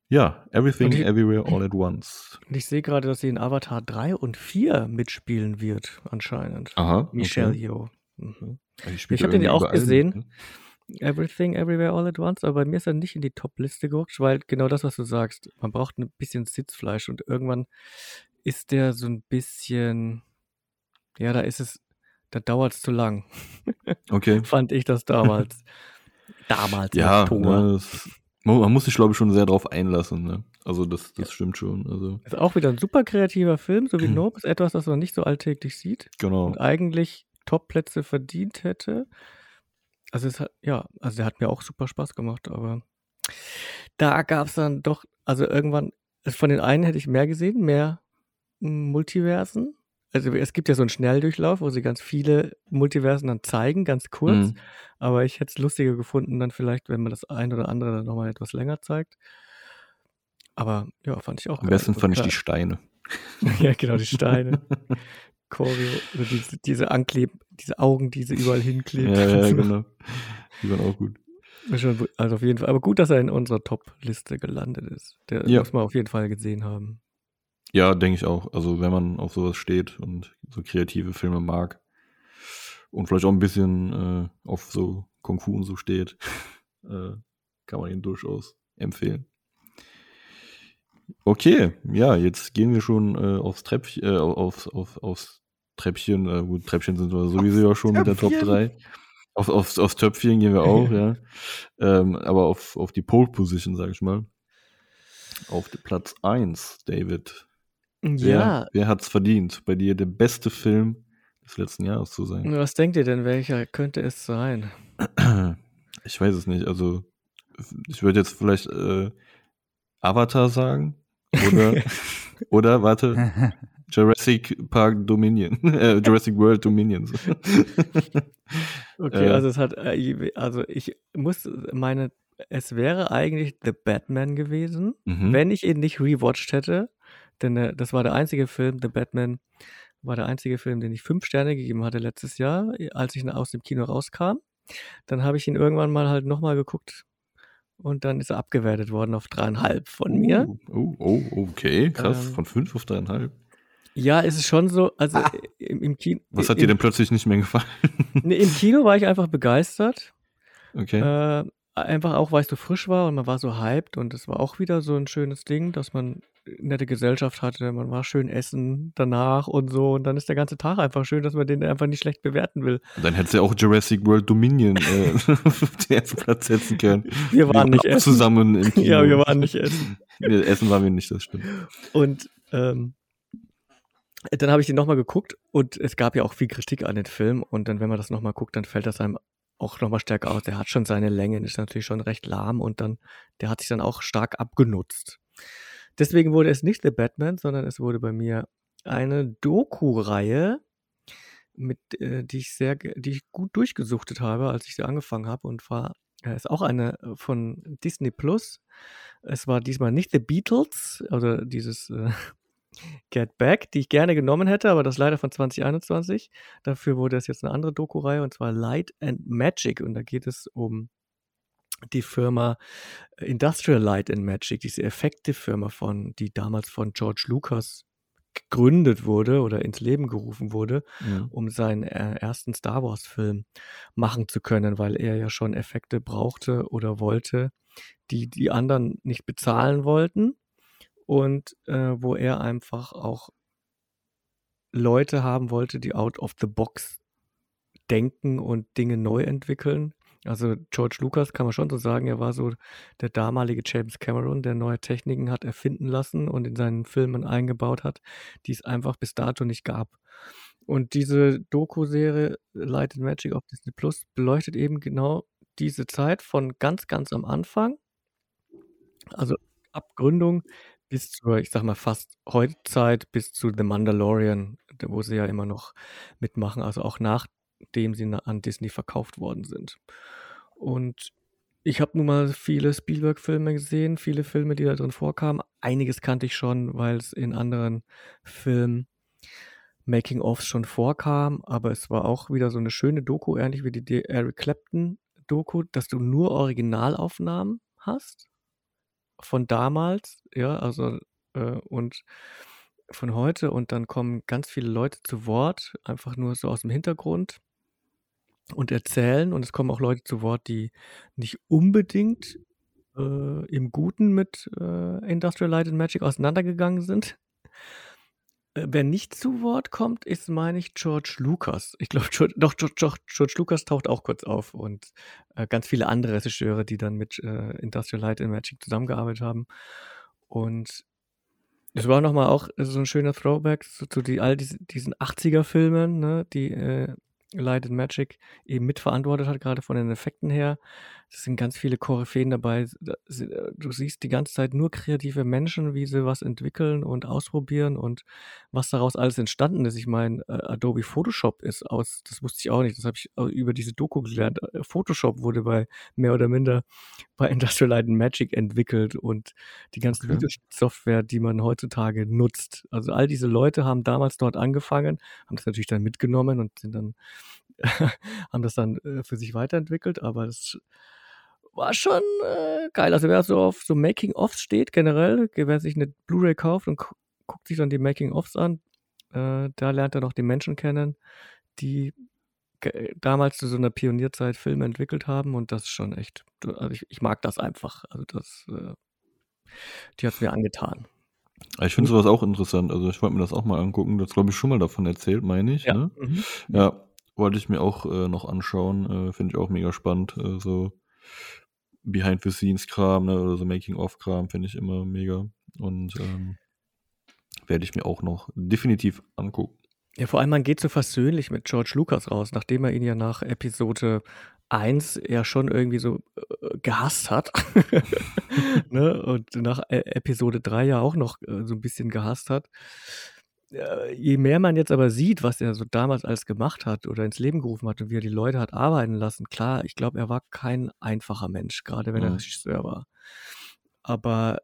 Speaker 3: Ja, Everything,
Speaker 4: die-
Speaker 3: Everywhere, All at Once.
Speaker 4: Und ich sehe gerade, dass sie in Avatar 3 und 4 mitspielen wird, anscheinend.
Speaker 3: Aha.
Speaker 4: Michelle
Speaker 3: okay.
Speaker 4: Yeoh. Mhm. Ich hab
Speaker 3: ja
Speaker 4: den ja auch gesehen.
Speaker 3: ne?
Speaker 4: Everything, Everywhere, All at Once, aber bei mir ist er nicht in die Top-Liste gerutscht, weil genau das, was du sagst, man braucht ein bisschen Sitzfleisch und irgendwann ist der so ein bisschen, ja, da ist es, da dauert es zu lang,
Speaker 3: Okay.
Speaker 4: fand ich das damals. damals.
Speaker 3: Ja, ne, das, man, muss sich, glaube ich, schon sehr drauf einlassen. Ne? Also das, das stimmt schon. Also
Speaker 4: Ist auch wieder ein super kreativer Film, so wie. Nope, ist etwas, das man nicht so alltäglich sieht
Speaker 3: genau.
Speaker 4: und eigentlich Top-Plätze verdient hätte. Also es hat, ja, also der hat mir auch super Spaß gemacht, aber da gab es dann doch, also irgendwann, von den einen hätte ich mehr gesehen, mehr Multiversen. Also es gibt ja so einen Schnelldurchlauf, wo sie ganz viele Multiversen dann zeigen, ganz kurz.
Speaker 3: Mhm.
Speaker 4: Aber ich hätte es lustiger gefunden, dann vielleicht, wenn man das ein oder andere dann nochmal etwas länger zeigt. Aber ja, fand ich auch
Speaker 3: Am besten fand ich die Steine.
Speaker 4: ja, genau, die Steine. Choreo, oder diese, diese Ankleb, diese Augen, die sie überall hinkleben.
Speaker 3: ja, ja, genau. Die waren auch gut.
Speaker 4: Also auf jeden Fall. Aber gut, dass er in unserer Top-Liste gelandet ist. Der
Speaker 3: Ja.
Speaker 4: muss man auf jeden Fall gesehen haben.
Speaker 3: Ja, denke ich auch. Also wenn man auf sowas steht und so kreative Filme mag und vielleicht auch ein bisschen äh, auf so Kung Fu und so steht, äh, kann man ihn durchaus empfehlen. Okay, ja, jetzt gehen wir schon äh, aufs Treppchen, äh, aufs, auf, aufs Treppchen, äh, gut, Treppchen sind wir sowieso ja schon mit der Top
Speaker 5: Töpfchen.
Speaker 3: 3. Auf, aufs, aufs Töpfchen gehen wir auch, ja. Ähm, aber auf, auf die Pole Position, sag ich mal. Auf Platz 1, David. Wer,
Speaker 4: Ja,
Speaker 3: wer hat's verdient, bei dir der beste Film des letzten Jahres zu sein?
Speaker 4: was denkt ihr denn, welcher könnte es sein?
Speaker 3: Ich weiß es nicht. Also, ich würde jetzt vielleicht äh, Avatar sagen. Oder, oder warte, Jurassic Park Dominion. äh, Jurassic World Dominions.
Speaker 4: Okay,
Speaker 3: Äh.
Speaker 4: also es hat, äh, also ich muss meine, es wäre eigentlich The Batman gewesen,
Speaker 3: Mhm.
Speaker 4: wenn ich ihn nicht rewatcht hätte, denn äh, das war der einzige Film, The Batman war der einzige Film, den ich fünf Sterne gegeben hatte letztes Jahr, als ich aus dem Kino rauskam. Dann habe ich ihn irgendwann mal halt nochmal geguckt und dann ist er abgewertet worden auf dreieinhalb von mir.
Speaker 3: Oh, oh, oh, okay, krass.
Speaker 4: Ähm.
Speaker 3: Von fünf auf dreieinhalb.
Speaker 4: Ja, es ist schon so, also
Speaker 5: Ah.
Speaker 4: im, im Kino.
Speaker 3: Was hat
Speaker 4: im,
Speaker 3: dir denn plötzlich nicht mehr gefallen?
Speaker 4: Nee, Im Kino war ich einfach begeistert.
Speaker 3: Okay.
Speaker 4: Äh, einfach auch, weil es so frisch war und man war so hyped und es war auch wieder so ein schönes Ding, dass man nette Gesellschaft hatte, man war schön essen danach und so und dann ist der ganze Tag einfach schön, dass man den einfach nicht schlecht bewerten will.
Speaker 3: Dann hättest du ja auch Jurassic World Dominion äh, auf den ersten Platz setzen können.
Speaker 4: Wir waren nicht
Speaker 3: auch
Speaker 4: essen.
Speaker 3: zusammen im Kino.
Speaker 4: Ja, wir waren nicht essen.
Speaker 3: Nee, essen waren wir nicht, das stimmt.
Speaker 4: Und ähm, dann habe ich den nochmal geguckt und es gab ja auch viel Kritik an den Film und dann, wenn man das nochmal guckt, dann fällt das einem auch nochmal stärker aus. Der hat schon seine Länge, ist natürlich schon recht lahm und dann, der hat sich dann auch stark abgenutzt. Deswegen wurde es nicht The Batman, sondern es wurde bei mir eine Doku-Reihe, mit, äh, die ich sehr, die ich gut durchgesuchtet habe, als ich sie angefangen habe und war Ja, ist auch eine äh, von Disney Plus. Es war diesmal nicht The Beatles oder dieses äh, Get Back, die ich gerne genommen hätte, aber das leider von 2021. Dafür wurde es jetzt eine andere Doku-Reihe und zwar Light and Magic und da geht es um die Firma Industrial Light and Magic, diese Effekte-Firma von, die damals von George Lucas gegründet wurde oder ins Leben gerufen wurde,
Speaker 3: Mhm.
Speaker 4: um seinen äh, ersten Star Wars-Film machen zu können, weil er ja schon Effekte brauchte oder wollte, die die anderen nicht bezahlen wollten und äh, wo er einfach auch Leute haben wollte, die out of the box denken und Dinge neu entwickeln. Also George Lucas kann man schon so sagen, er war so der damalige James Cameron, der neue Techniken hat erfinden lassen und in seinen Filmen eingebaut hat, die es einfach bis dato nicht gab. Und diese Doku-Serie Light and Magic auf Disney Plus beleuchtet eben genau diese Zeit von ganz, ganz am Anfang, also ab Gründung bis zur, ich sag mal, fast Heutzeit, bis zu The Mandalorian, da- wo sie ja immer noch mitmachen, also auch nachdem sie an Disney verkauft worden sind. Und ich habe nun mal viele Spielberg-Filme gesehen, viele Filme, die da drin vorkamen. Einiges kannte ich schon, weil es in anderen Filmen Making-ofs schon vorkam, aber es war auch wieder so eine schöne Doku, ähnlich wie die Eric Clapton-Doku, dass du nur Originalaufnahmen hast von damals, ja, also äh, und von heute und dann kommen ganz viele Leute zu Wort, einfach nur so aus dem Hintergrund und erzählen und es kommen auch Leute zu Wort, die nicht unbedingt äh, im Guten mit äh, Industrial Light and Magic auseinandergegangen sind. Äh, Wer nicht zu Wort kommt, ist, meine ich, George Lucas. Ich glaube, doch, George, George, Lucas taucht auch kurz auf und äh, ganz viele andere Regisseure, die dann mit äh, Industrial Light and Magic zusammengearbeitet haben. Und es war nochmal auch so ein schöner Throwback zu, zu die, all diese, diesen 80er-Filmen, ne, die Light and Magic eben mitverantwortet hat, gerade von den Effekten her. Es sind ganz viele Koryphäen dabei. Äh, Du siehst die ganze Zeit nur kreative Menschen, wie sie was entwickeln und ausprobieren und was daraus alles entstanden ist. Ich meine, äh, Adobe Photoshop ist aus, das wusste ich auch nicht, das habe ich au- über diese Doku gelernt. Äh, Photoshop wurde bei mehr oder minder bei Industrial Light and Magic entwickelt und die ganzen
Speaker 3: Okay.
Speaker 4: Videosoftware, die man heutzutage nutzt. Also all diese Leute haben damals dort angefangen, haben das natürlich dann mitgenommen und sind dann haben das dann äh, für sich weiterentwickelt, aber das war schon äh, geil. Also wer so auf so Making-ofs steht generell, wer sich eine Blu-ray kauft und gu guckt sich dann die Making-ofs an, äh, da lernt er noch die Menschen kennen, die damals zu so einer Pionierzeit Filme entwickelt haben und das ist schon echt, also ich, ich mag das einfach. Also das, äh, die hat es mir angetan.
Speaker 3: Aber Ich finde sowas auch interessant. Also ich wollte mir das auch mal angucken. Das glaube ich schon mal davon erzählt, meine ich.
Speaker 4: Ja.
Speaker 3: Ne?
Speaker 4: Mhm.
Speaker 3: Ja, wollte ich mir auch äh, noch anschauen. Äh, Finde ich auch mega spannend. Äh, so Behind-the-Scenes-Kram ne, oder so Making-of-Kram finde ich immer mega. Und ähm, werde ich mir auch noch definitiv angucken.
Speaker 4: Ja, vor allem, man geht so versöhnlich mit George Lucas raus, nachdem er ihn ja nach Episode 1 ja schon irgendwie so äh, gehasst hat. ne? Und nach äh, Episode 3 ja auch noch äh, so ein bisschen gehasst hat. Äh, je mehr man jetzt aber sieht, was er so damals alles gemacht hat oder ins Leben gerufen hat und wie er die Leute hat arbeiten lassen, klar, ich glaube, er war kein einfacher Mensch, gerade wenn er
Speaker 3: Mhm.
Speaker 4: Regisseur war. Aber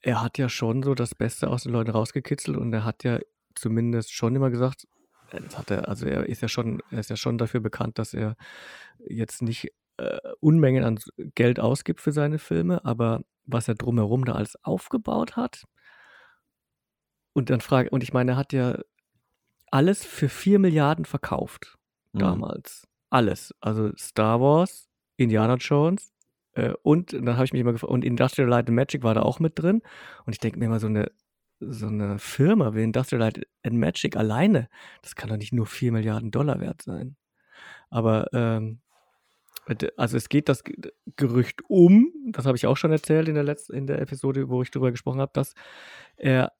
Speaker 4: er hat ja schon so das Beste aus den Leuten rausgekitzelt und er hat ja zumindest schon immer gesagt, äh, das hat er, also er ist ja schon, er ist ja schon dafür bekannt, dass er jetzt nicht äh, Unmengen an Geld ausgibt für seine Filme, aber was er drumherum da alles aufgebaut hat. Und dann frage, und ich meine, er hat ja alles für 4 Milliarden verkauft
Speaker 3: Mhm.
Speaker 4: damals. Alles. Also Star Wars, Indiana Jones äh, und dann habe ich mich immer gefragt, und Industrial Light and Magic war da auch mit drin. Und ich denke mir immer, so eine, so eine Firma wie Industrial Light and Magic alleine, das kann doch nicht nur 4 Milliarden Dollar wert sein. Aber ähm, also es geht das Gerücht um, das habe ich auch schon erzählt in der letzten, in der Episode, wo ich darüber gesprochen habe, dass er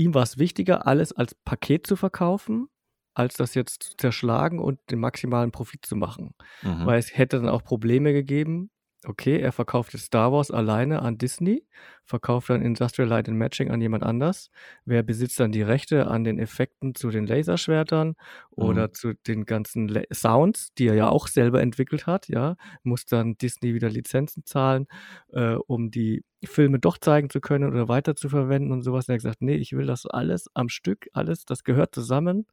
Speaker 4: ihm war es wichtiger, alles als Paket zu verkaufen, als das jetzt zu zerschlagen und den maximalen Profit zu machen.
Speaker 3: Mhm.
Speaker 4: Weil es hätte dann auch Probleme gegeben, okay, er verkauft jetzt Star Wars alleine an Disney, verkauft dann Industrial Light and Matching an jemand anders. Wer besitzt dann die Rechte an den Effekten zu den Laserschwertern oder
Speaker 3: Mhm.
Speaker 4: zu den ganzen La Sounds, die er ja auch selber entwickelt hat, ja? Muss dann Disney wieder Lizenzen zahlen, äh, um die Filme doch zeigen zu können oder weiterzuverwenden und sowas. Und er hat gesagt: „Ne, ich will das alles am Stück, alles, das gehört zusammen.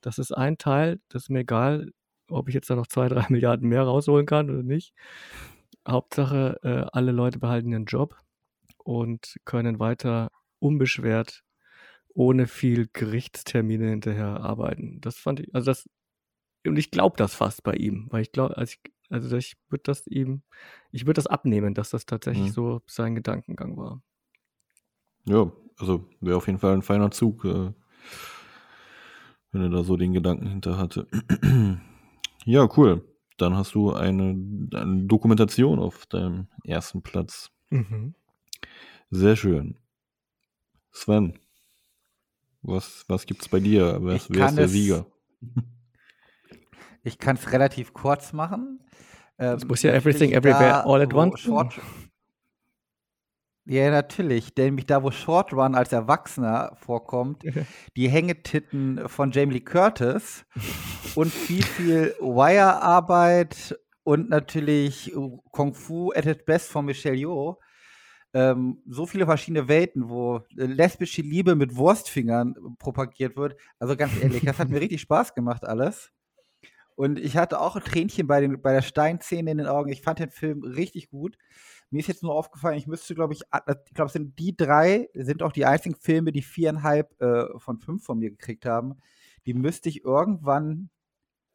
Speaker 4: Das ist ein Teil, das ist mir egal, ob ich jetzt da noch 2, 3 Milliarden mehr rausholen kann oder nicht. Hauptsache, äh, alle Leute behalten ihren Job und können weiter unbeschwert ohne viel Gerichtstermine hinterher arbeiten.“ Das fand ich also das und ich glaube das fast bei ihm, weil ich glaube also ich also ich würde das ihm ich würde das abnehmen, dass das tatsächlich
Speaker 3: Mhm.
Speaker 4: so sein Gedankengang war.
Speaker 3: Ja, also wäre auf jeden Fall ein feiner Zug, äh, wenn er da so den Gedanken hinter hatte. Ja, cool. Dann hast du eine, eine Dokumentation auf deinem ersten Platz.
Speaker 4: Mhm.
Speaker 3: Sehr schön. Sven, was, was gibt's bei dir? Wer,
Speaker 5: Ich
Speaker 3: wer ist der
Speaker 5: es
Speaker 3: Sieger?
Speaker 5: Ich kann es relativ kurz machen. Ähm,
Speaker 4: Es muss ja everything everywhere
Speaker 5: da,
Speaker 4: all at once
Speaker 5: Short ja, natürlich. Denn nämlich da, wo Short Run als Erwachsener vorkommt, die Hängetitten von Jamie Lee Curtis und viel, viel Wire-Arbeit und natürlich Kung Fu at its best von Michelle Yeoh. Ähm, so viele verschiedene Welten, wo lesbische Liebe mit Wurstfingern propagiert wird. Also ganz ehrlich, das hat mir richtig Spaß gemacht alles. Und ich hatte auch ein Tränchen bei, den, bei der Steinszene in den Augen. Ich fand den Film richtig gut. Mir ist jetzt nur aufgefallen, ich müsste, glaube ich, a- ich glaube, es sind die drei, sind auch die einzigen Filme, die viereinhalb äh, von fünf von mir gekriegt haben. Die müsste ich irgendwann,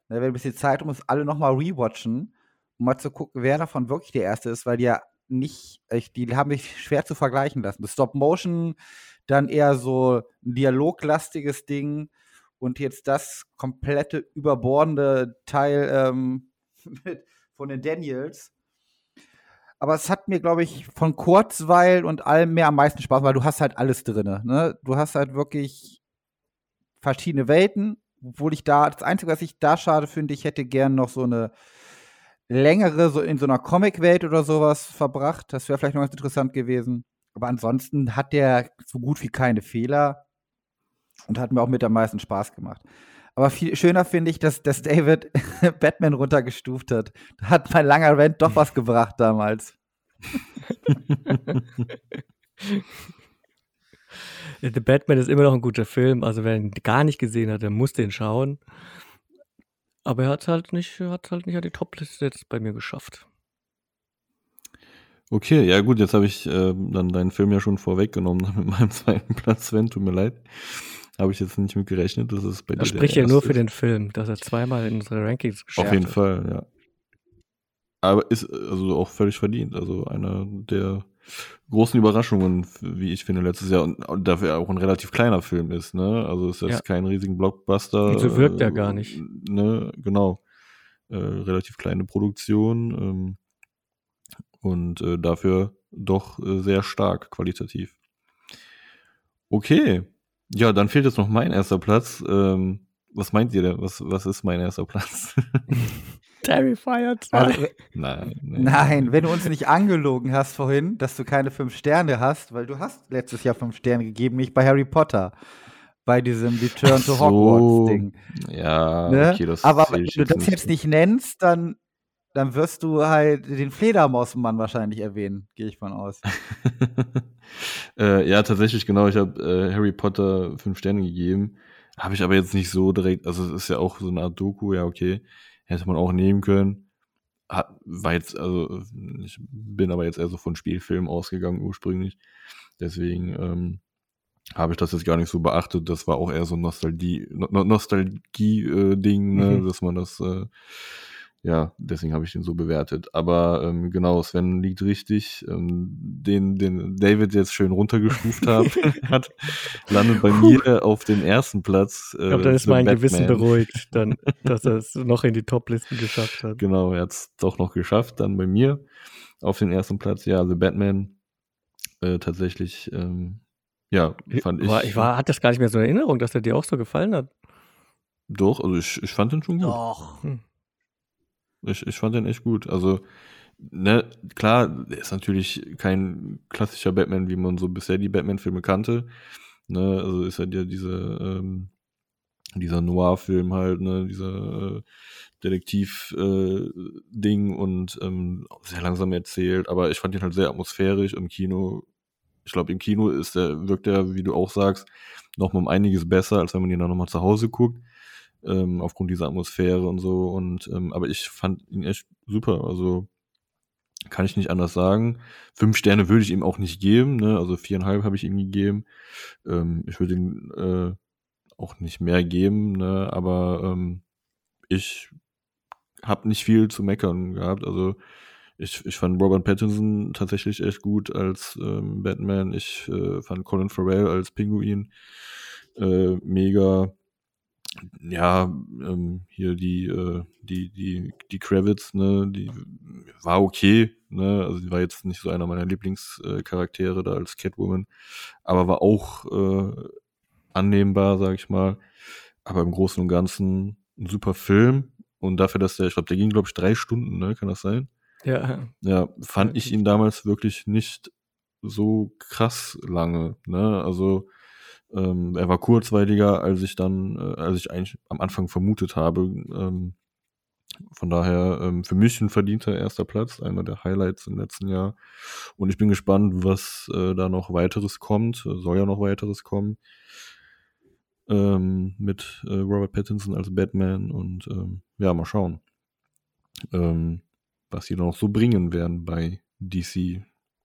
Speaker 5: na, wenn ein bisschen Zeit um ist, alle nochmal rewatchen, um mal zu gucken, wer davon wirklich der erste ist, weil die ja nicht, ich, die haben mich schwer zu vergleichen lassen. Das Stop Motion, dann eher so ein dialoglastiges Ding und jetzt das komplette überbordende Teil ähm, von den Daniels. Aber es hat mir, glaube ich, von Kurzweil und allem mehr am meisten Spaß, weil du hast halt alles drin. Ne? Du hast halt wirklich verschiedene Welten, obwohl ich da, das Einzige, was ich da schade finde, ich hätte gern noch so eine längere, so in so einer Comic-Welt oder sowas verbracht. Das wäre vielleicht noch ganz interessant gewesen. Aber ansonsten hat der so gut wie keine Fehler und hat mir auch mit am meisten Spaß gemacht. Aber viel schöner finde ich, dass, dass David Batman runtergestuft hat. Da hat mein langer Rant doch was gebracht damals.
Speaker 4: The Batman ist immer noch ein guter Film. Also wer ihn gar nicht gesehen hat, der muss den schauen. Aber er hat halt nicht, er hat halt nicht an die Top-Liste jetzt bei mir geschafft.
Speaker 3: Okay, ja gut, jetzt habe ich äh, dann deinen Film ja schon vorweggenommen mit meinem zweiten Platz, Sven, tut mir leid. Habe ich jetzt nicht mit gerechnet, dass es bei dir
Speaker 4: Das
Speaker 3: der
Speaker 4: spricht ja nur für
Speaker 3: ist.
Speaker 4: den Film, dass er zweimal in unsere Rankings geschafft
Speaker 3: Auf jeden
Speaker 4: hat.
Speaker 3: Fall, ja. Aber ist also auch völlig verdient. Also einer der großen Überraschungen, wie ich finde, letztes Jahr und und dafür auch ein relativ kleiner Film ist, ne? Also ist jetzt
Speaker 4: Ja.
Speaker 3: kein riesigen Blockbuster.
Speaker 4: Und so wirkt er
Speaker 3: äh,
Speaker 4: gar nicht.
Speaker 3: Ne, genau. Äh, relativ kleine Produktion ähm, und äh, dafür doch äh, sehr stark qualitativ. Okay. Ja, dann fehlt jetzt noch mein erster Platz. Ähm, was meint ihr denn? Was, was ist mein erster Platz?
Speaker 4: Terrifier 2.
Speaker 5: Also,
Speaker 3: Nein. nee.
Speaker 5: nein, wenn du uns nicht angelogen hast vorhin, dass du keine fünf Sterne hast, weil du hast letztes Jahr fünf Sterne gegeben, nicht bei Harry Potter. Bei diesem Return
Speaker 3: Ach
Speaker 5: to
Speaker 3: so.
Speaker 5: Hogwarts-Ding.
Speaker 3: Ja,
Speaker 5: Ne?
Speaker 3: okay, das
Speaker 5: Aber wenn du das jetzt nicht nennst, dann, dann wirst du halt den Fledermausmann wahrscheinlich erwähnen, gehe ich von aus.
Speaker 3: äh, ja, tatsächlich, genau. Ich habe äh, Harry Potter fünf Sterne gegeben. Habe ich aber jetzt nicht so direkt, also es ist ja auch so eine Art Doku, ja, okay. Hätte man auch nehmen können. Hat, war jetzt, also ich bin aber jetzt eher so von Spielfilm ausgegangen ursprünglich. Deswegen ähm, habe ich das jetzt gar nicht so beachtet. Das war auch eher so ein Nostalgie, no Nostalgie-Ding, ne?
Speaker 4: Mhm.
Speaker 3: dass man das, äh, ja, deswegen habe ich den so bewertet. Aber ähm, genau, Sven liegt richtig. Ähm, den, den David jetzt schön runtergestuft hat, hat landet bei mir auf dem ersten Platz. Äh,
Speaker 4: Ich glaube, dann ist mein Gewissen
Speaker 3: Batman.
Speaker 4: beruhigt, dann, dass er es noch in die Top-Listen geschafft hat.
Speaker 3: Genau, er hat es doch noch geschafft. Dann bei mir auf den ersten Platz, ja, The Batman. Äh, tatsächlich, ähm, ja, fand ich.
Speaker 4: War, ich war, hatte das gar nicht mehr so in Erinnerung, dass er dir auch so gefallen hat.
Speaker 3: Doch, also ich, ich fand den schon gut.
Speaker 5: Doch.
Speaker 3: Ich, ich fand den echt gut. Also ne, klar, der ist natürlich kein klassischer Batman, wie man so bisher die Batman-Filme kannte. Ne, also ist halt ja diese, ähm, dieser Noir-Film halt, ne, dieser äh, Detektiv-Ding äh, und ähm, sehr langsam erzählt, aber ich fand ihn halt sehr atmosphärisch im Kino. Ich glaube, im Kino ist der, wirkt er, wie du auch sagst, noch mal um einiges besser, als wenn man ihn dann nochmal zu Hause guckt, ähm, aufgrund dieser Atmosphäre und so. Und ähm, aber ich fand ihn echt super. Also kann ich nicht anders sagen. Fünf Sterne würde ich ihm auch nicht geben, ne? Also viereinhalb habe ich ihm gegeben. Ähm, ich würde ihm äh, auch nicht mehr geben, ne? Aber ähm, ich habe nicht viel zu meckern gehabt. Also ich, ich fand Robert Pattinson tatsächlich echt gut als ähm, Batman. Ich äh, fand Colin Farrell als Pinguin äh, mega. Ja, ähm, hier die, äh, die, die, die Kravitz, ne, die war okay, ne, also die war jetzt nicht so einer meiner Lieblingscharaktere da als Catwoman, aber war auch äh, annehmbar, sag ich mal. Aber im Großen und Ganzen ein super Film. Und dafür, dass der, ich glaube, der ging, glaube ich, drei Stunden, ne? Kann das sein?
Speaker 4: Ja.
Speaker 3: Ja, fand ich ihn damals wirklich nicht so krass lange, ne? Also ähm, er war kurzweiliger, als ich dann, äh, als ich eigentlich am Anfang vermutet habe. Ähm, von daher ähm, für mich ein verdienter erster Platz, einer der Highlights im letzten Jahr. Und ich bin gespannt, was äh, da noch weiteres kommt. Soll ja noch weiteres kommen ähm, mit äh, Robert Pattinson als Batman und ähm, ja, mal schauen, ähm, was sie noch so bringen werden bei DC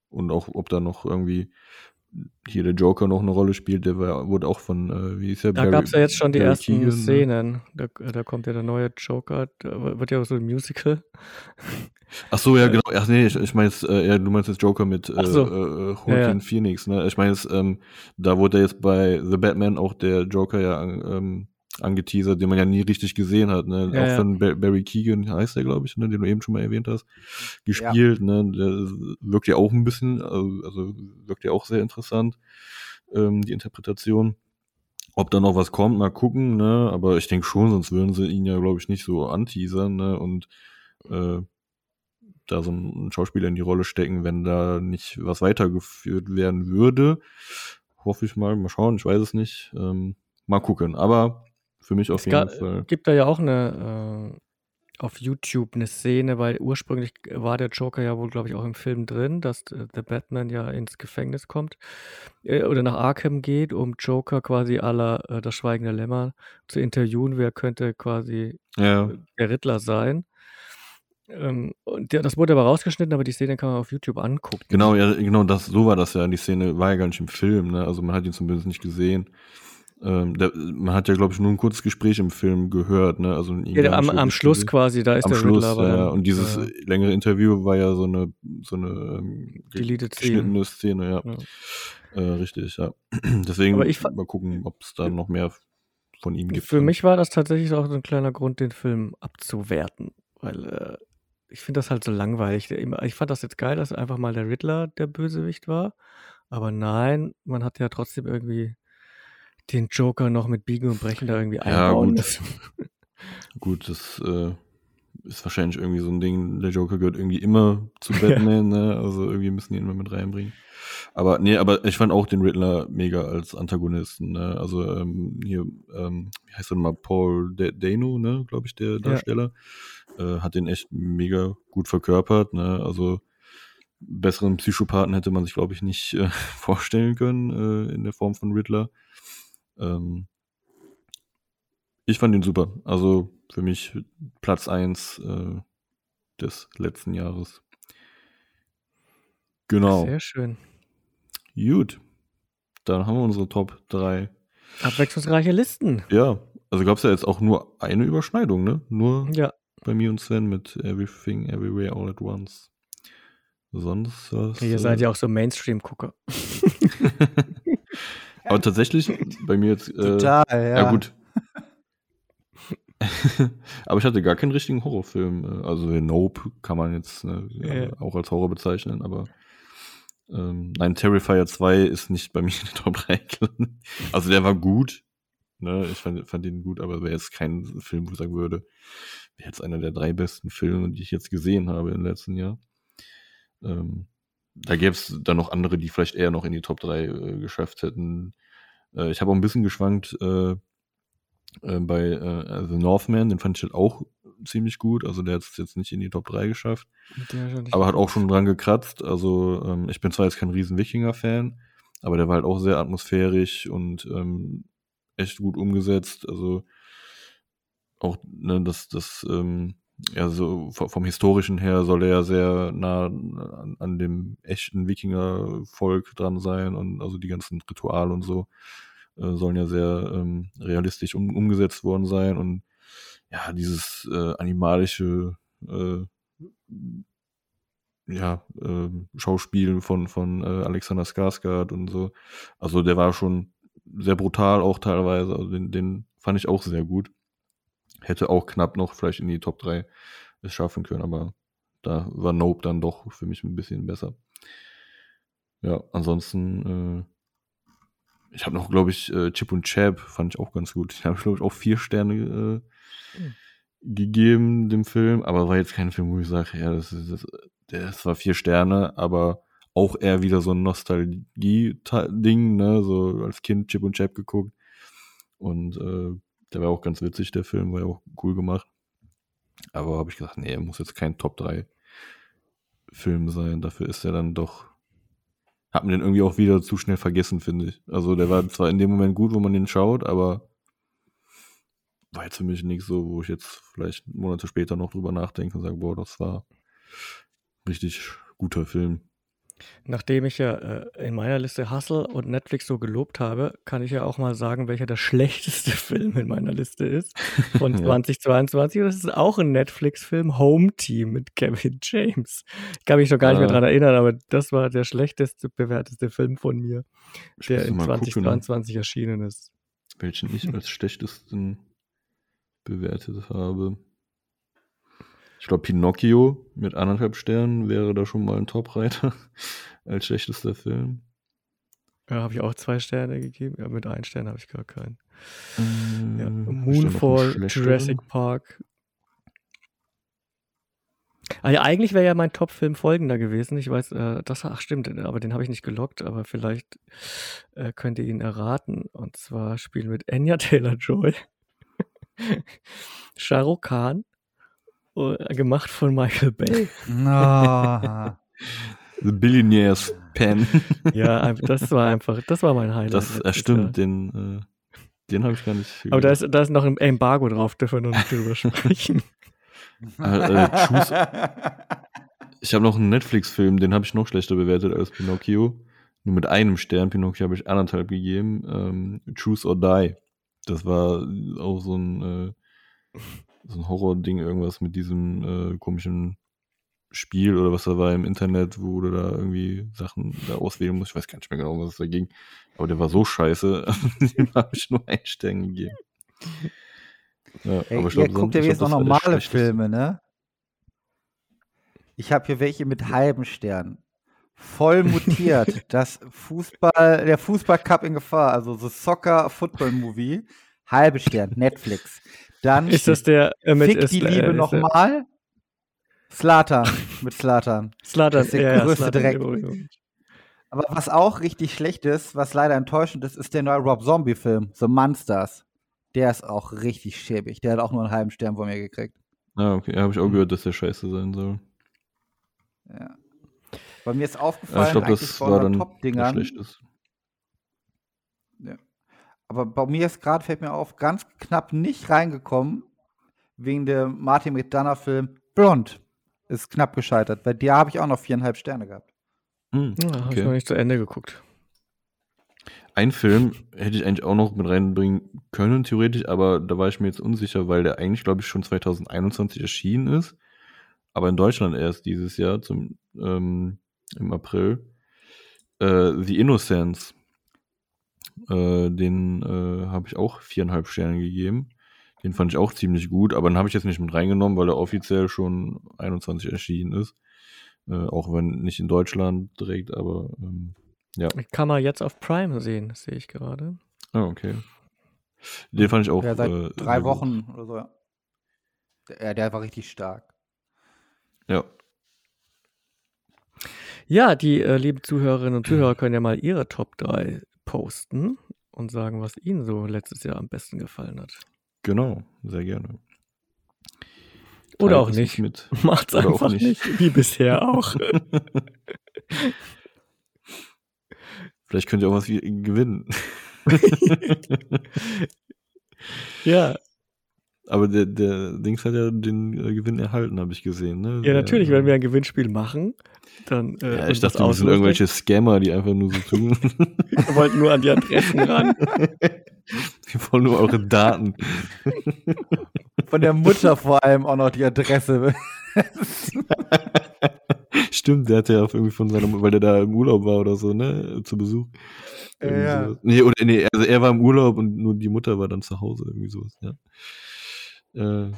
Speaker 3: und auch ob da noch irgendwie hier der Joker noch eine Rolle spielt, der war, wurde auch von, äh, wie ist der?
Speaker 4: Da gab es ja jetzt schon die Barry ersten Keegan, ne? Szenen. Da, da, kommt ja der neue Joker, da wird ja auch so ein Musical.
Speaker 3: Ach so, ja, genau. Ach nee, ich, ich meine jetzt, äh, ja, du meinst jetzt Joker mit äh, so. äh, Joaquin ja. Phoenix, ne? Ich meine jetzt, ähm, da wurde jetzt bei The Batman auch der Joker ja ähm, angeteasert, den man ja nie richtig gesehen hat, ne? Ja, auch von Barry Keegan heißt der, glaube ich, ne? den du eben schon mal erwähnt hast, gespielt, ne? Der wirkt ja auch ein bisschen, also, also wirkt ja auch sehr interessant, ähm, die Interpretation. Ob da noch was kommt, mal gucken, ne? Aber ich denke schon, sonst würden sie ihn ja, glaube ich, nicht so anteasern, ne? Und äh, da so einen Schauspieler in die Rolle stecken, wenn da nicht was weitergeführt werden würde. Hoffe ich mal, mal schauen, ich weiß es nicht. Ähm, mal gucken. Aber für mich auf es jeden Fall.
Speaker 4: Es gibt da ja auch eine äh, auf YouTube eine Szene, weil ursprünglich war der Joker ja wohl, glaube ich, auch im Film drin, dass äh, der Batman ja ins Gefängnis kommt äh, oder nach Arkham geht, um Joker quasi aller äh, das Schweigende Lämmer zu interviewen, wer könnte quasi
Speaker 3: ja.
Speaker 4: der Riddler sein. Ähm, und der, das wurde aber rausgeschnitten, aber die Szene kann man auf YouTube angucken.
Speaker 3: Genau, ja, genau, das, so war das ja. Die Szene war ja gar nicht im Film, ne? Also man hat ihn zumindest nicht gesehen. Ähm, der, man hat ja, glaube ich, nur ein kurzes Gespräch im Film gehört, ne? Also
Speaker 4: ja, am, am Schluss quasi, da ist
Speaker 3: am
Speaker 4: der
Speaker 3: Schluss, Riddler. Ja, und dieses ja. längere Interview war ja so eine, so eine ähm,
Speaker 4: geschnittene
Speaker 3: Szene, ja. ja. Äh, richtig, ja. Deswegen mal gucken, ob es da noch mehr von ihm gibt.
Speaker 4: Für mich war das tatsächlich auch so ein kleiner Grund, den Film abzuwerten, weil äh, ich finde das halt so langweilig. Ich fand das jetzt geil, dass einfach mal der Riddler der Bösewicht war. Aber nein, man hat ja trotzdem irgendwie den Joker noch mit Biegen und Brechen da irgendwie einbauen
Speaker 3: ja, gut. gut, das äh, ist wahrscheinlich irgendwie so ein Ding. Der Joker gehört irgendwie immer zu Batman, ja. ne? Also irgendwie müssen die ihn immer mit reinbringen. Aber nee, aber ich fand auch den Riddler mega als Antagonisten. Ne? Also ähm, hier, ähm, wie heißt er mal, Paul Dano, ne, glaube ich, der Darsteller. Ja. Äh, hat den echt mega gut verkörpert. Ne? Also besseren Psychopathen hätte man sich, glaube ich, nicht äh, vorstellen können äh, in der Form von Riddler. Ähm, ich fand ihn super. Also für mich Platz 1 äh, des letzten Jahres. Genau.
Speaker 4: Sehr schön.
Speaker 3: Gut. Dann haben wir unsere Top 3.
Speaker 4: Abwechslungsreiche Listen.
Speaker 3: Ja. Also gab es ja jetzt auch nur eine Überschneidung, ne? Nur
Speaker 4: ja.
Speaker 3: bei mir und Sven mit Everything, Everywhere, All at Once. Sonst was.
Speaker 4: Ihr seid ja auch so Mainstream-Gucker.
Speaker 3: Aber tatsächlich, bei mir jetzt. Äh,
Speaker 5: Total, ja.
Speaker 3: Ja, gut. Aber ich hatte gar keinen richtigen Horrorfilm. Äh, also Nope kann man jetzt ne, ja. auch als Horror bezeichnen, aber ähm, nein, Terrifier 2 ist nicht bei mir in der Top 3 Also der war gut. Ne? Ich fand, fand ihn gut, aber wäre jetzt kein Film, wo ich sagen würde, wäre jetzt einer der drei besten Filme, die ich jetzt gesehen habe im letzten Jahr. ähm, da gäbe es dann noch andere, die vielleicht eher noch in die Top 3 äh, geschafft hätten. Äh, ich habe auch ein bisschen geschwankt äh, äh, bei äh, The Northman, den fand ich halt auch ziemlich gut. Also der hat es jetzt nicht in die Top 3 geschafft, aber hat auch schon dran gekratzt. Also ähm, ich bin zwar jetzt kein riesen Wikinger-Fan, aber der war halt auch sehr atmosphärisch und ähm, echt gut umgesetzt. Also auch ne, das, das ähm, ja, so vom historischen her soll er ja sehr nah an, dem echten Wikingervolk dran sein und also die ganzen Rituale und so äh, sollen ja sehr ähm, realistisch um, umgesetzt worden sein und ja, dieses äh, animalische äh, ja, äh, Schauspielen von, von äh, Alexander Skarsgård und so. Also der war schon sehr brutal auch teilweise. Also den, den fand ich auch sehr gut. Hätte auch knapp noch vielleicht in die Top 3 es schaffen können, aber da war Nope dann doch für mich ein bisschen besser. Ja, ansonsten, äh, ich habe noch, glaube ich, äh, Chip und Chap fand ich auch ganz gut. Ich habe, glaube ich, auch vier Sterne äh, mhm. gegeben dem Film, aber war jetzt kein Film, wo ich sage, ja, das ist, das, das war vier Sterne, aber auch eher wieder so ein Nostalgie-Ding, ne, so als Kind Chip und Chap geguckt und äh, der war auch ganz witzig, der Film, war ja auch cool gemacht. Aber habe ich gesagt, nee, er muss jetzt kein Top 3 Film sein. Dafür ist er dann doch. Hat man den irgendwie auch wieder zu schnell vergessen, finde ich. Also der war zwar in dem Moment gut, wo man den schaut, aber war jetzt für mich nicht so, wo ich jetzt vielleicht Monate später noch drüber nachdenke und sage, boah, das war richtig guter Film.
Speaker 4: Nachdem ich ja äh, in meiner Liste Hustle und Netflix so gelobt habe, kann ich ja auch mal sagen, welcher der schlechteste Film in meiner Liste ist von ja. 2022. Und das ist auch ein Netflix-Film, Home Team mit Kevin James. Ich kann mich noch gar nicht mehr ah. daran erinnern, aber das war der schlechteste, bewerteste Film von mir, ich der in 2022 gucken, erschienen ist.
Speaker 3: Welchen ich als schlechtesten bewertet habe. Ich glaube, Pinocchio mit anderthalb Sternen wäre da schon mal ein Top-Reiter als schlechtester Film.
Speaker 4: Ja, habe ich auch zwei Sterne gegeben. Ja, mit einem Stern habe ich gar keinen. Ähm, ja, Moonfall, Jurassic Park. Also eigentlich wäre ja mein Top-Film folgender gewesen. Ich weiß, äh, das, ach stimmt, aber den habe ich nicht gelockt, aber vielleicht äh, könnt ihr ihn erraten. Und zwar spielen mit Anya Taylor-Joy, Shah Rukh Khan, äh, gemacht von Michael Bay.
Speaker 5: No.
Speaker 3: The Billionaire's Pen.
Speaker 4: ja, das war einfach, das war mein Highlight.
Speaker 3: Das äh, stimmt, den, äh, den habe ich gar nicht.
Speaker 4: Aber da ist, da ist noch ein Embargo drauf, dürfen wir noch nicht drüber sprechen.
Speaker 3: äh, äh, ich habe noch einen Netflix-Film, den habe ich noch schlechter bewertet als Pinocchio. Nur mit einem Stern. Pinocchio habe ich anderthalb gegeben. Ähm, Choose or Die. Das war auch so ein äh, so ein Horror-Ding, irgendwas mit diesem äh, komischen Spiel oder was da war im Internet, wo du da irgendwie Sachen da auswählen musst. Ich weiß gar nicht mehr genau, was es da ging. Aber der war so scheiße, dem habe ich nur einen Stern gegeben.
Speaker 5: Ja, Ey, aber ich glaub, ihr guckt ja jetzt noch normale Filme, ne? Ich habe hier welche mit halben Sternen. Voll mutiert. das Fußball, der Fußballcup in Gefahr, also The Soccer Football Movie. Halbe Stern, Netflix. Dann
Speaker 4: ist das der
Speaker 5: äh, mit Fick die Liebe äh, nochmal? Slatan mit Slatan.
Speaker 4: Slatan
Speaker 5: ist der ja, größte ja, Dreck. Aber was auch richtig schlecht ist, was leider enttäuschend ist, ist der neue Rob Zombie-Film, The Monsters. Der ist auch richtig schäbig. Der hat auch nur einen halben Stern von mir gekriegt.
Speaker 3: Ah, okay. Ja, habe ich auch gehört, dass der scheiße sein soll.
Speaker 5: Ja. Bei mir ist aufgefallen, ja,
Speaker 3: ich glaub, das war dann
Speaker 5: Top-Dingern. Aber bei mir ist gerade, fällt mir auf, ganz knapp nicht reingekommen, wegen dem Martin McDonough-Film Blond. Ist knapp gescheitert, weil der habe ich auch noch viereinhalb Sterne gehabt.
Speaker 4: Hm, ja, okay. habe ich noch nicht zu Ende geguckt.
Speaker 3: Ein Film hätte ich eigentlich auch noch mit reinbringen können, theoretisch, aber da war ich mir jetzt unsicher, weil der eigentlich, glaube ich, schon 2021 erschienen ist, aber in Deutschland erst dieses Jahr, zum, ähm, im April. Äh, The Innocence äh, den äh, habe ich auch viereinhalb Sterne gegeben. Den fand ich auch ziemlich gut, aber den habe ich jetzt nicht mit reingenommen, weil er offiziell schon 21 erschienen ist. Äh, auch wenn nicht in Deutschland direkt, aber ähm, ja.
Speaker 4: Kann man jetzt auf Prime sehen, sehe ich gerade.
Speaker 3: Ah, okay. Den fand ich auch.
Speaker 5: Ja, seit äh, drei Wochen gut. oder so. Ja, der war richtig stark.
Speaker 3: Ja.
Speaker 4: Ja, die äh, lieben Zuhörerinnen und Zuhörer können ja mal ihre Top 3 posten und sagen, was ihnen so letztes Jahr am besten gefallen hat.
Speaker 3: Genau, sehr gerne.
Speaker 4: Oder auch nicht.
Speaker 3: Mit.
Speaker 4: Macht's
Speaker 3: Oder
Speaker 4: einfach
Speaker 3: nicht.
Speaker 4: nicht. Wie bisher auch.
Speaker 3: Vielleicht könnt ihr auch was wie- gewinnen.
Speaker 4: ja,
Speaker 3: Aber der, der Dings hat ja den äh, Gewinn erhalten, habe ich gesehen. Ne?
Speaker 4: ja, natürlich,
Speaker 3: äh,
Speaker 4: wenn wir ein Gewinnspiel machen, dann. Äh,
Speaker 3: Ja, ich
Speaker 4: das
Speaker 3: dachte, wir sind irgendwelche Scammer, die einfach nur so tun.
Speaker 4: Wir wollten nur an die Adressen ran.
Speaker 3: Wir wollen nur eure Daten.
Speaker 5: Von der Mutter vor allem auch noch die Adresse.
Speaker 3: Stimmt, der hatte ja auch irgendwie von seiner, weil der da im Urlaub war oder so, ne, zu Besuch. Irgendwie
Speaker 5: Ja.
Speaker 3: sowas. Nee, oder, nee, also er war im Urlaub und nur die Mutter war dann zu Hause, irgendwie sowas, ja. Äh,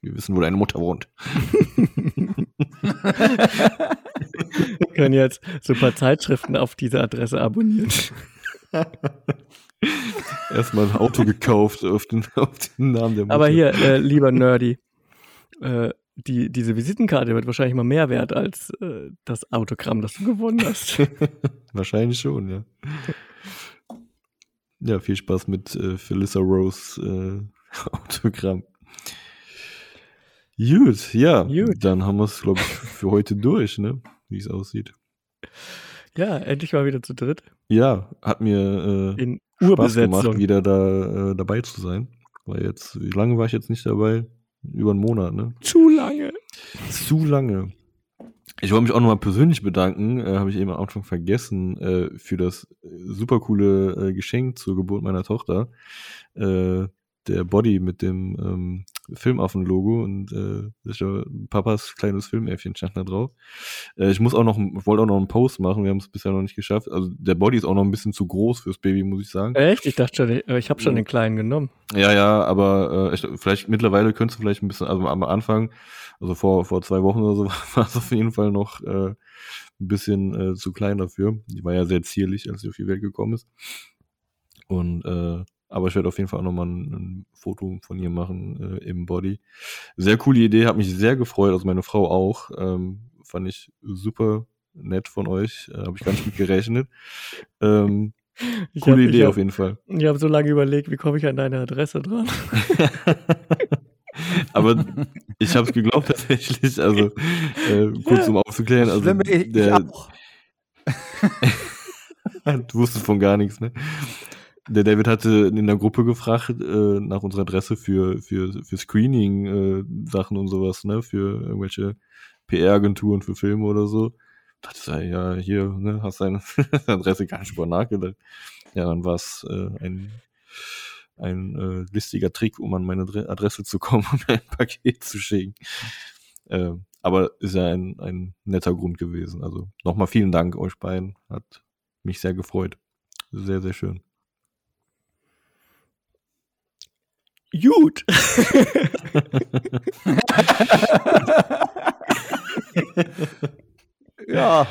Speaker 3: wir wissen, wo deine Mutter wohnt.
Speaker 4: Wir können jetzt so ein paar Zeitschriften auf diese Adresse abonnieren.
Speaker 3: Erstmal ein Auto gekauft auf den, auf den Namen der Mutter.
Speaker 4: Aber hier, äh, lieber Nerdy, äh, die, diese Visitenkarte wird wahrscheinlich mal mehr wert als äh, das Autogramm, das du gewonnen hast.
Speaker 3: Wahrscheinlich schon, ja. Ja, viel Spaß mit äh, Felissa Rose äh, Autogramm. Gut, ja.
Speaker 4: Gut.
Speaker 3: Dann haben wir es, glaube ich, für heute durch, ne? Wie es aussieht.
Speaker 4: ja, endlich mal wieder zu dritt
Speaker 3: Ja, hat mir äh,
Speaker 4: in
Speaker 3: Spaß gemacht, wieder da äh, dabei zu sein. Weil jetzt, wie lange war ich jetzt nicht dabei? Über einen Monat, ne?
Speaker 4: Zu lange.
Speaker 3: Zu lange. Ich wollte mich auch nochmal persönlich bedanken, äh, habe ich eben am Anfang vergessen, äh, für das äh, super coole äh, Geschenk zur Geburt meiner Tochter. Äh, der Body mit dem ähm, Filmaffen-Logo und äh, das ist ja Papas kleines Filmäffchen stand da drauf. Äh, ich muss auch noch, ich wollte auch noch einen Post machen, wir haben es bisher noch nicht geschafft. Also der Body ist auch noch ein bisschen zu groß fürs Baby, muss ich sagen.
Speaker 4: Echt? Ich dachte schon, äh, ich habe schon
Speaker 3: Ja.
Speaker 4: den kleinen genommen.
Speaker 3: Ja, ja, aber äh, ich, vielleicht mittlerweile könntest du vielleicht ein bisschen, also am Anfang, also vor, vor zwei Wochen oder so, war es auf jeden Fall noch äh, ein bisschen äh, zu klein dafür. Die war ja sehr zierlich, als sie auf die Welt gekommen ist. Und äh, aber ich werde auf jeden Fall auch nochmal ein, ein Foto von ihr machen äh, im Body. Sehr coole Idee, hat mich sehr gefreut, also meine Frau auch. Ähm, fand ich super nett von euch, äh, habe ich gar nicht mit gerechnet. Ähm,
Speaker 4: Ich
Speaker 3: coole
Speaker 4: hab-
Speaker 3: Idee
Speaker 4: ich
Speaker 3: auf
Speaker 4: hab,
Speaker 3: jeden Fall.
Speaker 4: Ich habe so lange überlegt, wie komme ich an deine Adresse dran?
Speaker 3: Aber ich habe es geglaubt tatsächlich. Also äh, kurz um aufzuklären. Also
Speaker 5: Schlimm, ich, ich
Speaker 3: der,
Speaker 5: auch.
Speaker 3: du wusstest von gar nichts, ne? Der David hatte in der Gruppe gefragt äh, nach unserer Adresse für für für Screening äh, und sowas, ne? Für irgendwelche PR-Agenturen für Filme oder so. Dachte ich, ja hier, ne? Hast deine Adresse gar nicht drüber nachgedacht. Ja, dann war es äh, ein ein äh, listiger Trick, um an meine Dre Adresse zu kommen und ein Paket zu schicken. Äh, aber ist ja ein, ein netter Grund gewesen. Also nochmal vielen Dank euch beiden. Hat mich sehr gefreut. Sehr, sehr schön.
Speaker 4: Gut.
Speaker 5: Ja.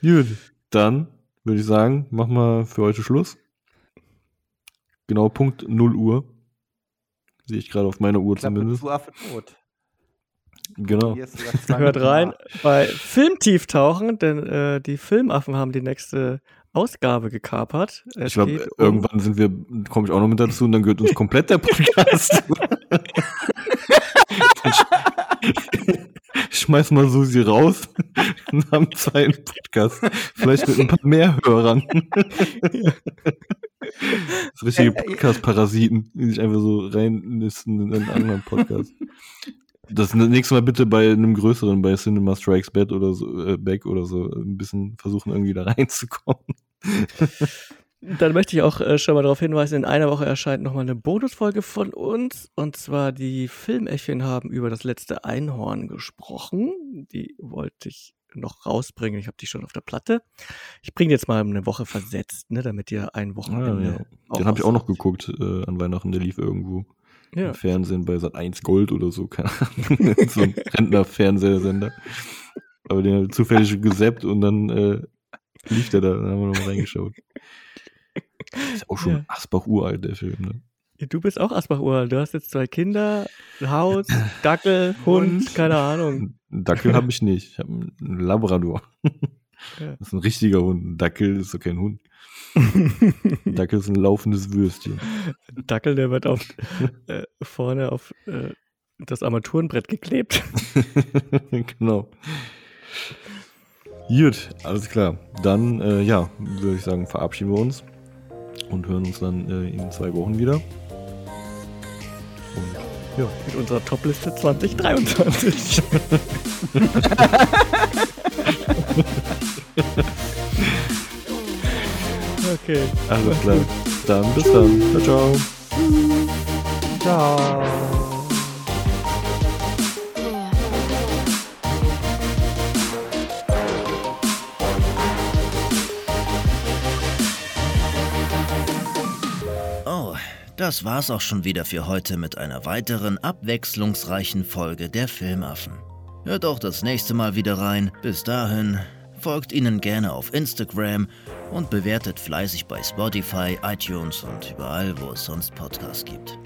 Speaker 3: Gut, dann würde ich sagen, machen wir für heute Schluss. Genau Punkt 0 Uhr. Sehe ich gerade auf meiner Uhr
Speaker 5: Klappe
Speaker 3: zumindest.
Speaker 5: zu Affe tot.
Speaker 3: Genau.
Speaker 4: Hört rein bei Filmtieftauchen, denn äh, die Filmaffen haben die nächste Ausgabe gekapert. Es
Speaker 3: Ich glaube,
Speaker 4: um-
Speaker 3: irgendwann sind wir, komme ich auch noch mit dazu und dann gehört uns komplett der Podcast. Schmeiß mal Susi raus und haben zweiten Podcast. Vielleicht mit ein paar mehr Hörern. Das richtige Podcast-Parasiten, die sich einfach so reinnisten in einen anderen Podcast. Das nächste Mal bitte bei einem größeren, bei Cinema Strikes Back oder so, äh, Back oder so, ein bisschen versuchen, irgendwie da reinzukommen.
Speaker 4: Dann möchte ich auch äh, schon mal darauf hinweisen, in einer Woche erscheint nochmal eine Bonusfolge von uns. Und zwar die Filmäffchen haben über das letzte Einhorn gesprochen. Die wollte ich noch rausbringen. Ich habe die schon auf der Platte. Ich bringe jetzt mal eine Woche versetzt, ne, damit ihr ein Wochenende.
Speaker 3: Ah, Den habe ich auch noch geguckt äh, an Weihnachten, der lief irgendwo
Speaker 4: Ja.
Speaker 3: im Fernsehen bei Sat 1 Gold oder so, keine Ahnung. so ein Rentner-Fernsehsender. Aber den habe ich zufällig gesappt und dann äh, lief der da, dann haben wir noch mal reingeschaut. Ist auch schon
Speaker 4: Ja.
Speaker 3: Asbach uralt, der Film, ne?
Speaker 4: Du bist auch Asbach-Url. Du hast jetzt zwei Kinder, ein Haus, Dackel, Hund, keine Ahnung.
Speaker 3: Dackel habe ich nicht. Ich habe einen Labrador.
Speaker 4: Ja.
Speaker 3: Das ist ein richtiger Hund. Ein Dackel ist doch kein Hund. Ein Dackel ist ein laufendes Würstchen.
Speaker 4: Dackel, der wird auf, äh, vorne auf äh, das Armaturenbrett geklebt.
Speaker 3: genau. Gut, alles klar. Dann, äh, ja, würde ich sagen, verabschieden wir uns und hören uns dann äh, in zwei Wochen wieder. Und ja,
Speaker 4: Mit unserer Topliste 2023. okay.
Speaker 3: alles klar. Dann bis dann. Ciao, ciao.
Speaker 5: Ciao.
Speaker 1: Das war's auch schon wieder für heute mit einer weiteren abwechslungsreichen Folge der Filmaffen. Hört auch das nächste Mal wieder rein. Bis dahin, folgt ihnen gerne auf Instagram und bewertet fleißig bei Spotify, iTunes und überall, wo es sonst Podcasts gibt.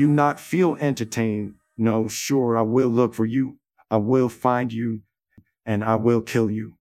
Speaker 2: You not feel entertained? No, sure, I will look for you. I will find you, and I will kill you.